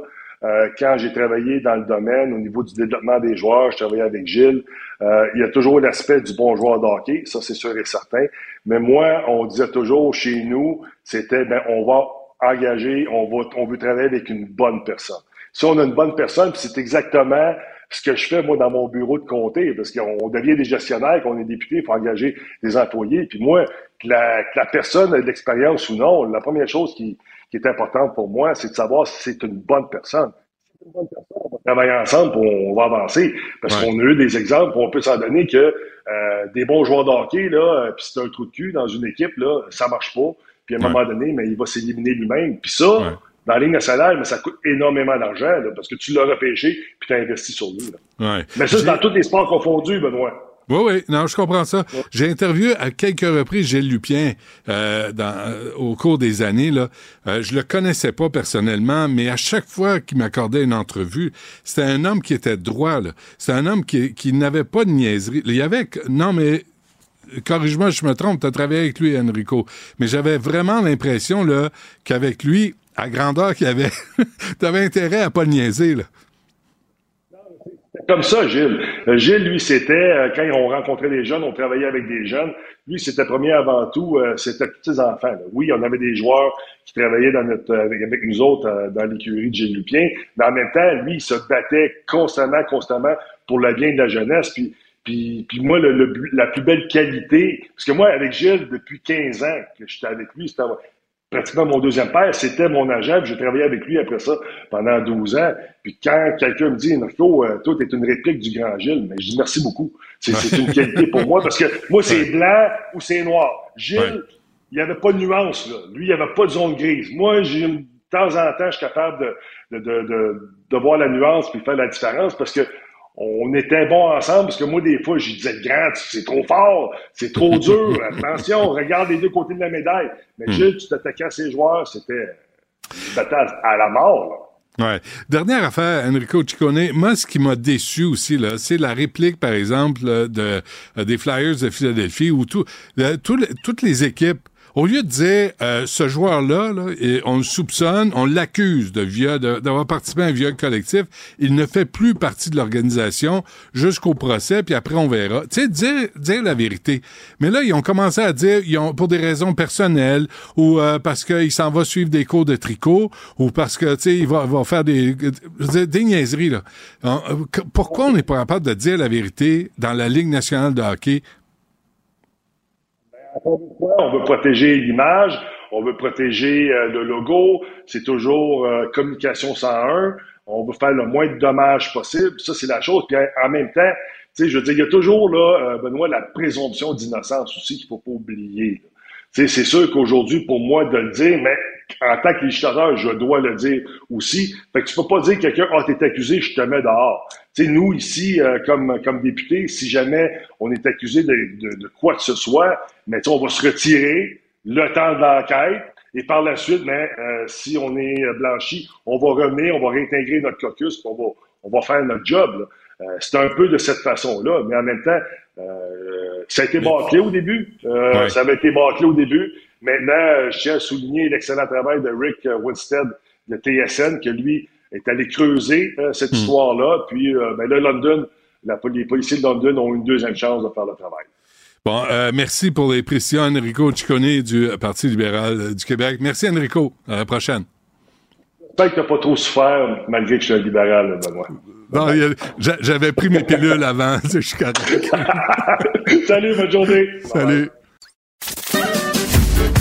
euh, quand j'ai travaillé dans le domaine au niveau du développement des joueurs, je travaillais avec Gilles, euh, il y a toujours l'aspect du bon joueur de hockey, ça c'est sûr et certain. Mais moi, on disait toujours chez nous, c'était ben on va engager, on va, on veut travailler avec une bonne personne. Si on a une bonne personne, c'est exactement ce que je fais, moi, dans mon bureau de comté, parce qu'on devient des gestionnaires, qu'on est député, il faut engager des employés. Puis moi, que la, que la personne a de l'expérience ou non, la première chose qui, qui est importante pour moi, c'est de savoir si c'est une bonne personne. Si c'est une bonne personne, on va travailler ensemble, on va avancer. Parce Ouais. qu'on a eu des exemples, on peut s'en donner que euh, des bons joueurs de hockey, là, euh, puis c'est un trou de cul dans une équipe, là, ça marche pas. Puis à un moment donné, mais il va s'éliminer lui-même. Puis ça, dans la ligne nationale, mais ça coûte énormément d'argent, parce que tu l'as repêché, puis tu as investi sur lui. là. Ouais. Mais ça, c'est dans tous les sports confondus, Benoît. Oui, oui, non, je comprends ça. J'ai interviewé à quelques reprises Gilles Lupien euh, dans, euh, au cours des années. Là. Euh, je le connaissais pas personnellement, mais à chaque fois qu'il m'accordait une entrevue, c'était un homme qui était droit. là. C'était un homme qui, qui n'avait pas de niaiserie. Il y avait... Non, mais corrige-moi, je me trompe, tu as travaillé avec lui, Enrico. Mais j'avais vraiment l'impression là qu'avec lui, à grandeur qu'il avait, *laughs* tu avais intérêt à pas le niaiser. Là. Comme ça, Gilles. Euh, Gilles, lui, c'était, euh, quand on rencontrait des jeunes, on travaillait avec des jeunes. Lui, c'était premier avant tout, euh, c'était ses enfants. Oui, on avait des joueurs qui travaillaient dans notre, avec, nous autres dans l'écurie de Gilles Lupien, mais en même temps, lui, il se battait constamment, constamment pour le bien de la jeunesse. Puis, puis, puis moi, la plus belle qualité, parce que moi, avec Gilles, depuis 15 ans que j'étais avec lui, pratiquement mon deuxième père, c'était mon agent, j'ai travaillé avec lui après ça pendant 12 ans. Puis quand quelqu'un me dit, Enrico, euh, toi, t'es une réplique du grand Gilles, mais je dis merci beaucoup. C'est une qualité pour moi, parce que moi, c'est blanc ou c'est noir. Gilles, il n'y avait pas de nuance, là. Lui, il n'y avait pas de zone grise. Moi, j'ai de temps en temps, je suis capable de, de, de, de, de voir la nuance puis faire la différence parce que on était bons ensemble, parce que moi, des fois, je disais, grand, c'est trop fort, c'est trop dur, *laughs* attention, regarde les deux côtés de la médaille. Mais Hmm. Gilles, tu t'attaquais à ses joueurs, c'était une bataille à la mort, là. Ouais. Dernière affaire, Enrico Ciccone. Moi, ce qui m'a déçu aussi, là, c'est la réplique, par exemple, de, euh, des Flyers de Philadelphie, où tout, tout le- toutes les équipes, au lieu de dire euh, ce joueur-là, on le soupçonne, on l'accuse de d'avoir participé à un viol collectif, il ne fait plus partie de l'organisation jusqu'au procès, puis après on verra. Tu sais, dire, la vérité. Mais là, ils ont commencé à dire, ils pour des raisons personnelles, ou euh, parce qu'il s'en va suivre des cours de tricot, ou parce que, tu sais, il va, faire des, des niaiseries, là. Euh, Pourquoi on n'est pas capable de dire la vérité dans la Ligue nationale de hockey? On veut protéger l'image, on veut protéger euh, le logo, c'est toujours euh, communication 101, on veut faire le moins de dommages possible, ça c'est la chose. Puis en même temps, tu sais, je veux dire, il y a toujours là, euh, Benoît, la présomption d'innocence aussi qu'il faut pas oublier. Tu sais, c'est sûr qu'aujourd'hui, pour moi, de le dire, mais en tant que législateur, je dois le dire aussi. Fait que tu peux pas dire que quelqu'un, ah, t'es accusé, je te mets dehors. Tu sais, nous, ici, euh, comme, comme députés, si jamais on est accusé de, de, de quoi que ce soit, mais on va se retirer le temps de l'enquête. Et par la suite, mais euh, si on est euh, blanchi, on va revenir, on va réintégrer notre caucus, on va, on va faire notre job. là. Euh, c'est un peu de cette façon-là, mais en même temps, euh, ça a été bâclé au début. Euh, Ouais. Ça avait été bâclé au début. Maintenant, euh, je tiens à souligner l'excellent travail de Rick euh, Winstead de TSN, que lui est allé creuser euh, cette histoire-là. Puis euh, ben là, London, la, les policiers de London ont une deuxième chance de faire le travail. Bon, euh, merci pour les précisions, Enrico Ciccone du Parti libéral du Québec. Merci, Enrico. À la prochaine. J'espère que tu n'as pas trop souffert, malgré que je suis un libéral, Benoît. Non, j'avais pris mes pilules avant. *laughs* Je suis. *laughs* Salut, bonne journée. Salut.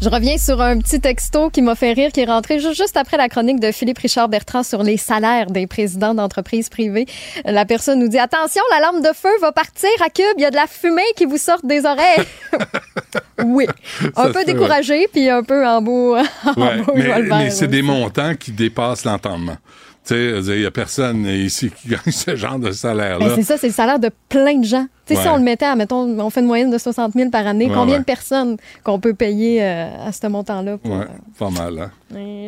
Je reviens sur un petit texto qui m'a fait rire, qui est rentré ju- juste après la chronique de Philippe Richard Bertrand sur les salaires des présidents d'entreprises privées. La personne nous dit Attention, la lampe de feu va partir à cube, il y a de la fumée qui vous sort des oreilles. *laughs* oui. Ça Un peu découragé, puis un peu en beau. *laughs* en Ouais, beau mais c'est des montants qui dépassent l'entendement. Tu sais, il n'y a personne ici qui *laughs* gagne ce genre de salaire-là. Ben, c'est ça, c'est le salaire de plein de gens. Tu sais, Si on le mettait à, mettons, on fait une moyenne de 60 000 par année, Ouais, combien ouais. de personnes qu'on peut payer euh, à ce montant-là? pour- Ouais, pas mal, hein?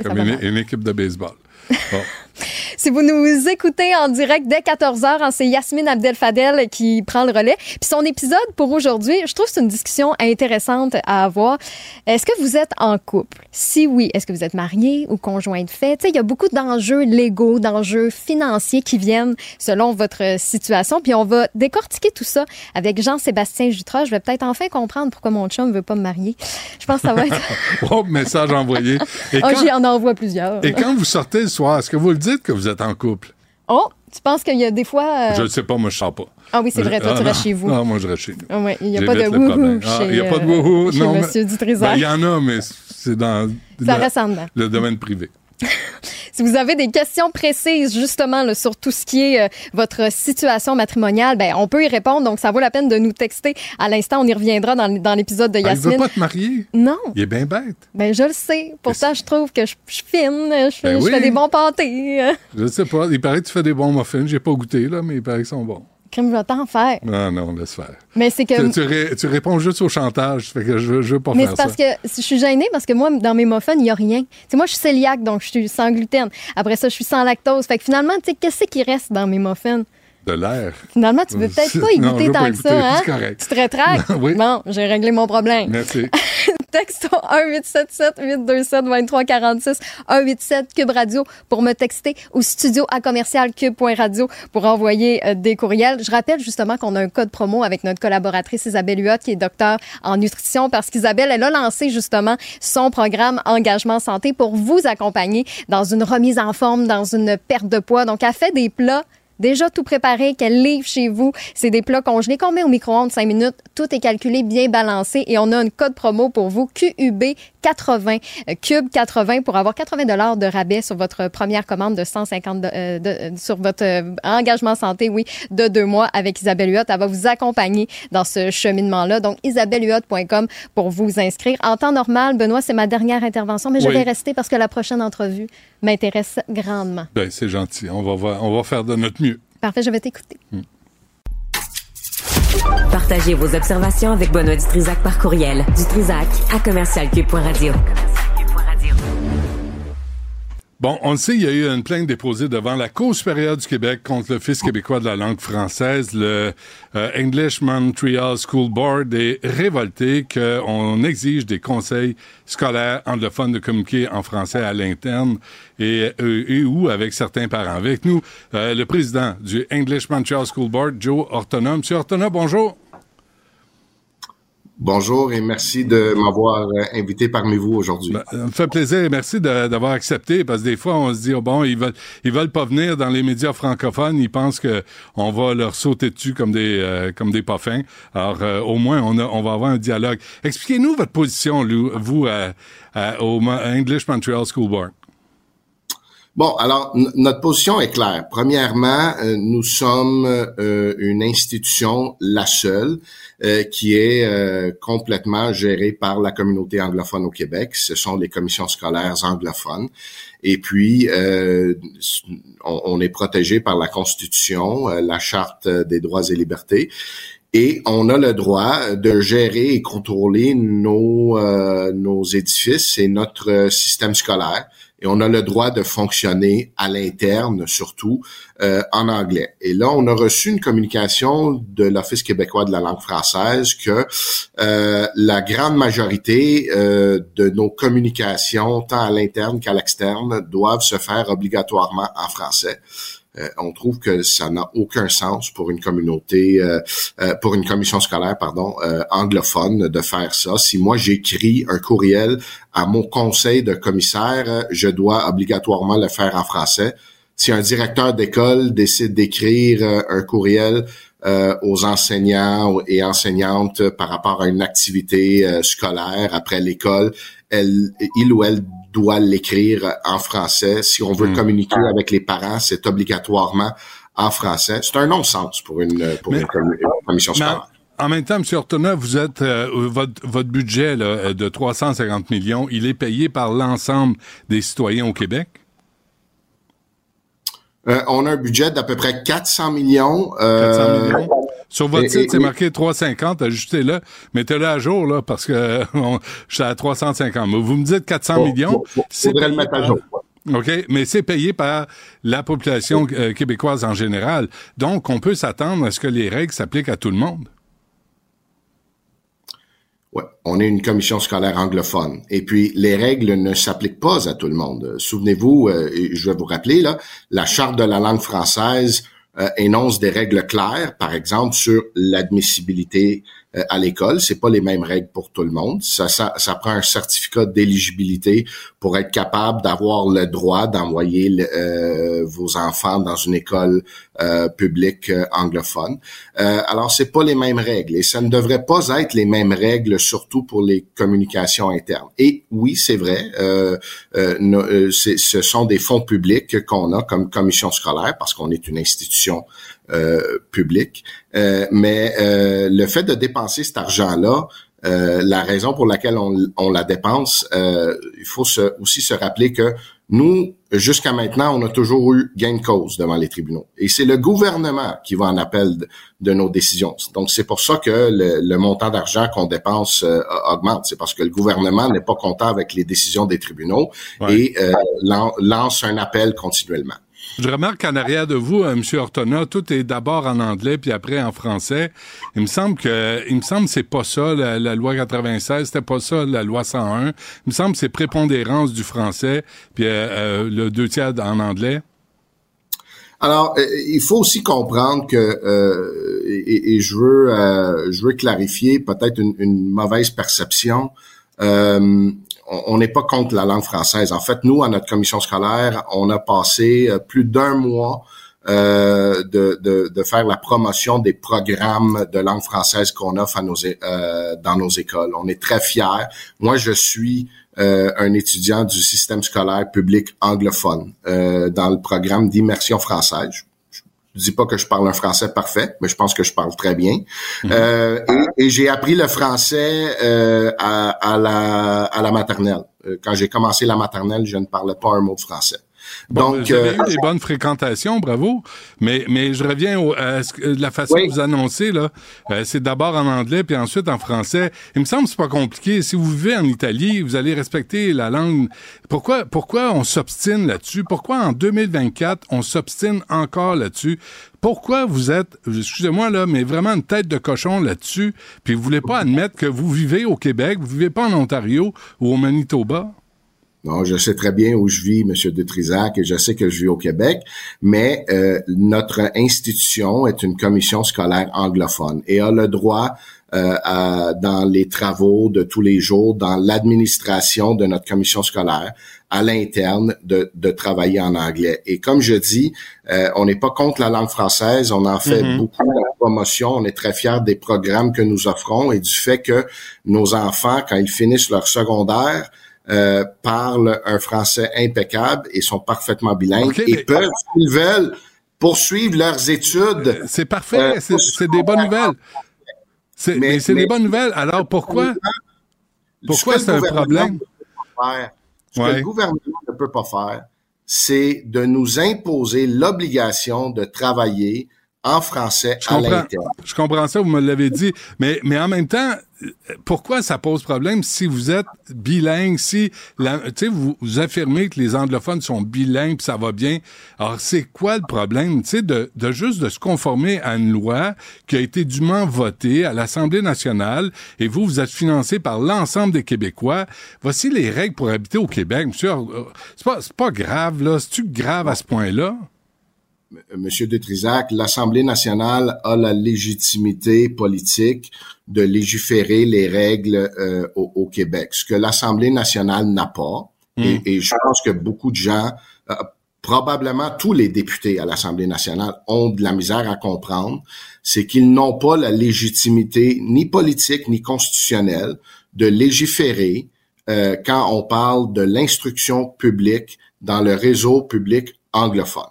Comme une, mal. une équipe de baseball. Bon. *laughs* Si vous nous écoutez en direct dès 14h, c'est Yasmine Abdel-Fadel qui prend le relais. Puis son épisode pour aujourd'hui, je trouve que c'est une discussion intéressante à avoir. Est-ce que vous êtes en couple? Si oui, est-ce que vous êtes marié ou conjoint de fait? Tu sais, il y a beaucoup d'enjeux légaux, d'enjeux financiers qui viennent selon votre situation. Puis on va décortiquer tout ça avec Jean-Sébastien Jutras. Je vais peut-être enfin comprendre pourquoi mon chum ne veut pas me marier. Je pense que ça va être... *laughs* oh, message envoyé. Et oh, quand, j'y en envoie plusieurs. et quand vous sortez le soir, est-ce que vous le dites? Que vous êtes en couple? Oh, tu penses qu'il y a des fois... euh, Je ne sais pas, moi, je ne sors pas. Ah oui, c'est vrai, toi, Ah, tu restes non. chez vous. Non, moi, je reste chez nous. Ah ouais, il n'y a J'évite pas de le wouhou. Ah, chez, Il n'y a pas de euh, wouhou. non, Monsieur. Ben, Il y en a, mais c'est dans Ça le- reste en dedans. le domaine privé. *laughs* Si vous avez des questions précises justement là, sur tout ce qui est euh, votre situation matrimoniale, ben on peut y répondre. Donc ça vaut la peine de nous texter. À l'instant, on y reviendra dans, dans l'épisode de il Yasmine. veut pas te marier. Non. Il est bien bête. Ben je le sais. Pourtant, je trouve que je, suis fine, je, fais- Ben je oui. fais des bons pâtés. Je ne sais pas. Il paraît que tu fais des bons muffins. J'ai pas goûté, là, mais il paraît qu'ils sont bons. Crème, je vais t'en faire. Non, non, laisse faire. Mais c'est que. Tu, tu ré- tu réponds juste au chantage. Fait que je, je veux pas Mais faire c'est parce ça. que je suis gênée parce que moi, dans mes muffins, il n'y a rien. Tu sais, moi, je suis cœliaque, donc je suis sans gluten. Après ça, je suis sans lactose. Fait que finalement, tu sais, qu'est-ce qui reste dans mes muffins? De l'air. Finalement, tu veux peut-être *laughs* pas y goûter tant pas que goûter. ça, hein? C'est correct. Tu te rétractes? *laughs* Oui. Bon, j'ai réglé mon problème. Merci. *laughs* Texto 1-877-827-2346, 187 Cube Radio pour me texter ou studio à commercial cube.radio pour envoyer euh, des courriels. Je rappelle justement qu'on a un code promo avec notre collaboratrice Isabelle Huot qui est docteur en nutrition parce qu'Isabelle, elle a lancé justement son programme Engagement Santé pour vous accompagner dans une remise en forme, dans une perte de poids. Donc, elle fait des plats déjà tout préparé, qu'elle livre chez vous? C'est des plats congelés qu'on met au micro-ondes 5 minutes. Tout est calculé, bien balancé et on a un code promo pour vous, QUB 80, euh, Cube 80 pour avoir 80 dollars de rabais sur votre première commande de 150 de- euh, de- euh, sur votre engagement santé, oui, de deux mois avec Isabelle Huot. Elle va vous accompagner dans ce cheminement-là. Donc, isabellehuot.com pour vous inscrire. En temps normal, Benoît, c'est ma dernière intervention, mais je vais rester parce que la prochaine entrevue m'intéresse grandement. Ben, c'est gentil. On va, voir- on va faire de notre mieux. Parfait, je vais t'écouter. Partagez vos observations avec Benoît Dutrisac par courriel. Dutrisac à commercialcube.radio. Bon, on le sait, il y a eu une plainte déposée devant la Cour supérieure du Québec contre l'Office québécois de la langue française. Le euh, English Montreal School Board est révolté qu'on exige des conseils scolaires anglophones de communiquer en français à l'interne et, euh, et ou avec certains parents. Avec nous, euh, le président du English Montreal School Board, Joe Ortona. Monsieur Ortona, bonjour. Bonjour et merci de m'avoir euh, invité parmi vous aujourd'hui. Ça me fait plaisir. Merci de- d'avoir accepté parce que des fois, on se dit, oh, bon, ils veulent, ils veulent pas venir dans les médias francophones. Ils pensent que on va leur sauter dessus comme des, euh, comme des parfums. Alors, euh, au moins, on, a, on va avoir un dialogue. Expliquez-nous votre position, Lou, vous, au English Montreal School Board. Bon, alors notre position est claire. Premièrement, euh, nous sommes euh, une institution, la seule, euh, qui est euh, complètement gérée par la communauté anglophone au Québec. Ce sont les commissions scolaires anglophones. Et puis, euh, on, on est protégé par la Constitution, la Charte des droits et libertés. Et on a le droit de gérer et contrôler nos, nos édifices et notre système scolaire. Et on a le droit de fonctionner à l'interne, surtout euh, en anglais. Et là, on a reçu une communication de l'Office québécois de la langue française que euh, la grande majorité euh, de nos communications, tant à l'interne qu'à l'externe, doivent se faire obligatoirement en français. Euh, on trouve que ça n'a aucun sens pour une communauté, euh, euh, pour une commission scolaire, pardon, euh, anglophone de faire ça. Si moi j'écris un courriel à mon conseil de commissaire, euh, je dois obligatoirement le faire en français. Si un directeur d'école décide d'écrire un courriel aux enseignants et enseignantes par rapport à une activité scolaire après l'école, elle, il ou elle doit l'écrire en français. Si on veut Hmm. communiquer avec les parents, c'est obligatoirement en français. C'est un non-sens pour une, pour Mais- une commission Mais scolaire. en même temps, M. Ortona, vous êtes euh, votre, votre budget là, euh, de 350 millions, il est payé par l'ensemble des citoyens au Québec? Euh, on a un budget d'à peu près 400 millions. Euh, 400 millions? Sur votre et- site, c'est marqué 350. Ajustez-le. Mettez-le à jour, là, parce que *laughs* on- je suis à 350. Mais vous me dites 400 Faut- millions. faut- faut- c'est le mettre à jour, OK, mais c'est payé par la population euh, québécoise en général. Donc, on peut s'attendre à ce que les règles s'appliquent à tout le monde. Ouais, on est une commission scolaire anglophone. Et puis, les règles ne s'appliquent pas à tout le monde. Souvenez-vous, euh, je vais vous rappeler, là, la Charte de la langue française énonce des règles claires, par exemple, sur l'admissibilité euh, à l'école. C'est pas les mêmes règles pour tout le monde. Ça, ça, ça prend un certificat d'éligibilité pour être capable d'avoir le droit d'envoyer euh, vos enfants dans une école euh, publique euh, anglophone. Euh, alors, c'est pas les mêmes règles et ça ne devrait pas être les mêmes règles, surtout pour les communications internes. Et oui, c'est vrai, euh, euh, euh, ce sont des fonds publics qu'on a comme commission scolaire parce qu'on est une institution euh, publique. Euh, mais euh, le fait de dépenser cet argent-là, euh, la raison pour laquelle on, on la dépense, euh, il faut se- aussi se rappeler que nous, jusqu'à maintenant, on a toujours eu gain de cause devant les tribunaux. Et c'est le gouvernement qui va en appel de, de nos décisions. Donc, c'est pour ça que le, le montant d'argent qu'on dépense euh, augmente. C'est parce que le gouvernement n'est pas content avec les décisions des tribunaux et euh, lan- lance un appel continuellement. Je remarque qu'en arrière de vous, euh, M. Ortona, tout est d'abord en anglais puis après en français. Il me semble que, il me semble que c'est pas ça la, loi 96, c'était pas ça la loi 101. Il me semble que c'est prépondérance du français puis euh, euh, le deux tiers en anglais. Alors, euh, il faut aussi comprendre que, euh, et, je veux, euh, je veux clarifier peut-être une mauvaise perception. Euh, on n'est pas contre la langue française. En fait, nous, à notre commission scolaire, on a passé euh, plus d'un mois euh, de, faire la promotion des programmes de langue française qu'on offre dans nos écoles. On est très fiers. Moi, je suis un étudiant du système scolaire public anglophone dans le programme d'immersion française. Je, dis pas que je parle un français parfait, mais je pense que je parle très bien. Euh, et et j'ai appris le français euh, à, à la, à la maternelle. Euh, Quand j'ai commencé la maternelle, je ne parlais pas un mot de français. Bon, Donc, vous avez euh, eu des bonnes fréquentations, bravo. Mais, mais je reviens au- à la façon Oui. que vous annoncez, là. euh, c'est d'abord en anglais, puis ensuite en français. Il me semble que c'est pas compliqué. Si vous vivez en Italie, vous allez respecter la langue. Pourquoi, pourquoi on s'obstine là-dessus? Pourquoi en 2024, on s'obstine encore là-dessus? Pourquoi vous êtes, excusez-moi là, mais vraiment une tête de cochon là-dessus, puis vous voulez pas admettre que vous vivez au Québec, vous vivez pas en Ontario ou au Manitoba? Non, je sais très bien où je vis, Monsieur de Trisac, et je sais que je vis au Québec, mais euh, notre institution est une commission scolaire anglophone et a le droit, euh, à- dans les travaux de tous les jours, dans l'administration de notre commission scolaire, à l'interne, de, de travailler en anglais. Et comme je dis, euh, on n'est pas contre la langue française, on en fait Mhm. beaucoup de promotion, on est très fiers des programmes que nous offrons et du fait que nos enfants, quand ils finissent leur secondaire, euh, parlent un français impeccable et sont parfaitement bilingues et mais- peuvent, s'ils veulent, poursuivre leurs études. Euh, C'est parfait, c'est c'est des bonnes nouvelles. C'est mais c'est des bonnes nouvelles. Alors pourquoi? pourquoi c'est un problème? faire, Ce que le gouvernement ne peut pas faire, c'est de nous imposer l'obligation de travailler en français Je à l'interne. je comprends ça, vous me l'avez dit, mais, mais en même temps, euh, pourquoi ça pose problème si vous êtes bilingue, si la- tu vous, vous affirmez que les anglophones sont bilingues ça va bien. Alors, c'est quoi le problème, tu de, de juste de se conformer à une loi qui a été dûment votée à l'Assemblée nationale et vous, vous êtes financé par l'ensemble des Québécois. Voici les règles pour habiter au Québec. Monsieur, euh, c'est pas, c'est pas grave, là. C'est-tu grave à ce point-là? Monsieur de Trisac, l'Assemblée nationale a la légitimité politique de légiférer les règles euh, au, au Québec, ce que l'Assemblée nationale n'a pas. Et, et je pense que beaucoup de gens, euh, probablement tous les députés à l'Assemblée nationale, ont de la misère à comprendre, c'est qu'ils n'ont pas la légitimité ni politique ni constitutionnelle de légiférer euh, quand on parle de l'instruction publique dans le réseau public anglophone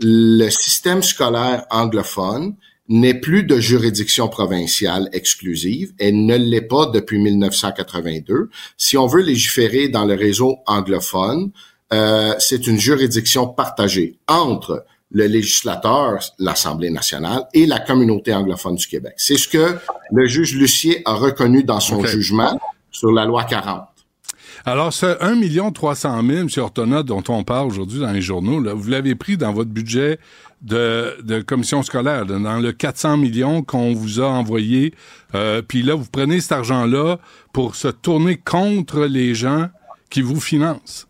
le système scolaire anglophone n'est plus de juridiction provinciale exclusive et ne l'est pas depuis 1982. Si on veut légiférer dans le réseau anglophone, euh, c'est une juridiction partagée entre le législateur, l'Assemblée nationale et la communauté anglophone du Québec. C'est ce que le juge Lucier a reconnu dans son jugement sur la loi 40. Alors, ce 1 300 000, M. Ortona, dont on parle aujourd'hui dans les journaux, vous l'avez pris dans votre budget de, de commission scolaire, dans le 400 millions qu'on vous a envoyé. Euh, Puis là, vous prenez cet argent-là pour se tourner contre les gens qui vous financent.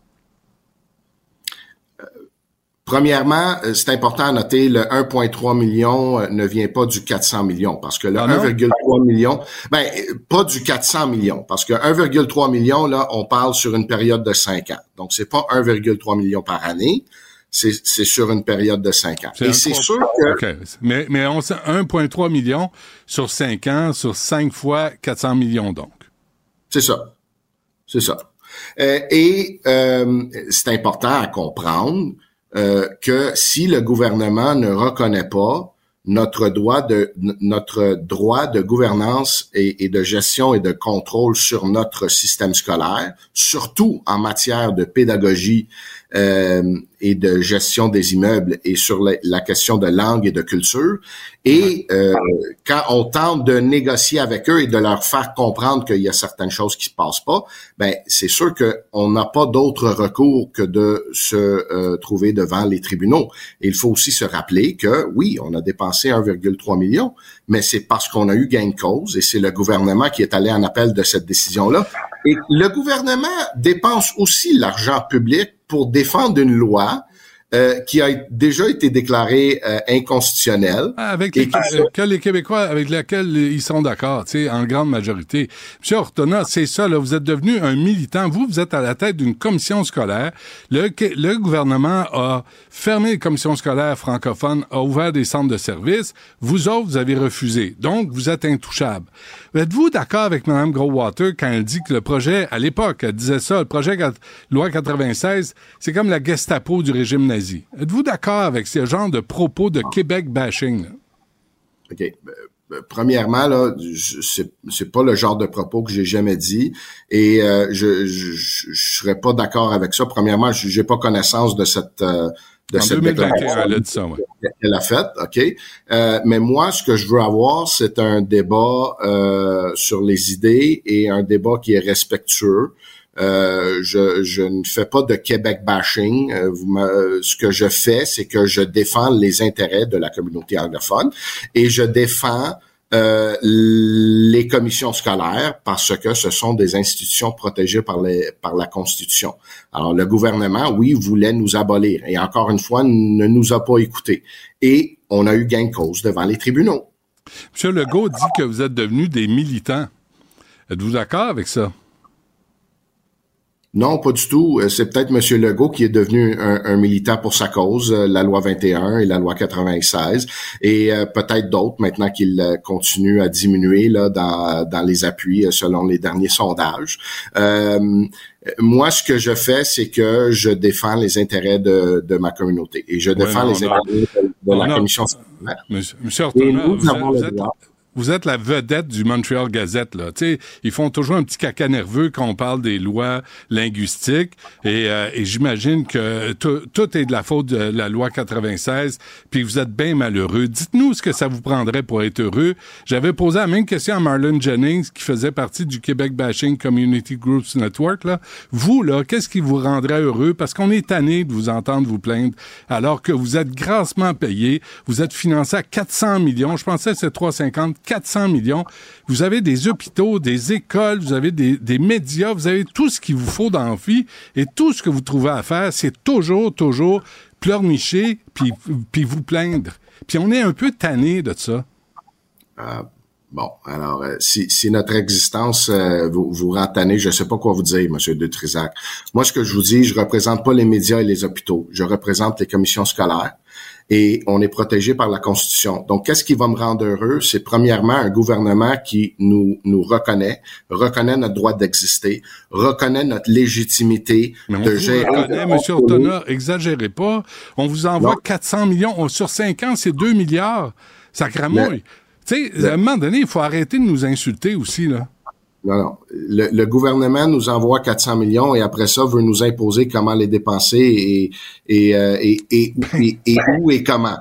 Premièrement, euh, c'est important à noter, le 1,3 million euh, ne vient pas du 400 millions, parce que le Ah 1,3 million, ben, pas du 400 millions, parce que 1,3 million, là, on parle sur une période de 5 ans. Donc, c'est pas 1,3 million par année, c'est c'est sur une période de 5 ans. Et c'est sûr que... OK. Mais, mais on sait 1,3 million sur 5 ans, sur 5 fois 400 millions, donc. C'est ça. C'est ça. Euh, et euh, c'est important à comprendre euh, que si le gouvernement ne reconnaît pas notre droit de notre droit de gouvernance et, de gestion et de contrôle sur notre système scolaire, surtout en matière de pédagogie et de gestion des immeubles et sur la, la question de langue et de culture. Et euh, quand on tente de négocier avec eux et de leur faire comprendre qu'il y a certaines choses qui se passent pas, ben c'est sûr qu'on n'a pas d'autre recours que de se euh, trouver devant les tribunaux. Et il faut aussi se rappeler que oui, on a dépensé 1,3 million, mais c'est parce qu'on a eu gain de cause et c'est le gouvernement qui est allé en appel de cette décision-là. Et le gouvernement dépense aussi l'argent public pour défendre une loi euh, qui a déjà été déclarée euh, inconstitutionnelle. Avec Et les, euh, que les Québécois avec lesquels ils sont d'accord, tu sais, en grande majorité. Monsieur Ortona, c'est ça, là, vous êtes devenu un militant. Vous, vous êtes à la tête d'une commission scolaire. Le, le gouvernement a fermé les commissions scolaires francophones, a ouvert des centres de services. Vous autres, vous avez refusé. Donc, vous êtes intouchables. Êtes-vous d'accord avec Mme Growwater quand elle dit que le projet, à l'époque, elle disait ça, le projet loi 96, c'est comme la Gestapo du régime nazi. Êtes-vous d'accord avec ce genre de propos de Québec bashing? OK. Euh, euh, Premièrement, là, c'est pas le genre de propos que j'ai jamais dit et euh, je, je serais pas d'accord avec ça. Premièrement, j'ai pas connaissance de cette de En cette 2021, déclaration elle a qu'elle faite, OK. Euh, mais moi, ce que je veux avoir, c'est un débat euh, sur les idées et un débat qui est respectueux. Euh, je, je ne fais pas de Québec bashing. Euh, vous me- ce que je fais, c'est que je défends les intérêts de la communauté anglophone et je défends euh, les commissions scolaires parce que ce sont des institutions protégées par, les, par la Constitution. Alors, le gouvernement, oui, voulait nous abolir et encore une fois, ne nous a pas écoutés. Et on a eu gain de cause devant les tribunaux. M. Legault dit que vous êtes devenus des militants. Êtes-vous d'accord avec ça? Non, pas du tout. Euh, C'est peut-être M. Legault qui est devenu un, un militant pour sa cause, euh, la loi 21 et la loi 96, et euh, peut-être d'autres maintenant qu'il continue à diminuer là dans, dans les appuis selon les derniers sondages. Euh, moi, ce que je fais, c'est que je défends les intérêts de, de ma communauté et je défends non, les non. intérêts de, la commission. Monsieur, Monsieur vous, êtes-. Vous êtes la vedette du Montreal Gazette. Là. Tu sais, ils font toujours un petit caca nerveux quand on parle des lois linguistiques. Et, euh, et j'imagine que tout, est de la faute de la loi 96, puis vous êtes bien malheureux. Dites-nous ce que ça vous prendrait pour être heureux. J'avais posé la même question à Marlon Jennings, qui faisait partie du Québec Bashing Community Groups Network. Là. Vous, là, qu'est-ce qui vous rendrait heureux? Parce qu'on est tanné de vous entendre vous plaindre, alors que vous êtes grassement payé, vous êtes financé à 400 millions. Je pensais que c'était 350, 400 millions. Vous avez des hôpitaux, des écoles, vous avez des, médias, vous avez tout ce qu'il vous faut dans la vie. Et tout ce que vous trouvez à faire, c'est toujours, toujours pleurnicher puis, vous plaindre. Puis on est un peu tanné de ça. Euh, bon, alors, euh, si, notre existence euh, vous, vous rend tanné, je ne sais pas quoi vous dire, Monsieur de Trisac. Moi, ce que je vous dis, je représente pas les médias et les hôpitaux. Je représente les commissions scolaires et on est protégé par la Constitution. Donc, qu'est-ce qui va me rendre heureux? C'est premièrement un gouvernement qui nous, nous reconnaît, reconnaît notre droit d'exister, reconnaît notre légitimité Mais on de vous gérer... reconnaît, M. Ortona, exagérez pas. On vous envoie Non. 400 millions. On- sur 5 ans, c'est 2 milliards. Ça cramouille. Tu sais, à un moment donné, il faut arrêter de nous insulter aussi, là. Non, non. Le, le, gouvernement nous envoie 400 millions et après ça veut nous imposer comment les dépenser et et, euh, et, et, et, et où et comment.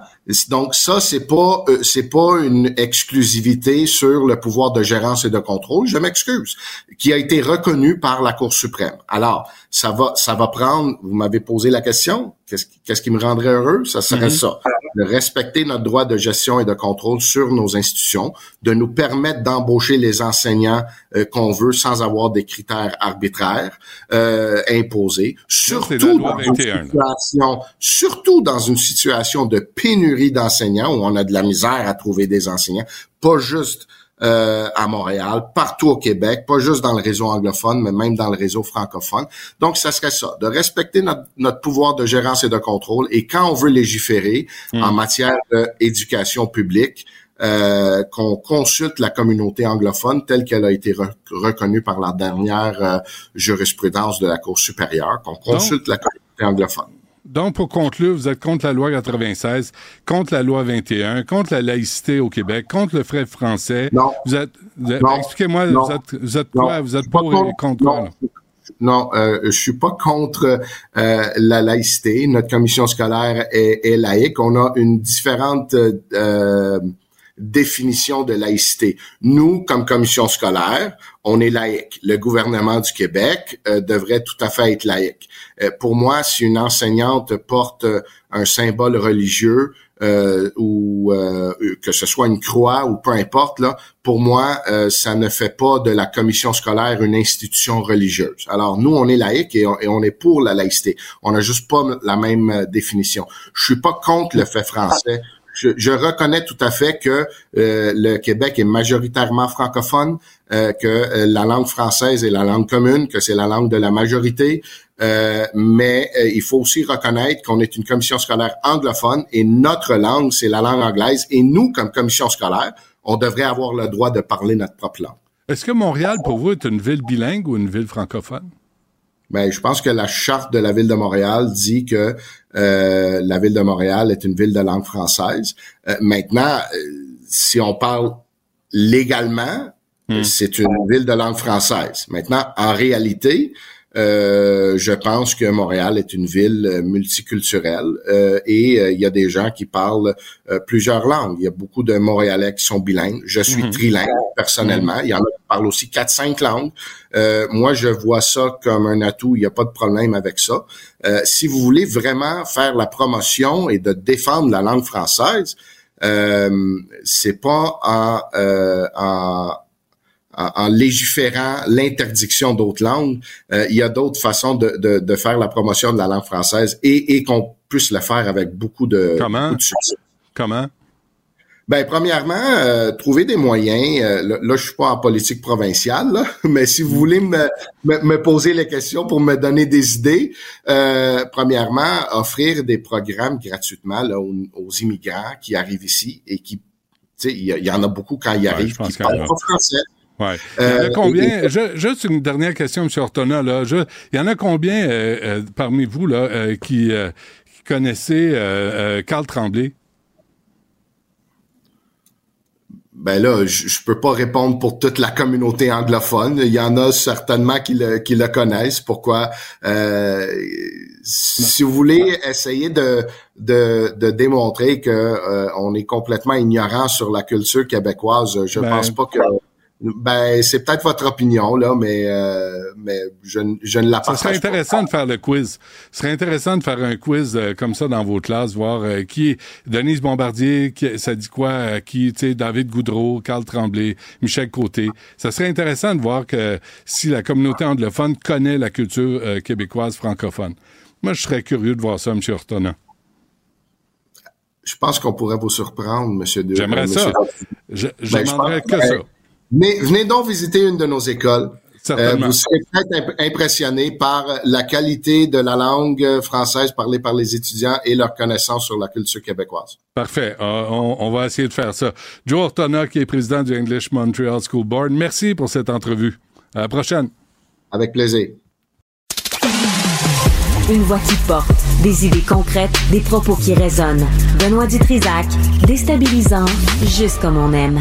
Donc ça, c'est pas euh, c'est pas une exclusivité sur le pouvoir de gérance et de contrôle. Je m'excuse, qui a été reconnu par la Cour suprême. Alors ça va ça va prendre. Vous m'avez posé la question. Qu'est-ce qu'est-ce qui me rendrait heureux? Ça serait Mhm. ça, de respecter notre droit de gestion et de contrôle sur nos institutions, de nous permettre d'embaucher les enseignants euh, qu'on veut sans avoir des critères arbitraires euh, imposés. Surtout dans une 21, là. situation, surtout dans une situation de pénurie d'enseignants où on a de la misère à trouver des enseignants, pas juste euh, à Montréal, partout au Québec, pas juste dans le réseau anglophone, mais même dans le réseau francophone. Donc, ça serait ça, de respecter notre, notre pouvoir de gérance et de contrôle. Et quand on veut légiférer en matière d'éducation publique, euh, qu'on consulte la communauté anglophone telle qu'elle a été re- reconnue par la dernière euh, jurisprudence de la Cour supérieure, qu'on consulte la communauté anglophone. Donc, pour conclure, vous êtes contre la loi 96, contre la loi 21, contre la laïcité au Québec, contre le frais français. Non. Vous êtes, vous êtes- Non. expliquez-moi, Non. vous êtes, vous êtes Non. quoi? Vous êtes pour et contre- contre quoi, non. Non, euh, je suis pas contre euh, la laïcité. Notre commission scolaire est, est laïque. On a une différente euh, définition de laïcité. Nous, comme commission scolaire, on est laïque. Le gouvernement du Québec euh, devrait tout à fait être laïque. Euh, pour moi, si une enseignante porte euh, un symbole religieux euh, ou euh, que ce soit une croix ou peu importe là, pour moi, euh, ça ne fait pas de la commission scolaire une institution religieuse. Alors nous, on est laïque et on, et on est pour la laïcité. On n'a juste pas la même euh, définition. Je suis pas contre le fait français. Je, reconnais tout à fait que euh, le Québec est majoritairement francophone, euh, que euh, la langue française est la langue commune, que c'est la langue de la majorité, mais il faut aussi reconnaître qu'on est une commission scolaire anglophone et notre langue, c'est la langue anglaise. Et nous, comme commission scolaire, on devrait avoir le droit de parler notre propre langue. Est-ce que Montréal, pour vous, est une ville bilingue ou une ville francophone? Ben, je pense que la charte de la ville de Montréal dit que euh, la ville de Montréal est une ville de langue française. Euh, maintenant, euh, si on parle légalement, euh, c'est une ville de langue française. Maintenant, en réalité, euh, je pense que Montréal est une ville euh, multiculturelle euh, et euh, il y a des gens qui parlent euh, plusieurs langues. Il y a beaucoup de Montréalais qui sont bilingues. Je suis Mhm. trilingue personnellement. Il y en a qui parlent aussi quatre, cinq langues. Euh, moi, je vois ça comme un atout. Il n'y a pas de problème avec ça. Euh, si vous voulez vraiment faire la promotion et de défendre la langue française, euh, c'est pas en, euh, en en, légiférant l'interdiction d'autres langues, euh, il y a d'autres façons de, de, de faire la promotion de la langue française et, et qu'on puisse le faire avec beaucoup de, Comment? beaucoup de succès. Comment? Ben, premièrement, euh, trouver des moyens. euh, là, je suis pas en politique provinciale, là, *laughs* mais si vous voulez me, me, me poser les questions pour me donner des idées, euh, premièrement, offrir des programmes gratuitement là, aux, aux immigrants qui arrivent ici et qui, tu sais, il y, en a beaucoup quand ils arrivent qui parlent pas français. Ouais. Il y en a Euh, combien? et- je- juste une dernière question, M. Ortona. Là. Je- il y en a combien euh, euh, parmi vous là, qui, qui connaissez Carl Tremblay? Ben là, je, je peux pas répondre pour toute la communauté anglophone. Il y en a certainement qui le, qui le connaissent. Pourquoi? Euh, Si vous voulez essayer de, de, de démontrer que euh, on est complètement ignorant sur la culture québécoise, je Ben- pense pas que. Ben, c'est peut-être votre opinion là, mais euh, mais je, ne- je ne la serait partage pas. intéressant de faire le quiz. Ce serait intéressant de faire un quiz euh, comme ça dans vos classes, voir euh, qui est Denise Bombardier, qui, ça dit quoi à qui, tu sais, David Goudreau, Carl Tremblay, Michel Côté. Ça serait intéressant de voir que si la communauté anglophone connaît la culture euh, québécoise francophone. Moi, je serais curieux de voir ça, M. Ortona. Je pense qu'on pourrait vous surprendre, Monsieur. De, J'aimerais euh, ça. Je, je Ben, demanderais pense- que ça. Venez, venez donc visiter une de nos écoles. Certainement. Euh, vous serez peut-être imp- impressionné par la qualité de la langue euh, française parlée par les étudiants et leur connaissance sur la culture québécoise. Parfait. Euh, on, on va essayer de faire ça. Joe Ortona, qui est président du English Montreal School Board, merci pour cette entrevue. À la prochaine. Avec plaisir. Une voix qui porte, des idées concrètes, des propos qui résonnent. Benoît Dutrisac, déstabilisant, juste comme on aime.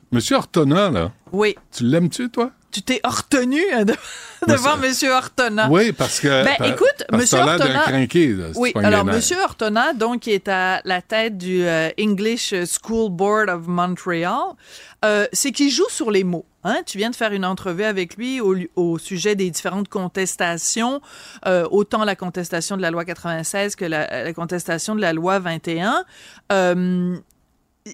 Monsieur Ortona, là, Oui. tu l'aimes-tu, toi? Tu t'es retenu hein, de- *laughs* devant Monsieur Ortona. Oui, parce que. Ben, par- écoute, d'un Ortona- crinqué, là, Oui, alors. Monsieur Ortona, donc, qui est à la tête du euh, English School Board of Montreal, euh, c'est qu'il joue sur les mots. Hein? Tu viens de faire une entrevue avec lui au, au sujet des différentes contestations, euh, autant la contestation de la loi 96 que la, la contestation de la loi 21. Euh,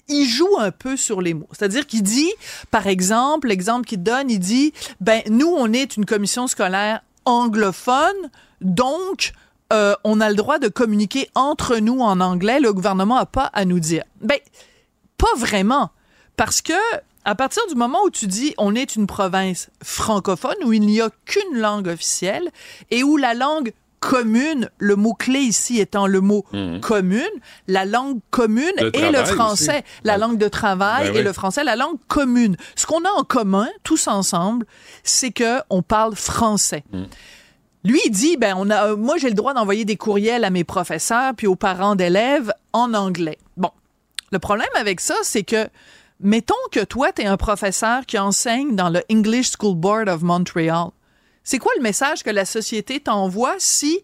il joue un peu sur les mots. C'est-à-dire qu'il dit, par exemple, l'exemple qu'il donne, il dit, ben, nous, on est une commission scolaire anglophone, donc, euh, on a le droit de communiquer entre nous en anglais. Le gouvernement n'a pas à nous dire. Ben, pas vraiment. Parce que, à partir du moment où tu dis on est une province francophone où il n'y a qu'une langue officielle et où la langue commune, le mot-clé ici étant le mot commune, la langue commune et le français, aussi. la langue de travail Ben et oui. le français, la langue commune. Ce qu'on a en commun, tous ensemble, c'est que on parle français. Lui, il dit, ben, on a, euh, moi, j'ai le droit d'envoyer des courriels à mes professeurs puis aux parents d'élèves en anglais. Bon. Le problème avec ça, c'est que, mettons que toi, tu es un professeur qui enseigne dans le English School Board of Montreal. C'est quoi le message que la société t'envoie si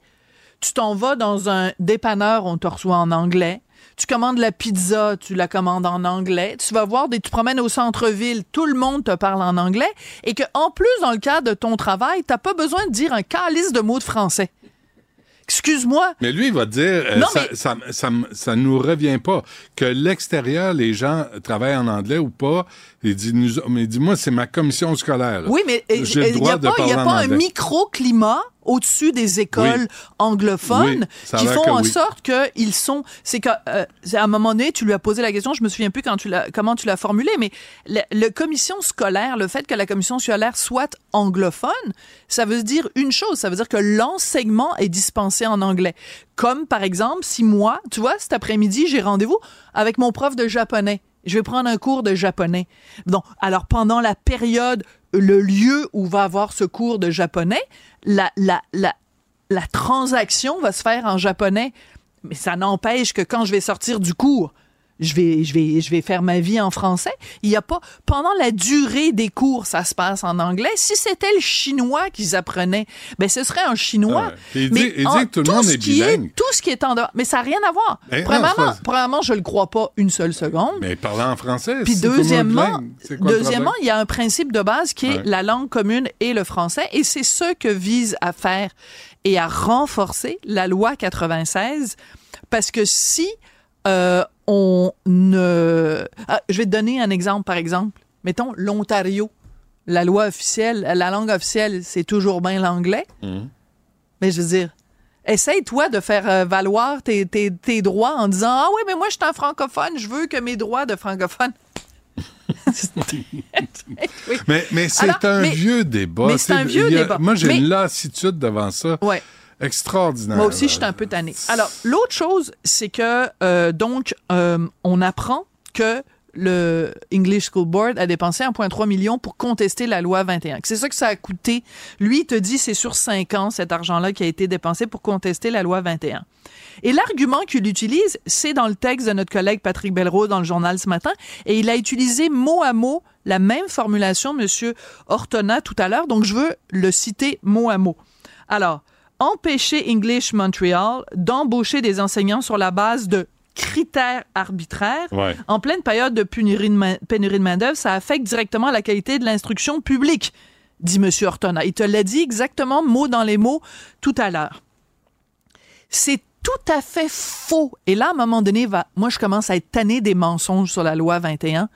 tu t'en vas dans un dépanneur, on te reçoit en anglais. Tu commandes la pizza, tu la commandes en anglais. Tu vas voir, des, tu promènes au centre-ville, tout le monde te parle en anglais. Et que, en plus, dans le cadre de ton travail, t'as pas besoin de dire un calice de mots de français. Excuse-moi. Mais lui, il va te dire, euh, Non, ça, mais- ça, ça, ça nous revient pas. Que l'extérieur, les gens travaillent en anglais ou pas, il dit, nous, mais dis-moi, c'est ma commission scolaire. Oui, mais euh, J'ai le il n'y a pas, y a pas un microclimat au-dessus des écoles Oui. anglophones Oui, qui font que en oui. sorte qu'ils sont. C'est que euh, un moment donné, tu lui as posé la question. Je me souviens plus quand tu l'as, comment tu l'as formulé, mais le, le commission scolaire, le fait que la commission scolaire soit anglophone, ça veut dire une chose. Ça veut dire que l'enseignement est dispensé en anglais. Comme par exemple, si moi, tu vois, cet après-midi, j'ai rendez-vous avec mon prof de japonais. Je vais prendre un cours de japonais. Donc, alors pendant la période, le lieu où va avoir ce cours de japonais, la, la, la, la transaction va se faire en japonais. Mais ça n'empêche que quand je vais sortir du cours, je vais, je vais, je vais faire ma vie en français. Il n'y a pas, pendant la durée des cours, ça se passe en anglais. Si c'était le chinois qu'ils apprenaient, ben, ce serait un chinois. Il dit- Mais dit que tout le monde ce est qui bilingue. tout ce qui est en dehors, mais ça n'a rien à voir. Ben non, premièrement, pas- premièrement, je le crois pas une seule seconde. Mais parler en français, Puis est deuxièmement, bilingue, quoi deuxièmement, il y a un principe de base qui est Ouais. la langue commune et le français, et c'est ce que vise à faire et à renforcer la loi 96, parce que si euh, on ne... Ah, je vais te donner un exemple, par exemple. Mettons l'Ontario. La loi officielle, la langue officielle, c'est toujours bien l'anglais. Hum. Mais je veux dire, essaye, toi, de faire euh, valoir tes, tes- tes droits en disant Ah oui, mais moi, je suis un francophone, je veux que mes droits de francophone. *laughs* Oui. Mais, mais c'est un mais- vieux débat. mais c'est un Tu sais, vieux il y a- débat. Moi, j'ai Mais- une lassitude devant ça. Ouais. Extraordinaire. Moi aussi, je suis un peu tannée. Alors, l'autre chose, c'est que, euh, donc, euh, on apprend que le English School Board a dépensé 1,3 million pour contester la loi 21. C'est ça que ça a coûté. Lui, il te dit c'est sur cinq ans cet argent-là qui a été dépensé pour contester la loi 21. Et l'argument qu'il utilise, c'est dans le texte de notre collègue Patrick Belrose dans le journal ce matin, et il a utilisé mot à mot la même formulation, Monsieur Ortona, tout à l'heure, donc je veux le citer mot à mot. Alors, empêcher English Montreal d'embaucher des enseignants sur la base de critères arbitraires Ouais. en pleine période de pénurie de, main- main-d'œuvre, ça affecte directement la qualité de l'instruction publique, dit M. Ortona. Il te l'a dit exactement mot dans les mots tout à l'heure. C'est tout à fait faux. Et là, à un moment donné, va, moi, je commence à être tanné des mensonges sur la loi 21.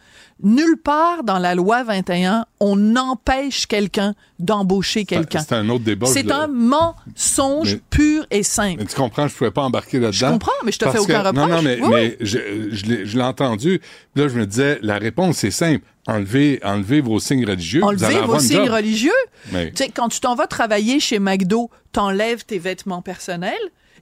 Nulle part dans la loi 21, on empêche quelqu'un d'embaucher quelqu'un. C'est un autre débat. C'est un mensonge Mais- pur est simple. Mais tu comprends, je pouvais pas embarquer là-dedans. Je comprends, mais je te fais aucun que- reproche. Non, non, mais, Oui, mais je, je l'ai- je l'ai entendu. Là, je me disais, la réponse, c'est simple. Enlevez, enlevez vos signes religieux. vous allez Enlever avoir vos signes job. religieux? Mais- Tu sais, quand tu t'en vas travailler chez McDo, t'enlèves tes vêtements personnels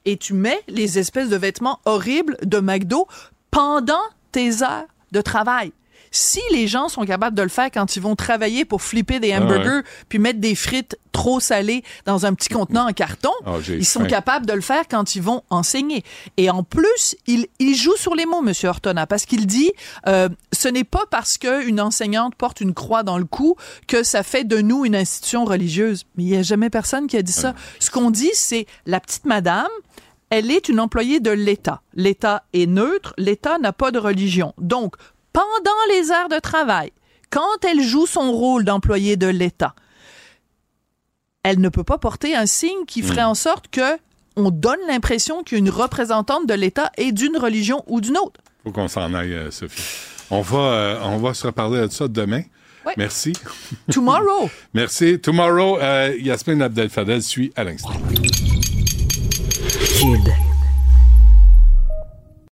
et tu mets les espèces de vêtements horribles de McDo pendant tes heures de travail. Si les gens sont capables de le faire quand ils vont travailler pour flipper des Ah hamburgers ouais. puis mettre des frites trop salées dans un petit contenant en carton, Ah, j'ai ils sont faim. capables de le faire quand ils vont enseigner. Et en plus, il, il joue sur les mots, Monsieur Ortona, parce qu'il dit euh, ce n'est pas parce qu'une enseignante porte une croix dans le cou que ça fait de nous une institution religieuse. Mais il n'y a jamais personne qui a dit ça. Ce qu'on dit, c'est la petite madame. Elle est une employée de l'État. L'État est neutre, l'État n'a pas de religion. Donc, pendant les heures de travail, quand elle joue son rôle d'employée de l'État, elle ne peut pas porter un signe qui ferait Hmm. en sorte que on donne l'impression qu'une représentante de l'État est d'une religion ou d'une autre. faut qu'on s'en aille, euh, Sophie. On va, euh, on va se reparler de ça demain. Merci. Tomorrow. *laughs* Merci. Tomorrow, euh, Yasmine Abdel-Fadel suit à l'instant. Cube.